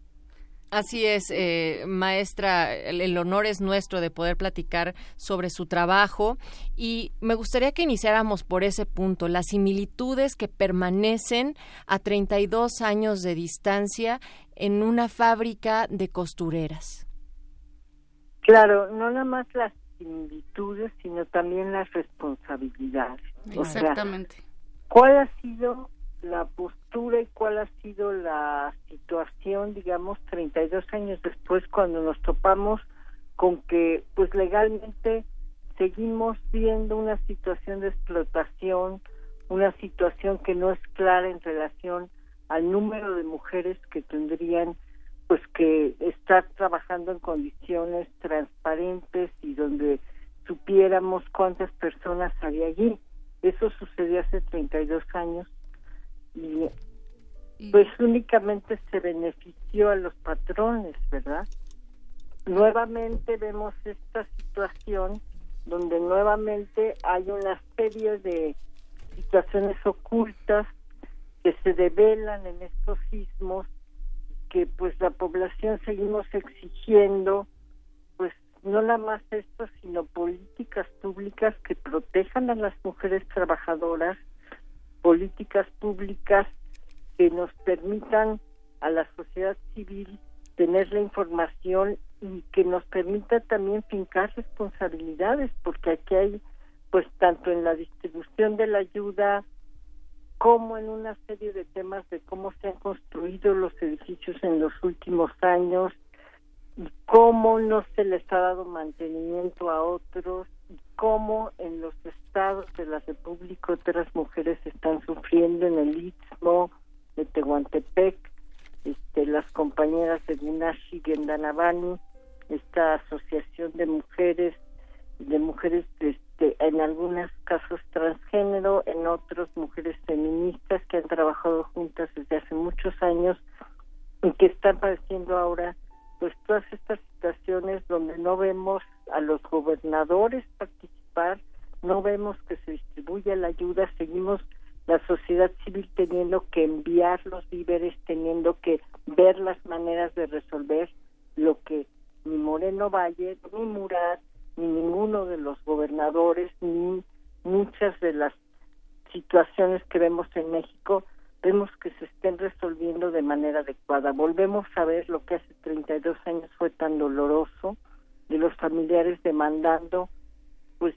Así es, eh, maestra, el, honor es nuestro de poder platicar sobre su trabajo y me gustaría que iniciáramos por ese punto, las similitudes que permanecen a 32 años de distancia en una fábrica de costureras. Claro, no nada más las similitudes, sino también las responsabilidades. Exactamente. ¿Cuál ha sido la postura y cuál ha sido la situación, digamos, 32 años después, cuando nos topamos con que, pues legalmente, seguimos viendo una situación de explotación, una situación que no es clara en relación al número de mujeres que tendrían pues que estar trabajando en condiciones transparentes y donde supiéramos cuántas personas había allí. Eso sucedió hace 32 años y pues únicamente se benefició a los patrones, ¿verdad? Nuevamente vemos esta situación donde nuevamente hay una serie de situaciones ocultas que se develan en estos sismos que pues la población seguimos exigiendo pues no nada más esto sino políticas públicas que protejan a las mujeres trabajadoras políticas públicas que nos permitan a la sociedad civil tener la información y que nos permita también fincar responsabilidades porque aquí hay pues tanto en la distribución de la ayuda como en una serie de temas de cómo se han construido los edificios en los últimos años y cómo no se les ha dado mantenimiento a otros y cómo en los estados de la República otras mujeres están sufriendo en el Istmo de Tehuantepec, este, las compañeras de Gunashi Gendanavani, esta asociación de mujeres, de mujeres este, en algunos casos transgénero, en otros mujeres feministas que han trabajado juntas desde hace muchos años y que están padeciendo ahora pues todas estas situaciones donde no vemos a los gobernadores participar, no vemos que se distribuya la ayuda, seguimos la sociedad civil teniendo que enviar los víveres, teniendo que ver las maneras de resolver lo que ni Moreno Valle, ni Murat, ni ninguno de los gobernadores, ni muchas de las situaciones que vemos en México, vemos que se estén resolviendo de manera adecuada. Volvemos a ver lo que hace 32 años fue tan doloroso, de los familiares demandando pues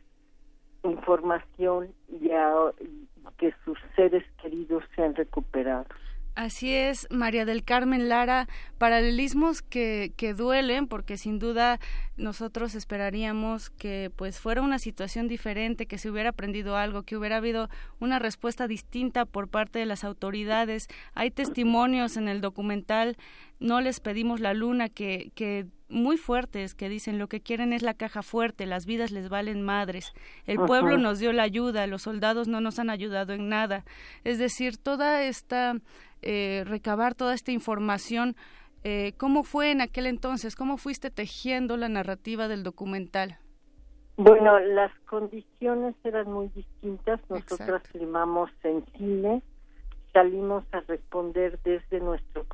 información y, a- y que sus seres queridos sean recuperados. Así es, María del Carmen Lara, paralelismos que, que duelen porque sin duda nosotros esperaríamos que pues fuera una situación diferente, que se hubiera aprendido algo, que hubiera habido una respuesta distinta por parte de las autoridades. Hay testimonios en el documental No les pedimos la luna que, que muy fuertes que dicen lo que quieren es la caja fuerte, las vidas les valen madres. El Ajá. pueblo nos dio la ayuda, los soldados no nos han ayudado en nada. Es decir, toda esta eh, recabar toda esta información. Eh, ¿Cómo fue en aquel entonces? ¿Cómo fuiste tejiendo la narrativa del documental? Bueno, las condiciones eran muy distintas. Nosotras filmamos en cine, salimos a responder desde nuestro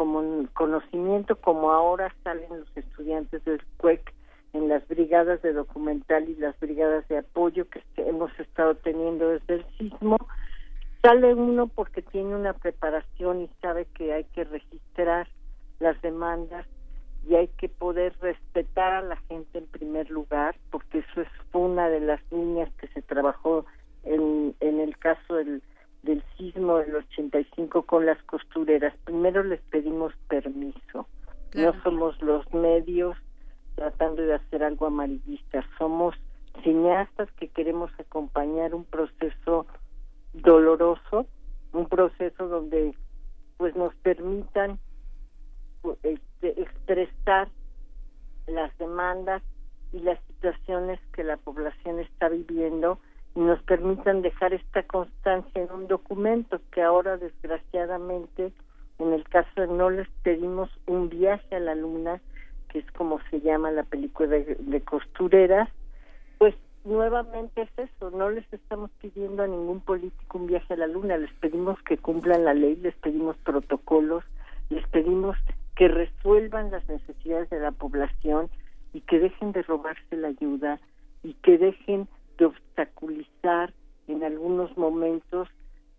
conocimiento, como ahora salen los estudiantes del CUEC en las brigadas de documental y las brigadas de apoyo que este- hemos estado teniendo desde el sismo. Sale uno porque tiene una preparación y sabe que hay que registrar las demandas y hay que poder respetar a la gente en primer lugar, porque eso es una de las líneas que se trabajó en, en el caso del, del sismo del 85 con las costureras. Primero les pedimos permiso. Claro. No somos los medios tratando de hacer algo amarillista, somos cineastas que queremos acompañar un proceso doloroso, un proceso donde pues nos permitan este, expresar las demandas y las situaciones que la población está viviendo y nos permitan dejar esta constancia en un documento que ahora desgraciadamente en el caso de no les pedimos un viaje a la luna que es como se llama la película de, de costureras nuevamente es eso no les estamos pidiendo a ningún político un viaje a la luna les pedimos que cumplan la ley les pedimos protocolos les pedimos que resuelvan las necesidades de la población y que dejen de robarse la ayuda y que dejen de obstaculizar en algunos momentos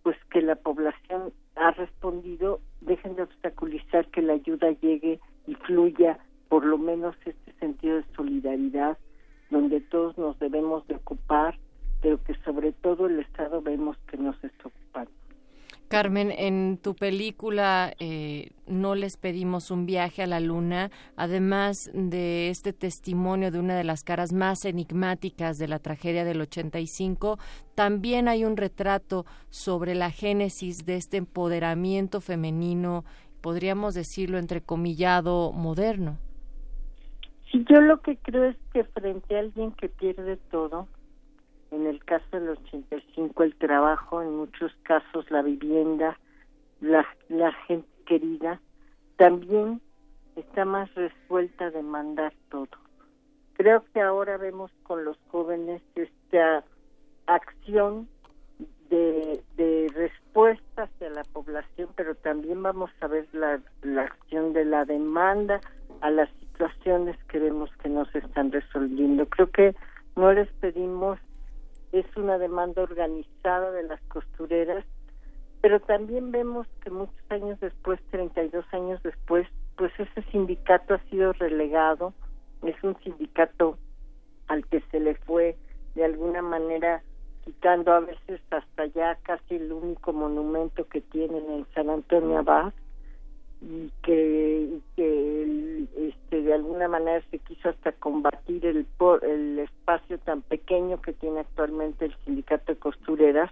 pues que la población ha respondido dejen de obstaculizar que la ayuda llegue y fluya por lo menos este sentido de solidaridad donde todos nos debemos de ocupar pero que sobre todo el Estado vemos que no se está ocupando Carmen, en tu película eh, no les pedimos un viaje a la luna, además de este testimonio de una de las caras más enigmáticas de la tragedia del 85, también hay un retrato sobre la génesis de este empoderamiento femenino, podríamos decirlo entrecomillado, moderno. Sí, yo lo que creo es que frente a alguien que pierde todo, en el caso del 85 el trabajo, en muchos casos la vivienda, la, la gente querida, también está más resuelta a demandar todo. Creo que ahora vemos con los jóvenes esta acción de, de respuesta hacia la población, pero también vamos a ver la, la acción de la demanda a las situaciones que vemos que no se están resolviendo. Creo que no les pedimos, es una demanda organizada de las costureras, pero también vemos que muchos años después, 32 años después, pues ese sindicato ha sido relegado, es un sindicato al que se le fue de alguna manera quitando a veces hasta ya casi el único monumento que tienen en San Antonio Abad y que, que este, de alguna manera se quiso hasta combatir el, el espacio tan pequeño que tiene actualmente el sindicato de costureras,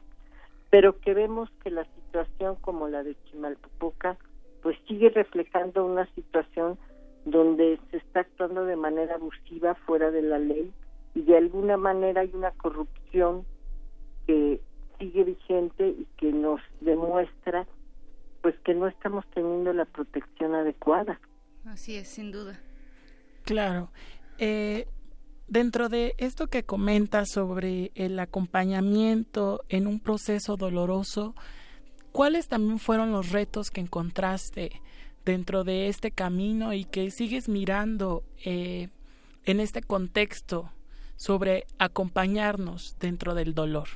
pero que vemos que la situación como la de Chimalpopoca pues sigue reflejando una situación donde se está actuando de manera abusiva fuera de la ley y de alguna manera hay una corrupción que sigue vigente y que nos demuestra pues que no estamos teniendo la protección adecuada. Así es, sin duda. Claro. Eh, dentro de esto que comenta sobre el acompañamiento en un proceso doloroso, ¿cuáles también fueron los retos que encontraste dentro de este camino y que sigues mirando eh, en este contexto sobre acompañarnos dentro del dolor?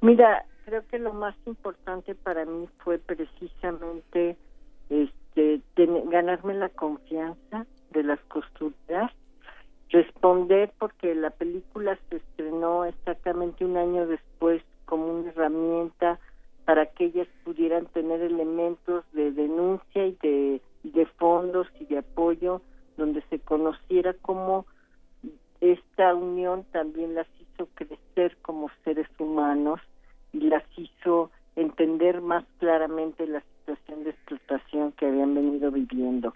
Mira, creo que lo más importante para mí fue precisamente este ganarme la confianza de las costureras. Responder porque la película se estrenó exactamente un año después como una herramienta para que ellas pudieran tener elementos de denuncia y de, de fondos y de apoyo donde se conociera cómo esta unión también las hizo crecer como seres humanos y las hizo entender más claramente la situación de explotación que habían venido viviendo.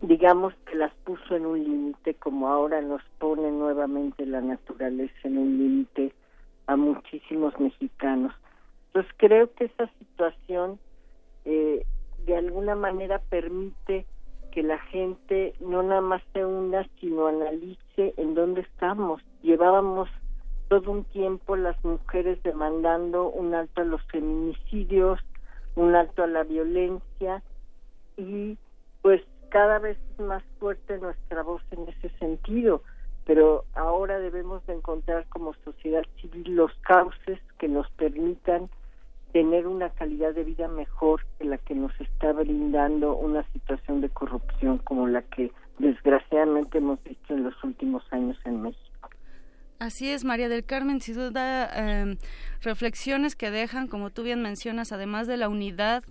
Digamos que las puso en un límite, como ahora nos pone nuevamente la naturaleza en un límite a muchísimos mexicanos. Entonces creo que esa situación eh, de alguna manera permite que la gente no nada más se una, sino analice en dónde estamos. Llevábamos todo un tiempo las mujeres demandando un alto a los feminicidios, un alto a la violencia y pues cada vez es más fuerte nuestra voz en ese sentido, pero ahora debemos de encontrar como sociedad civil los cauces que nos permitan tener una calidad de vida mejor que la que nos está brindando una situación de corrupción como la que desgraciadamente hemos visto en los últimos años en México. Así es, María del Carmen, sin duda, eh, reflexiones que dejan, como tú bien mencionas, además de la unidad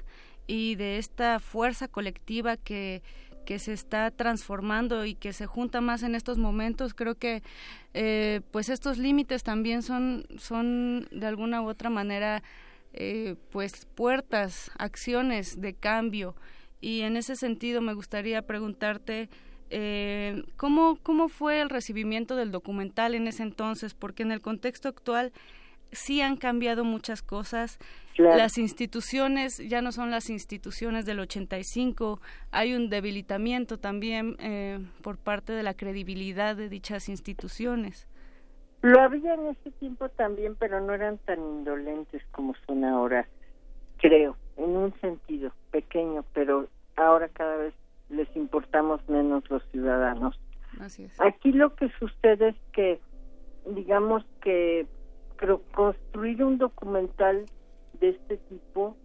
y de esta fuerza colectiva que, que se está transformando y que se junta más en estos momentos, creo que eh, pues estos límites también son, son de alguna u otra manera eh, pues puertas, acciones de cambio. Y en ese sentido me gustaría preguntarte eh, ¿cómo, ¿cómo fue el recibimiento del documental en ese entonces? Porque en el contexto actual sí han cambiado muchas cosas. Las instituciones ya no son las instituciones del 85, hay un debilitamiento también eh, por parte de la credibilidad de dichas instituciones. Lo había en ese tiempo también, pero no eran tan indolentes como son ahora, creo, en un sentido pequeño, pero ahora cada vez les importamos menos los ciudadanos. Así es. Aquí lo que sucede es que, digamos que creo, construir un documental de este tipo,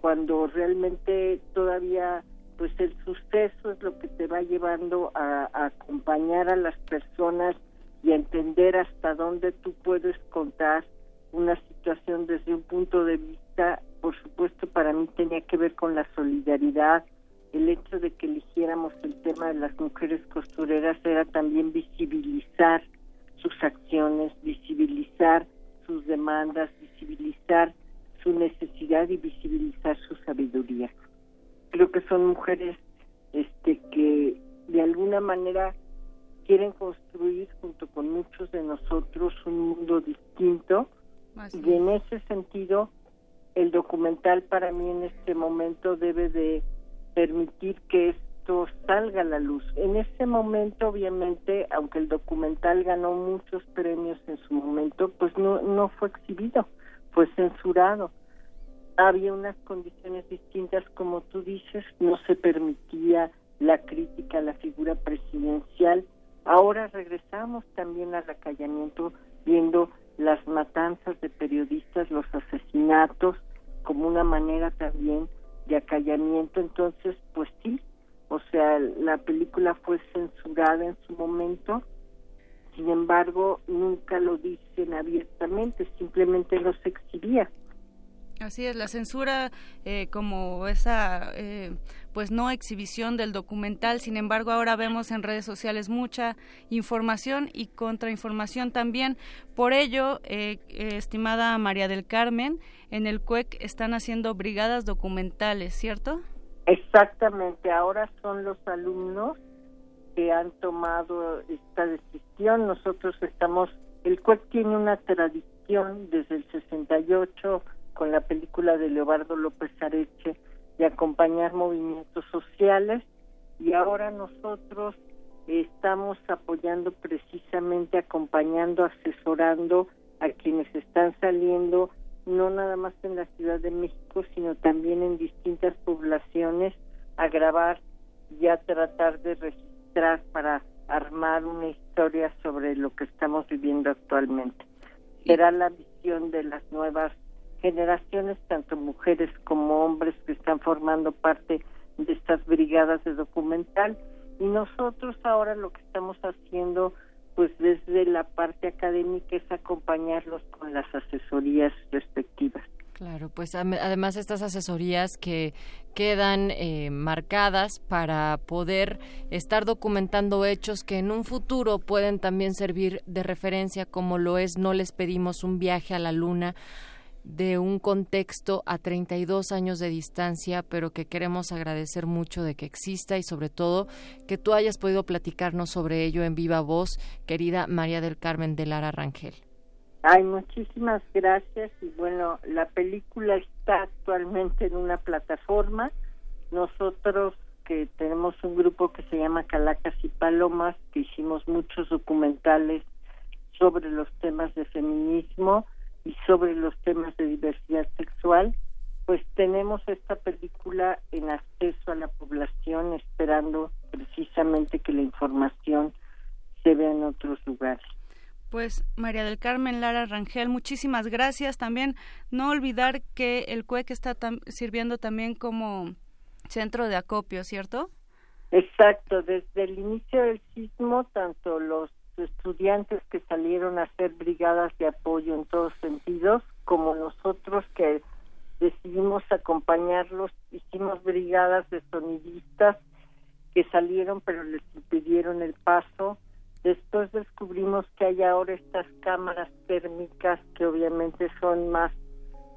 cuando realmente todavía pues el suceso es lo que te va llevando a, a acompañar a las personas y a entender hasta dónde tú puedes contar una situación desde un punto de vista, por supuesto para mí tenía que ver con la solidaridad, el hecho de que eligiéramos el tema de las mujeres costureras era también visibilizar sus acciones, visibilizar sus demandas, visibilizar su necesidad y visibilizar su sabiduría. Creo que son mujeres este que de alguna manera quieren construir junto con muchos de nosotros un mundo distinto y en ese sentido el documental para mí en este momento debe de permitir que esto salga a la luz. En ese momento, obviamente, aunque el documental ganó muchos premios en su momento, pues no, no fue exhibido, fue censurado. Había unas condiciones distintas, como tú dices, no se permitía la crítica a la figura presidencial. Ahora regresamos también al acallamiento, viendo las matanzas de periodistas, los asesinatos, como una manera también de acallamiento, entonces pues sí, o sea, la película fue censurada en su momento, sin embargo, nunca lo dicen abiertamente, simplemente no se exhibía. Así es, la censura eh, como esa eh, pues no exhibición del documental, sin embargo ahora vemos en redes sociales mucha información y contrainformación también. Por ello, eh, estimada María del Carmen, en el CUEC están haciendo brigadas documentales, ¿cierto? Exactamente, ahora son los alumnos que han tomado esta decisión. Nosotros estamos, el CUEC tiene una tradición desde el 68 con la película de Leobardo López Areche de acompañar movimientos sociales y ahora nosotros estamos apoyando precisamente, acompañando, asesorando a quienes están saliendo, no nada más en la Ciudad de México, sino también en distintas poblaciones, a grabar y a tratar de registrar para armar una historia sobre lo que estamos viviendo actualmente. Será la visión de las nuevas generaciones, tanto mujeres como hombres que están formando parte de estas brigadas de documental. Y nosotros ahora lo que estamos haciendo, pues desde la parte académica, es acompañarlos con las asesorías respectivas. Claro, pues además estas asesorías que quedan eh, marcadas para poder estar documentando hechos que en un futuro pueden también servir de referencia, como lo es No les pedimos un viaje a la luna de un contexto a 32 años de distancia, pero que queremos agradecer mucho de que exista y sobre todo que tú hayas podido platicarnos sobre ello en viva voz, querida María del Carmen de Lara Rangel. Ay, muchísimas gracias y bueno, la película está actualmente en una plataforma. Nosotros que tenemos un grupo que se llama Calacas y Palomas, que hicimos muchos documentales sobre los temas de feminismo, y sobre los temas de diversidad sexual, pues tenemos esta película en acceso a la población esperando precisamente que la información se vea en otros lugares. Pues María del Carmen Lara Rangel, muchísimas gracias. También no olvidar que el CUEC está sirviendo también como centro de acopio, ¿cierto? Exacto, desde el inicio del sismo, tanto los estudiantes que salieron a hacer brigadas de apoyo en todos sentidos, como nosotros que decidimos acompañarlos, hicimos brigadas de sonidistas que salieron pero les impidieron el paso. Después descubrimos que hay ahora estas cámaras térmicas que obviamente son más,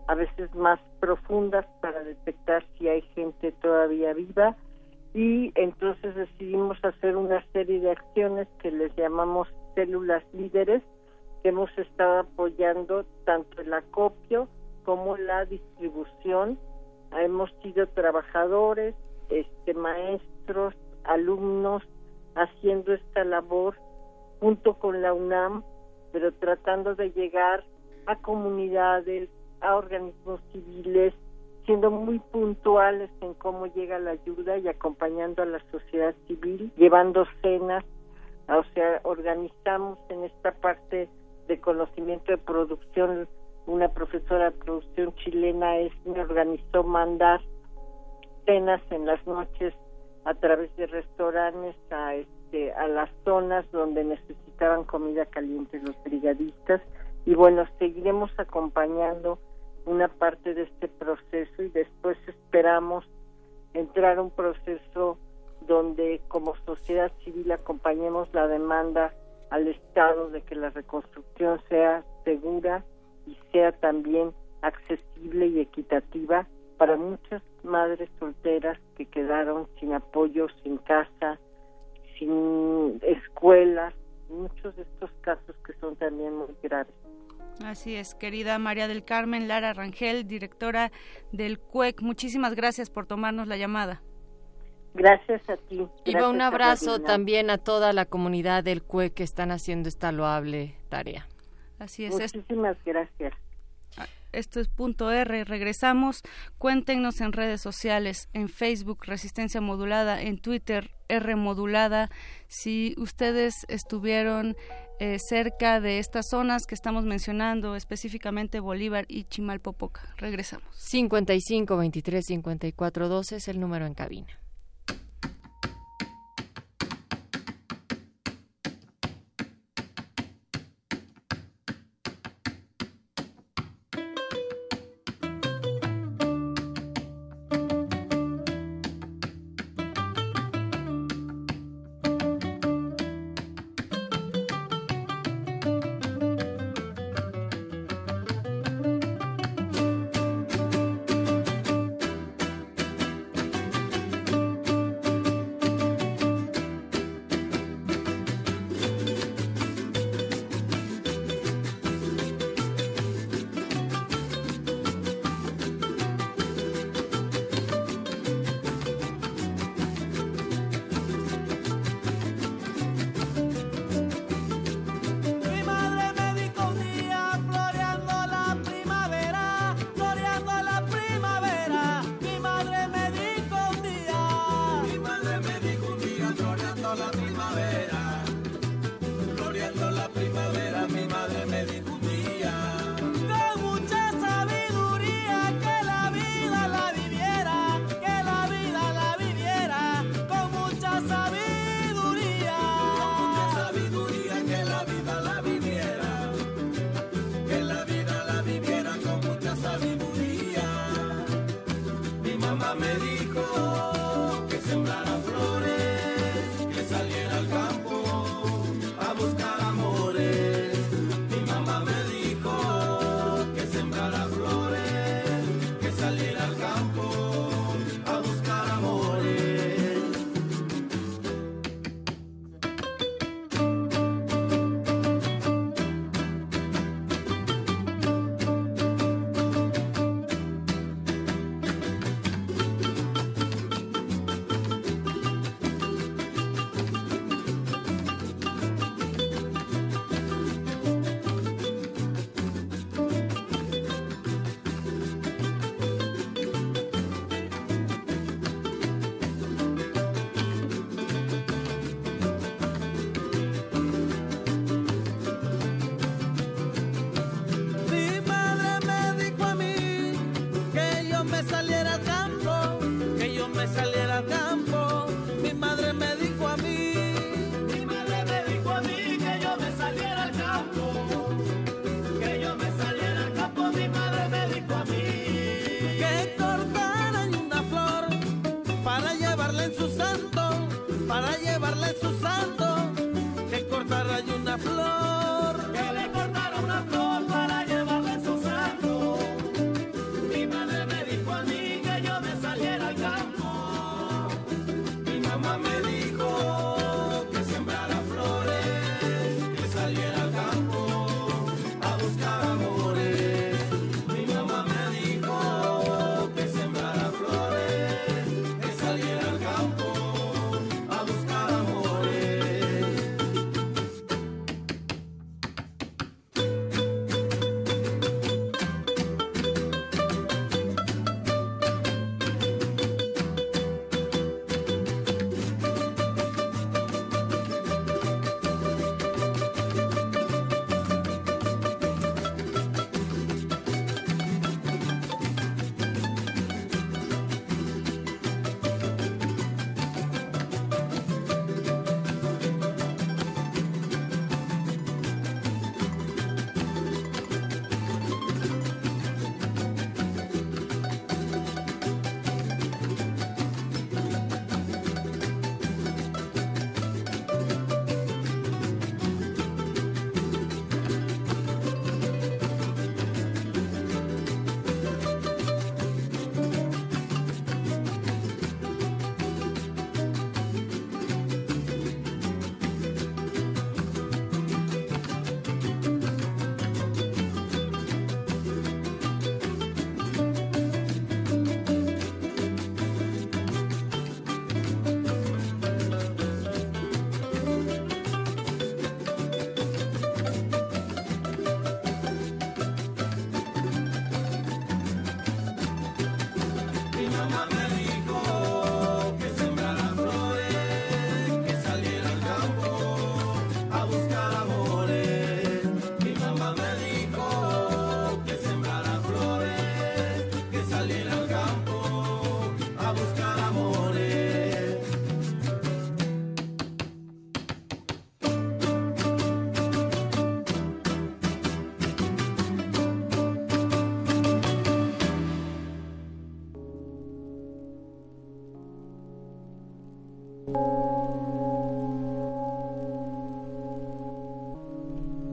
a veces más profundas para detectar si hay gente todavía viva y entonces decidimos hacer una serie de acciones que les llamamos células líderes que hemos estado apoyando tanto el acopio como la distribución. Hemos sido trabajadores este maestros alumnos haciendo esta labor junto con la UNAM pero tratando de llegar a comunidades a organismos civiles siendo muy puntuales en cómo llega la ayuda y acompañando a la sociedad civil, llevando cenas, o sea, organizamos en esta parte de conocimiento de producción, una profesora de producción chilena es, me organizó mandar cenas en las noches a través de restaurantes a este a las zonas donde necesitaban comida caliente los brigadistas. Y bueno seguiremos acompañando una parte de este proceso y después esperamos entrar a un proceso donde como sociedad civil acompañemos la demanda al Estado de que la reconstrucción sea segura y sea también accesible y equitativa para muchas madres solteras que quedaron sin apoyo, sin casa, sin escuelas, muchos de estos casos que son también muy graves. Así es, querida María del Carmen Lara Rangel, directora del CUEC. Muchísimas gracias por tomarnos la llamada. Gracias a ti. Y un abrazo también a toda la comunidad del CUEC que están haciendo esta loable tarea. Así es. Muchísimas gracias. Esto es punto R. Regresamos. Cuéntenos en redes sociales, en Facebook Resistencia Modulada, en Twitter R Modulada. Si ustedes estuvieron eh, cerca de estas zonas que estamos mencionando, específicamente Bolívar y Chimalpopoca. Regresamos. 55 23 54 12 es el número en cabina.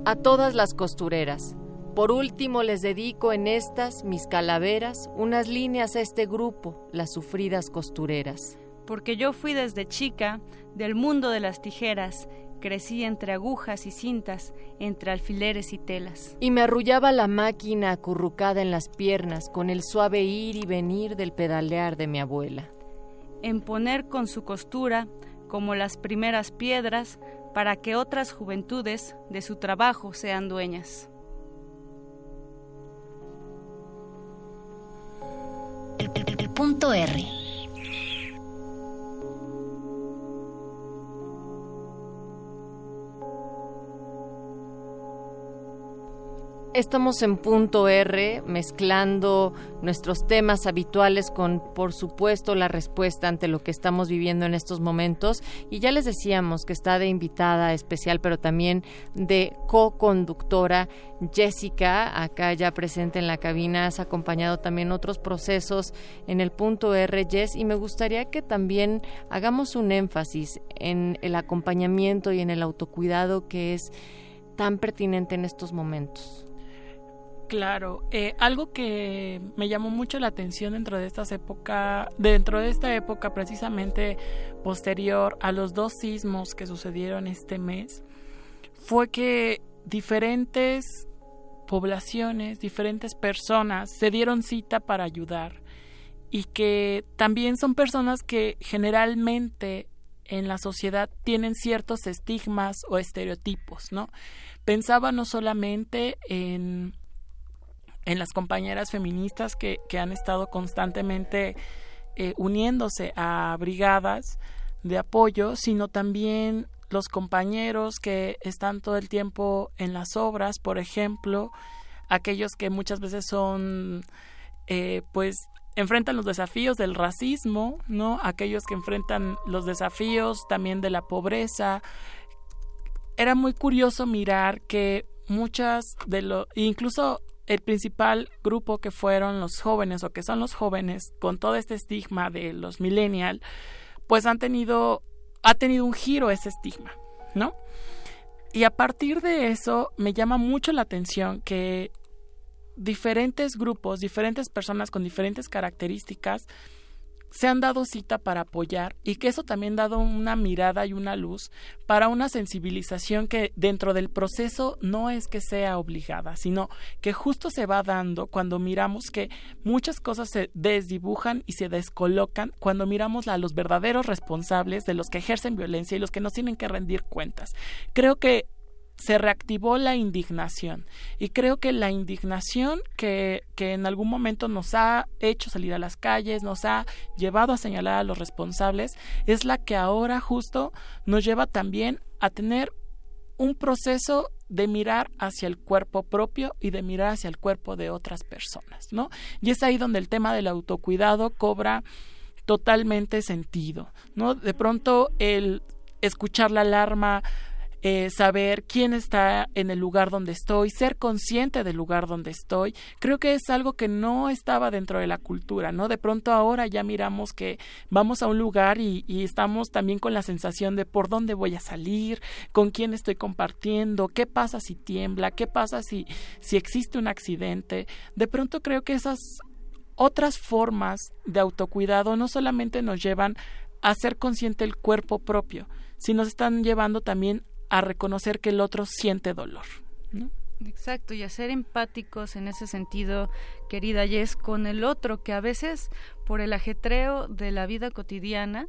A todas las costureras. Por último les dedico en estas, mis calaveras, unas líneas a este grupo, las sufridas costureras. Porque yo fui desde chica del mundo de las tijeras, crecí entre agujas y cintas, entre alfileres y telas. Y me arrullaba la máquina acurrucada en las piernas con el suave ir y venir del pedalear de mi abuela. En poner con su costura, como las primeras piedras, para que otras juventudes de su trabajo sean dueñas. Estamos en punto R, mezclando nuestros temas habituales con, por supuesto, la respuesta ante lo que estamos viviendo en estos momentos. Y ya les decíamos que está de invitada especial, pero también de co-conductora Jessica, acá ya presente en la cabina. Has acompañado también otros procesos en el punto R, Jess, y me gustaría que también hagamos un énfasis en el acompañamiento y en el autocuidado que es tan pertinente en estos momentos. Claro, eh, algo que me llamó mucho la atención dentro de estas época, dentro de esta época precisamente posterior a los dos sismos que sucedieron este mes, fue que diferentes poblaciones, diferentes personas se dieron cita para ayudar y que también son personas que generalmente en la sociedad tienen ciertos estigmas o estereotipos, ¿no? Pensaba no solamente en en las compañeras feministas que, que han estado constantemente eh, uniéndose a brigadas de apoyo, sino también los compañeros que están todo el tiempo en las obras, por ejemplo, aquellos que muchas veces son, eh, pues, enfrentan los desafíos del racismo, ¿no? Aquellos que enfrentan los desafíos también de la pobreza. Era muy curioso mirar que muchas de los, incluso el principal grupo que fueron los jóvenes o que son los jóvenes con todo este estigma de los millennial, pues han tenido, ha tenido un giro ese estigma, ¿no? Y a partir de eso me llama mucho la atención que diferentes grupos, diferentes personas con diferentes características se han dado cita para apoyar y que eso también ha dado una mirada y una luz para una sensibilización que dentro del proceso no es que sea obligada, sino que justo se va dando cuando miramos que muchas cosas se desdibujan y se descolocan cuando miramos a los verdaderos responsables de los que ejercen violencia y los que nos tienen que rendir cuentas. Creo que se reactivó la indignación y creo que la indignación que, que en algún momento nos ha hecho salir a las calles, nos ha llevado a señalar a los responsables, es la que ahora justo nos lleva también a tener un proceso de mirar hacia el cuerpo propio y de mirar hacia el cuerpo de otras personas, ¿no? Y es ahí donde el tema del autocuidado cobra totalmente sentido, ¿no? De pronto el escuchar la alarma eh, saber quién está en el lugar donde estoy, ser consciente del lugar donde estoy, creo que es algo que no estaba dentro de la cultura, ¿no? De pronto ahora ya miramos que vamos a un lugar y, estamos también con la sensación de por dónde voy a salir, con quién estoy compartiendo, qué pasa si tiembla, qué pasa si, si existe un accidente. De pronto creo que esas otras formas de autocuidado no solamente nos llevan a ser consciente el cuerpo propio, sino nos están llevando también a reconocer que el otro siente dolor. ¿no? Exacto, y a ser empáticos en ese sentido, querida Jess, con el otro, que a veces por el ajetreo de la vida cotidiana,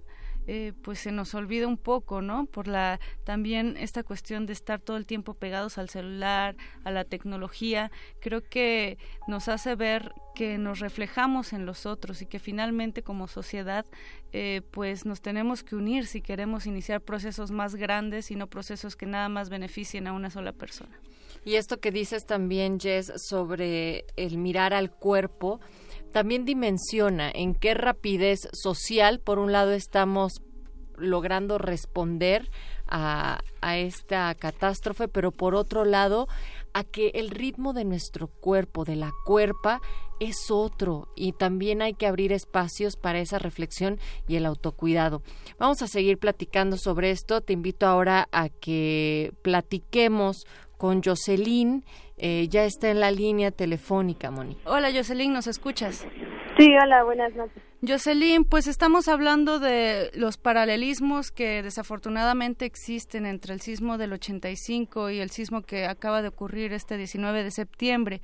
eh, pues se nos olvida un poco, ¿no? Por la también esta cuestión de estar todo el tiempo pegados al celular, a la tecnología, creo que nos hace ver que nos reflejamos en los otros y que finalmente como sociedad eh, pues nos tenemos que unir si queremos iniciar procesos más grandes y no procesos que nada más beneficien a una sola persona. Y esto que dices también, Jess, sobre el mirar al cuerpo, también dimensiona en qué rapidez social, por un lado, estamos logrando responder a, a, esta catástrofe, pero por otro lado, a que el ritmo de nuestro cuerpo, de la cuerpa, es otro y también hay que abrir espacios para esa reflexión y el autocuidado. Vamos a seguir platicando sobre esto. Te invito ahora a que platiquemos con Jocelyn. Eh, ya está en la línea telefónica, Moni. Hola Jocelyn, ¿nos escuchas? Sí, hola, buenas noches. Jocelyn, pues estamos hablando de los paralelismos que desafortunadamente existen entre el sismo del 85 y el sismo que acaba de ocurrir este 19 de septiembre.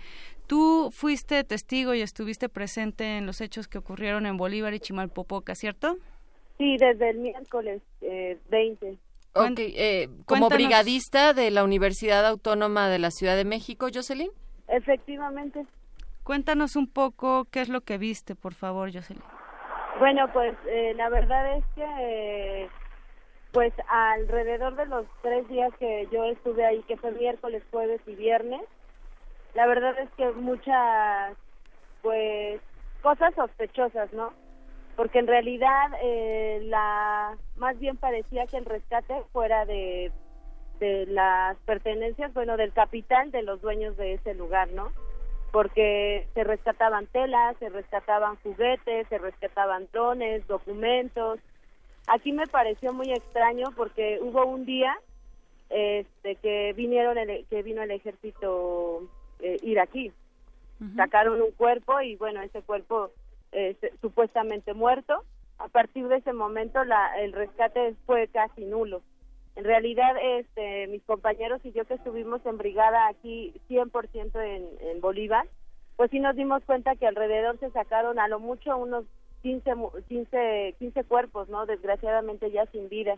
Tú fuiste testigo y estuviste presente en los hechos que ocurrieron en Bolívar y Chimalpopoca, ¿cierto? Sí, desde el miércoles eh, 20. Ok, eh, como brigadista de la Universidad Autónoma de la Ciudad de México, Jocelyn. Efectivamente. Cuéntanos un poco qué es lo que viste, por favor, Jocelyn. Bueno, pues eh, la verdad es que, eh, pues alrededor de los tres días que yo estuve ahí, que fue miércoles, jueves y viernes, la verdad es que muchas, pues, cosas sospechosas, ¿no? Porque en realidad eh, la, más bien parecía que el rescate fuera de, de las pertenencias, bueno, del capital de los dueños de ese lugar, ¿no? porque se rescataban telas, se rescataban juguetes, se rescataban drones, documentos. Aquí me pareció muy extraño porque hubo un día este que vinieron el- que vino el ejército eh, iraquí. Sacaron un cuerpo y bueno, ese cuerpo eh, supuestamente muerto. A partir de ese momento la, el rescate fue casi nulo. En realidad, este, mis compañeros y yo que estuvimos en brigada aquí 100% en, en Bolívar, pues sí nos dimos cuenta que alrededor se sacaron a lo mucho unos 15, mu- 15, 15 cuerpos, ¿no? Desgraciadamente ya sin vida.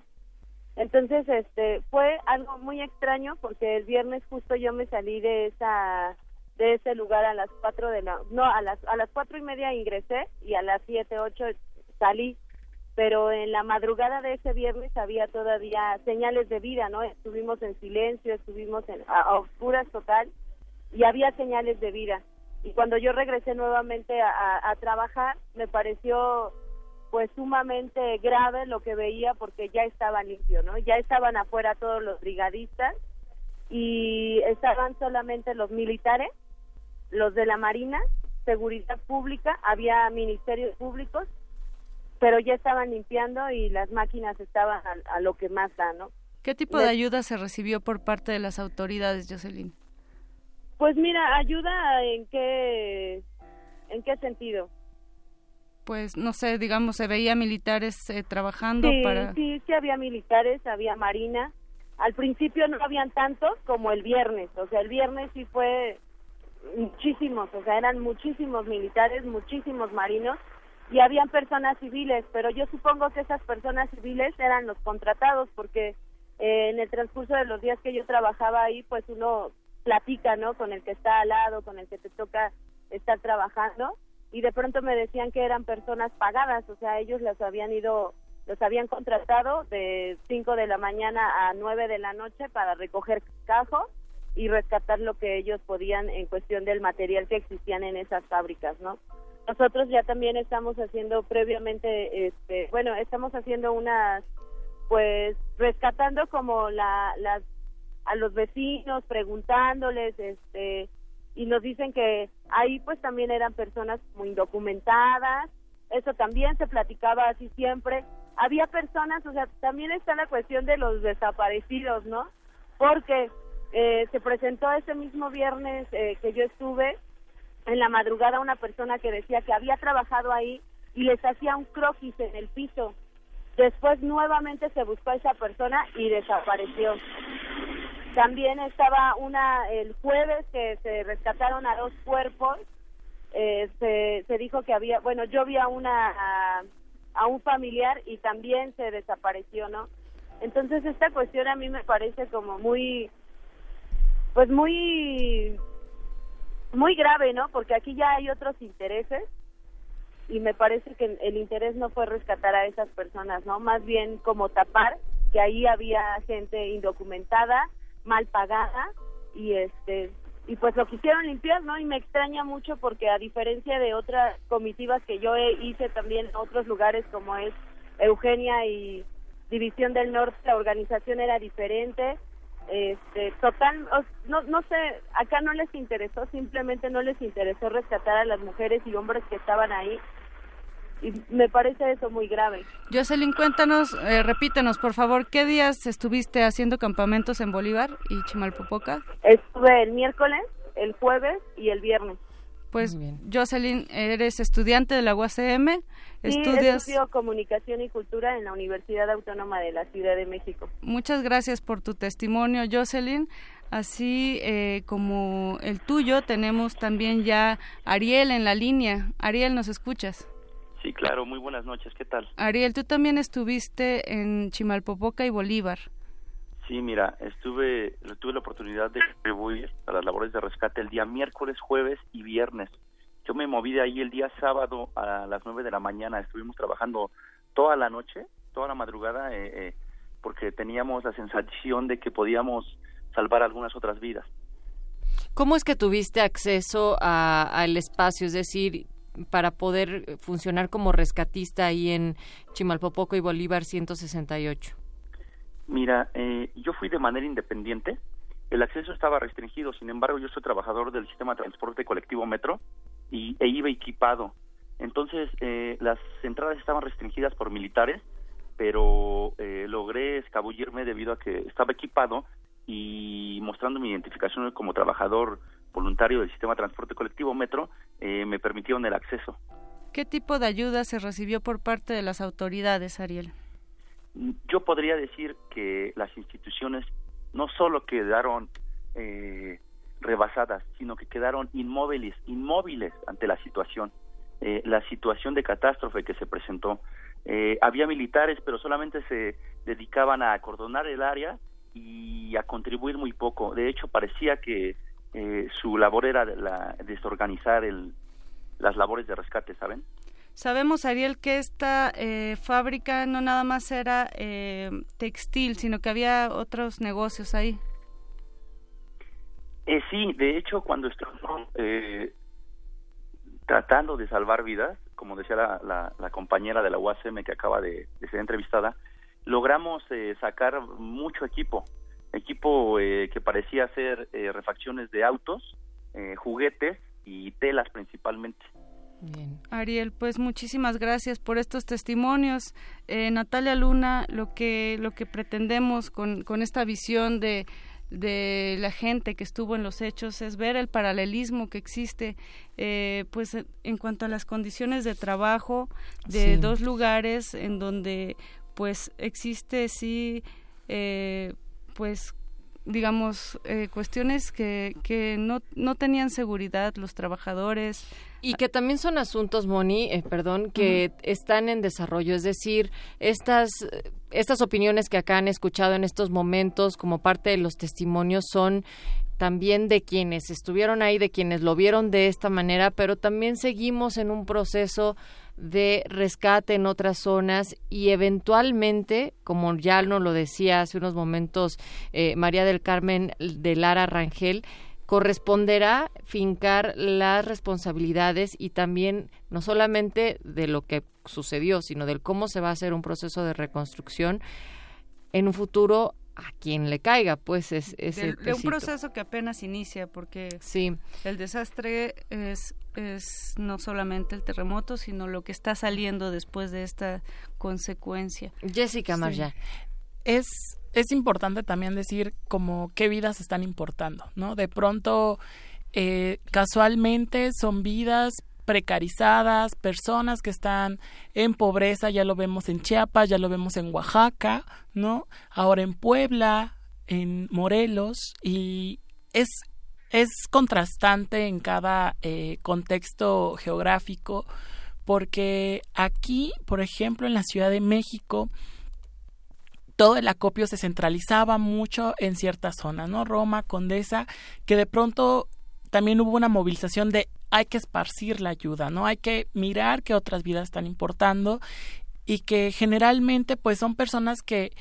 Entonces, este, fue algo muy extraño porque el viernes justo yo me salí de esa de ese lugar a las cuatro de la no a las a las cuatro y media ingresé y a las siete ocho salí pero en la madrugada de ese viernes había todavía señales de vida, ¿no? Estuvimos en silencio, estuvimos en, a, oscuras total y había señales de vida. Y cuando yo regresé nuevamente a- a trabajar, me pareció pues sumamente grave lo que veía porque ya estaba limpio, ¿no? Ya estaban afuera todos los brigadistas y estaban solamente los militares, los de la Marina, seguridad pública, había ministerios públicos pero ya estaban limpiando y las máquinas estaban a, a lo que más da, ¿no? ¿Qué tipo de ayuda se recibió por parte de las autoridades, Jocelyn? Pues mira, ayuda en qué en qué sentido? Pues no sé, digamos, se veía militares eh, trabajando Sí, para... sí, sí había militares, había marina. Al principio no habían tantos como el viernes, o sea, el viernes sí fue muchísimos, o sea, eran muchísimos militares, muchísimos marinos y habían personas civiles, pero yo supongo que esas personas civiles eran los contratados porque eh, en el transcurso de los días que yo trabajaba ahí, pues uno platica, ¿no? Con el que está al lado, con el que te toca estar trabajando y de pronto me decían que eran personas pagadas, o sea, ellos los habían ido, los habían contratado de 5 de la mañana a 9 de la noche para recoger cajos y rescatar lo que ellos podían en cuestión del material que existían en esas fábricas, ¿no? Nosotros ya también estamos haciendo previamente, este, bueno, estamos haciendo unas, pues, rescatando como la, las, a los vecinos, preguntándoles, este, y nos dicen que ahí pues también eran personas muy indocumentadas, eso también se platicaba así siempre. Había personas, o sea, también está la cuestión de los desaparecidos, ¿no? Porque eh, se presentó ese mismo viernes eh, que yo estuve, en la madrugada una persona que decía que había trabajado ahí y les hacía un croquis en el piso. Después nuevamente se buscó a esa persona y desapareció. También estaba una el jueves que se rescataron a dos cuerpos. Eh, se, se dijo que había, bueno, yo vi a una a, a un familiar y también se desapareció, ¿no? Entonces esta cuestión a mí me parece como muy, pues muy muy grave, ¿no? Porque aquí ya hay otros intereses y me parece que el interés no fue rescatar a esas personas, ¿no? Más bien como tapar que ahí había gente indocumentada, mal pagada y este y pues lo quisieron limpiar, ¿no? Y me extraña mucho porque a diferencia de otras comitivas que yo hice también en otros lugares como es Eugenia y División del Norte, la organización era diferente, este total no no sé acá no les interesó simplemente no les interesó rescatar a las mujeres y hombres que estaban ahí y me parece eso muy grave. Jocelyn, cuéntanos, eh, repítenos, por favor, ¿qué días estuviste haciendo campamentos en Bolívar y Chimalpopoca? Estuve el miércoles, el jueves y el viernes. Pues, Jocelyn, eres estudiante de la UACM, Sí, estudias... estudio comunicación y cultura en la Universidad Autónoma de la Ciudad de México. Muchas gracias por tu testimonio, Jocelyn. Así eh, como el tuyo, tenemos también ya Ariel en la línea. Ariel, ¿nos escuchas? Sí, claro, muy buenas noches, ¿qué tal? Ariel, tú también estuviste en Chimalpopoca y Bolívar. Sí, mira, estuve, tuve la oportunidad de contribuir a las labores de rescate el día miércoles, jueves y viernes. Yo me moví de ahí el día sábado a las nueve de la mañana, estuvimos trabajando toda la noche, toda la madrugada, eh, eh, porque teníamos la sensación de que podíamos salvar algunas otras vidas. ¿Cómo es que tuviste acceso a- al espacio? Es decir, para poder funcionar como rescatista ahí en Chimalpopoco y Bolívar 168. Mira, eh, yo fui de manera independiente. El acceso estaba restringido, sin embargo, yo soy trabajador del sistema de transporte colectivo Metro y, e iba equipado. Entonces, eh, las entradas estaban restringidas por militares, pero eh, logré escabullirme debido a que estaba equipado y mostrando mi identificación como trabajador voluntario del sistema de transporte colectivo Metro, eh, me permitieron el acceso. ¿Qué tipo de ayuda se recibió por parte de las autoridades, Ariel? Yo podría decir que las instituciones no solo quedaron eh, rebasadas, sino que quedaron inmóviles, inmóviles ante la situación, eh, la situación de catástrofe que se presentó. Eh, había militares, pero solamente se dedicaban a acordonar el área y a contribuir muy poco. De hecho, parecía que eh, su labor era la, desorganizar el, las labores de rescate, ¿saben? Sabemos, Ariel, que esta eh, fábrica no nada más era eh, textil, sino que había otros negocios ahí. Eh, sí, de hecho, cuando estuvimos eh, tratando de salvar vidas, como decía la, la, la compañera de la UACM que acaba de, de ser entrevistada, logramos eh, sacar mucho equipo, equipo eh, que parecía ser refacciones de autos, juguetes y telas principalmente. Ariel, pues muchísimas gracias por estos testimonios. Eh, Natalia Luna, lo que lo que pretendemos con, con esta visión de de la gente que estuvo en los hechos es ver el paralelismo que existe eh, pues en cuanto a las condiciones de trabajo de Sí. dos lugares en donde pues existe sí eh, pues digamos eh, cuestiones que, que no, no tenían seguridad los trabajadores Y que también son asuntos, Moni, eh, perdón, que están en desarrollo. Es decir, estas, estas opiniones que acá han escuchado en estos momentos como parte de los testimonios son también de quienes estuvieron ahí, de quienes lo vieron de esta manera, pero también seguimos en un proceso de rescate en otras zonas y eventualmente, como ya nos lo decía hace unos momentos eh, María del Carmen de Lara Rangel, corresponderá fincar las responsabilidades y también no solamente de lo que sucedió, sino del cómo se va a hacer un proceso de reconstrucción en un futuro a quien le caiga, pues es, es de, el de un proceso que apenas inicia porque Sí. el desastre es es no solamente el terremoto sino lo que está saliendo después de esta consecuencia Jessica Sí. Marja. es es importante también decir como qué vidas están importando, ¿no? De pronto, eh, casualmente son vidas precarizadas, personas que están en pobreza, ya lo vemos en Chiapas, ya lo vemos en Oaxaca, ¿no? Ahora en Puebla, en Morelos, y es, es contrastante en cada eh, contexto geográfico, porque aquí, por ejemplo, en la Ciudad de México, todo el acopio se centralizaba mucho en ciertas zonas, ¿no? Roma, Condesa, que de pronto también hubo una movilización de hay que esparcir la ayuda, ¿no? Hay que mirar qué otras vidas están importando y que generalmente pues son personas que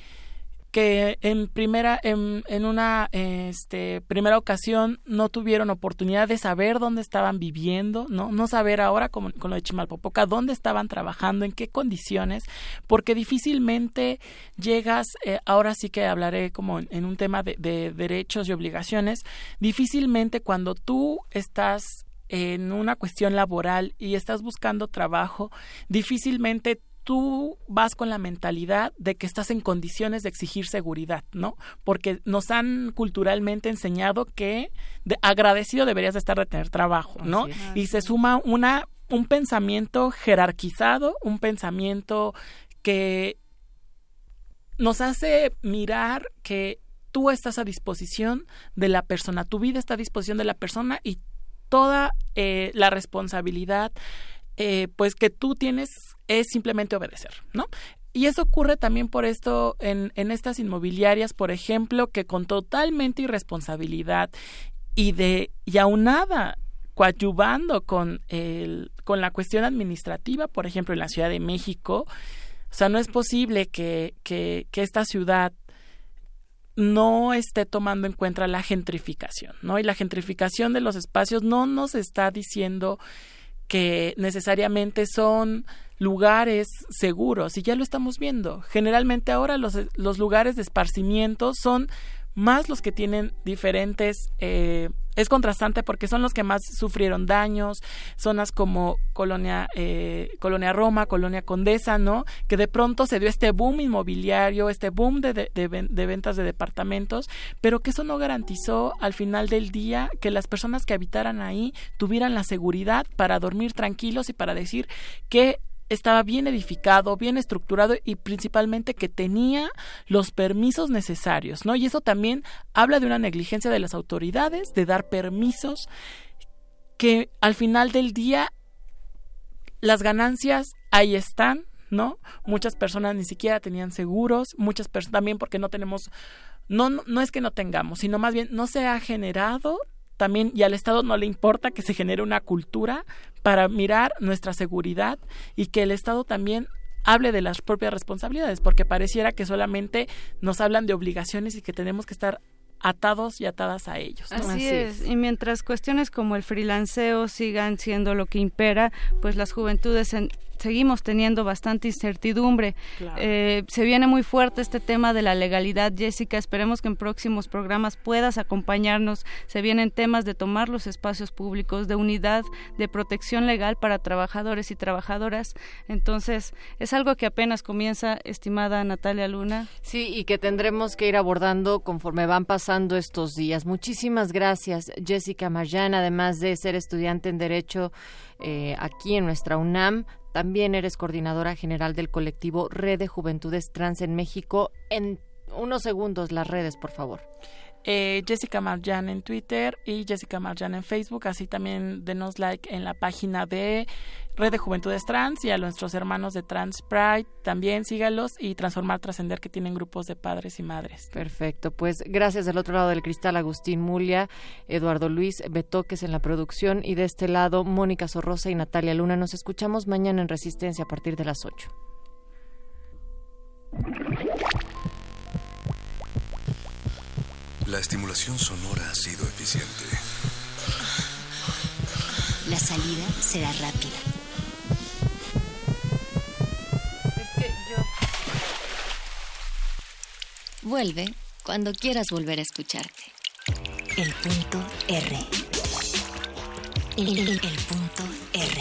que en primera en, una este primera ocasión no tuvieron oportunidad de saber dónde estaban viviendo no no saber ahora como con lo de Chimalpopoca dónde estaban trabajando en qué condiciones porque difícilmente llegas eh, ahora sí que hablaré como en, en un tema de, de derechos y obligaciones difícilmente cuando tú estás en una cuestión laboral y estás buscando trabajo, difícilmente tú vas con la mentalidad de que estás en condiciones de exigir seguridad, ¿no? Porque nos han culturalmente enseñado que de- agradecido deberías de estar de tener trabajo, ¿no? Y se suma una un pensamiento jerarquizado, un pensamiento que nos hace mirar que tú estás a disposición de la persona, tu vida está a disposición de la persona y toda eh, la responsabilidad eh, pues que tú tienes es simplemente obedecer, ¿no? Y eso ocurre también por esto en, en estas inmobiliarias, por ejemplo, que con totalmente irresponsabilidad y de y aunada coadyuvando con el con la cuestión administrativa, por ejemplo, en la Ciudad de México, o sea, no es posible que, que, que esta ciudad no esté tomando en cuenta la gentrificación, ¿no? Y la gentrificación de los espacios no nos está diciendo que necesariamente son lugares seguros y ya lo estamos viendo. Generalmente ahora los, los lugares de esparcimiento son más los que tienen diferentes eh, es contrastante porque son los que más sufrieron daños zonas como colonia eh, colonia Roma colonia Condesa no que de pronto se dio este boom inmobiliario este boom de, de, de, ven- de ventas de departamentos pero que eso no garantizó al final del día que las personas que habitaran ahí tuvieran la seguridad para dormir tranquilos y para decir que estaba bien edificado, bien estructurado y principalmente que tenía los permisos necesarios, ¿no? Y eso también habla de una negligencia de las autoridades de dar permisos que al final del día las ganancias ahí están, ¿no? Muchas personas ni siquiera tenían seguros, muchas personas también porque no tenemos no, no no es que no tengamos, sino más bien no se ha generado también y al Estado no le importa que se genere una cultura para mirar nuestra seguridad y que el Estado también hable de las propias responsabilidades, porque pareciera que solamente nos hablan de obligaciones y que tenemos que estar atados y atadas a ellos. ¿no? Así, es. Y mientras cuestiones como el freelanceo sigan siendo lo que impera, pues las juventudes en- seguimos teniendo bastante incertidumbre. Claro. Eh, se viene muy fuerte este tema de la legalidad, Jessica. Esperemos que en próximos programas puedas acompañarnos. Se vienen temas de tomar los espacios públicos, de unidad, de protección legal para trabajadores y trabajadoras. Entonces, es algo que apenas comienza, estimada Natalia Luna. Sí, y que tendremos que ir abordando conforme van pasando estos días. Muchísimas gracias, Jessica Marjan, además de ser estudiante en Derecho eh, aquí en nuestra UNAM. También eres coordinadora general del colectivo Red de Juventudes Trans en México. En unos segundos, las redes, por favor. Eh, Jessica Marjan en Twitter y Jessica Marjan en Facebook. Así también denos like en la página de Red de Juventudes Trans y a nuestros hermanos de Trans Pride. También sígalos y Transformar Trascender que tienen grupos de padres y madres. Perfecto, pues gracias del otro lado del cristal Agustín Mulia, Eduardo Luis Betoques en la producción y de este lado Mónica Sorrosa y Natalia Luna. Nos escuchamos mañana en Resistencia a partir de las 8. La estimulación sonora ha sido eficiente. La salida será rápida. Vuelve cuando quieras volver a escucharte. El punto R. El, el- el punto R.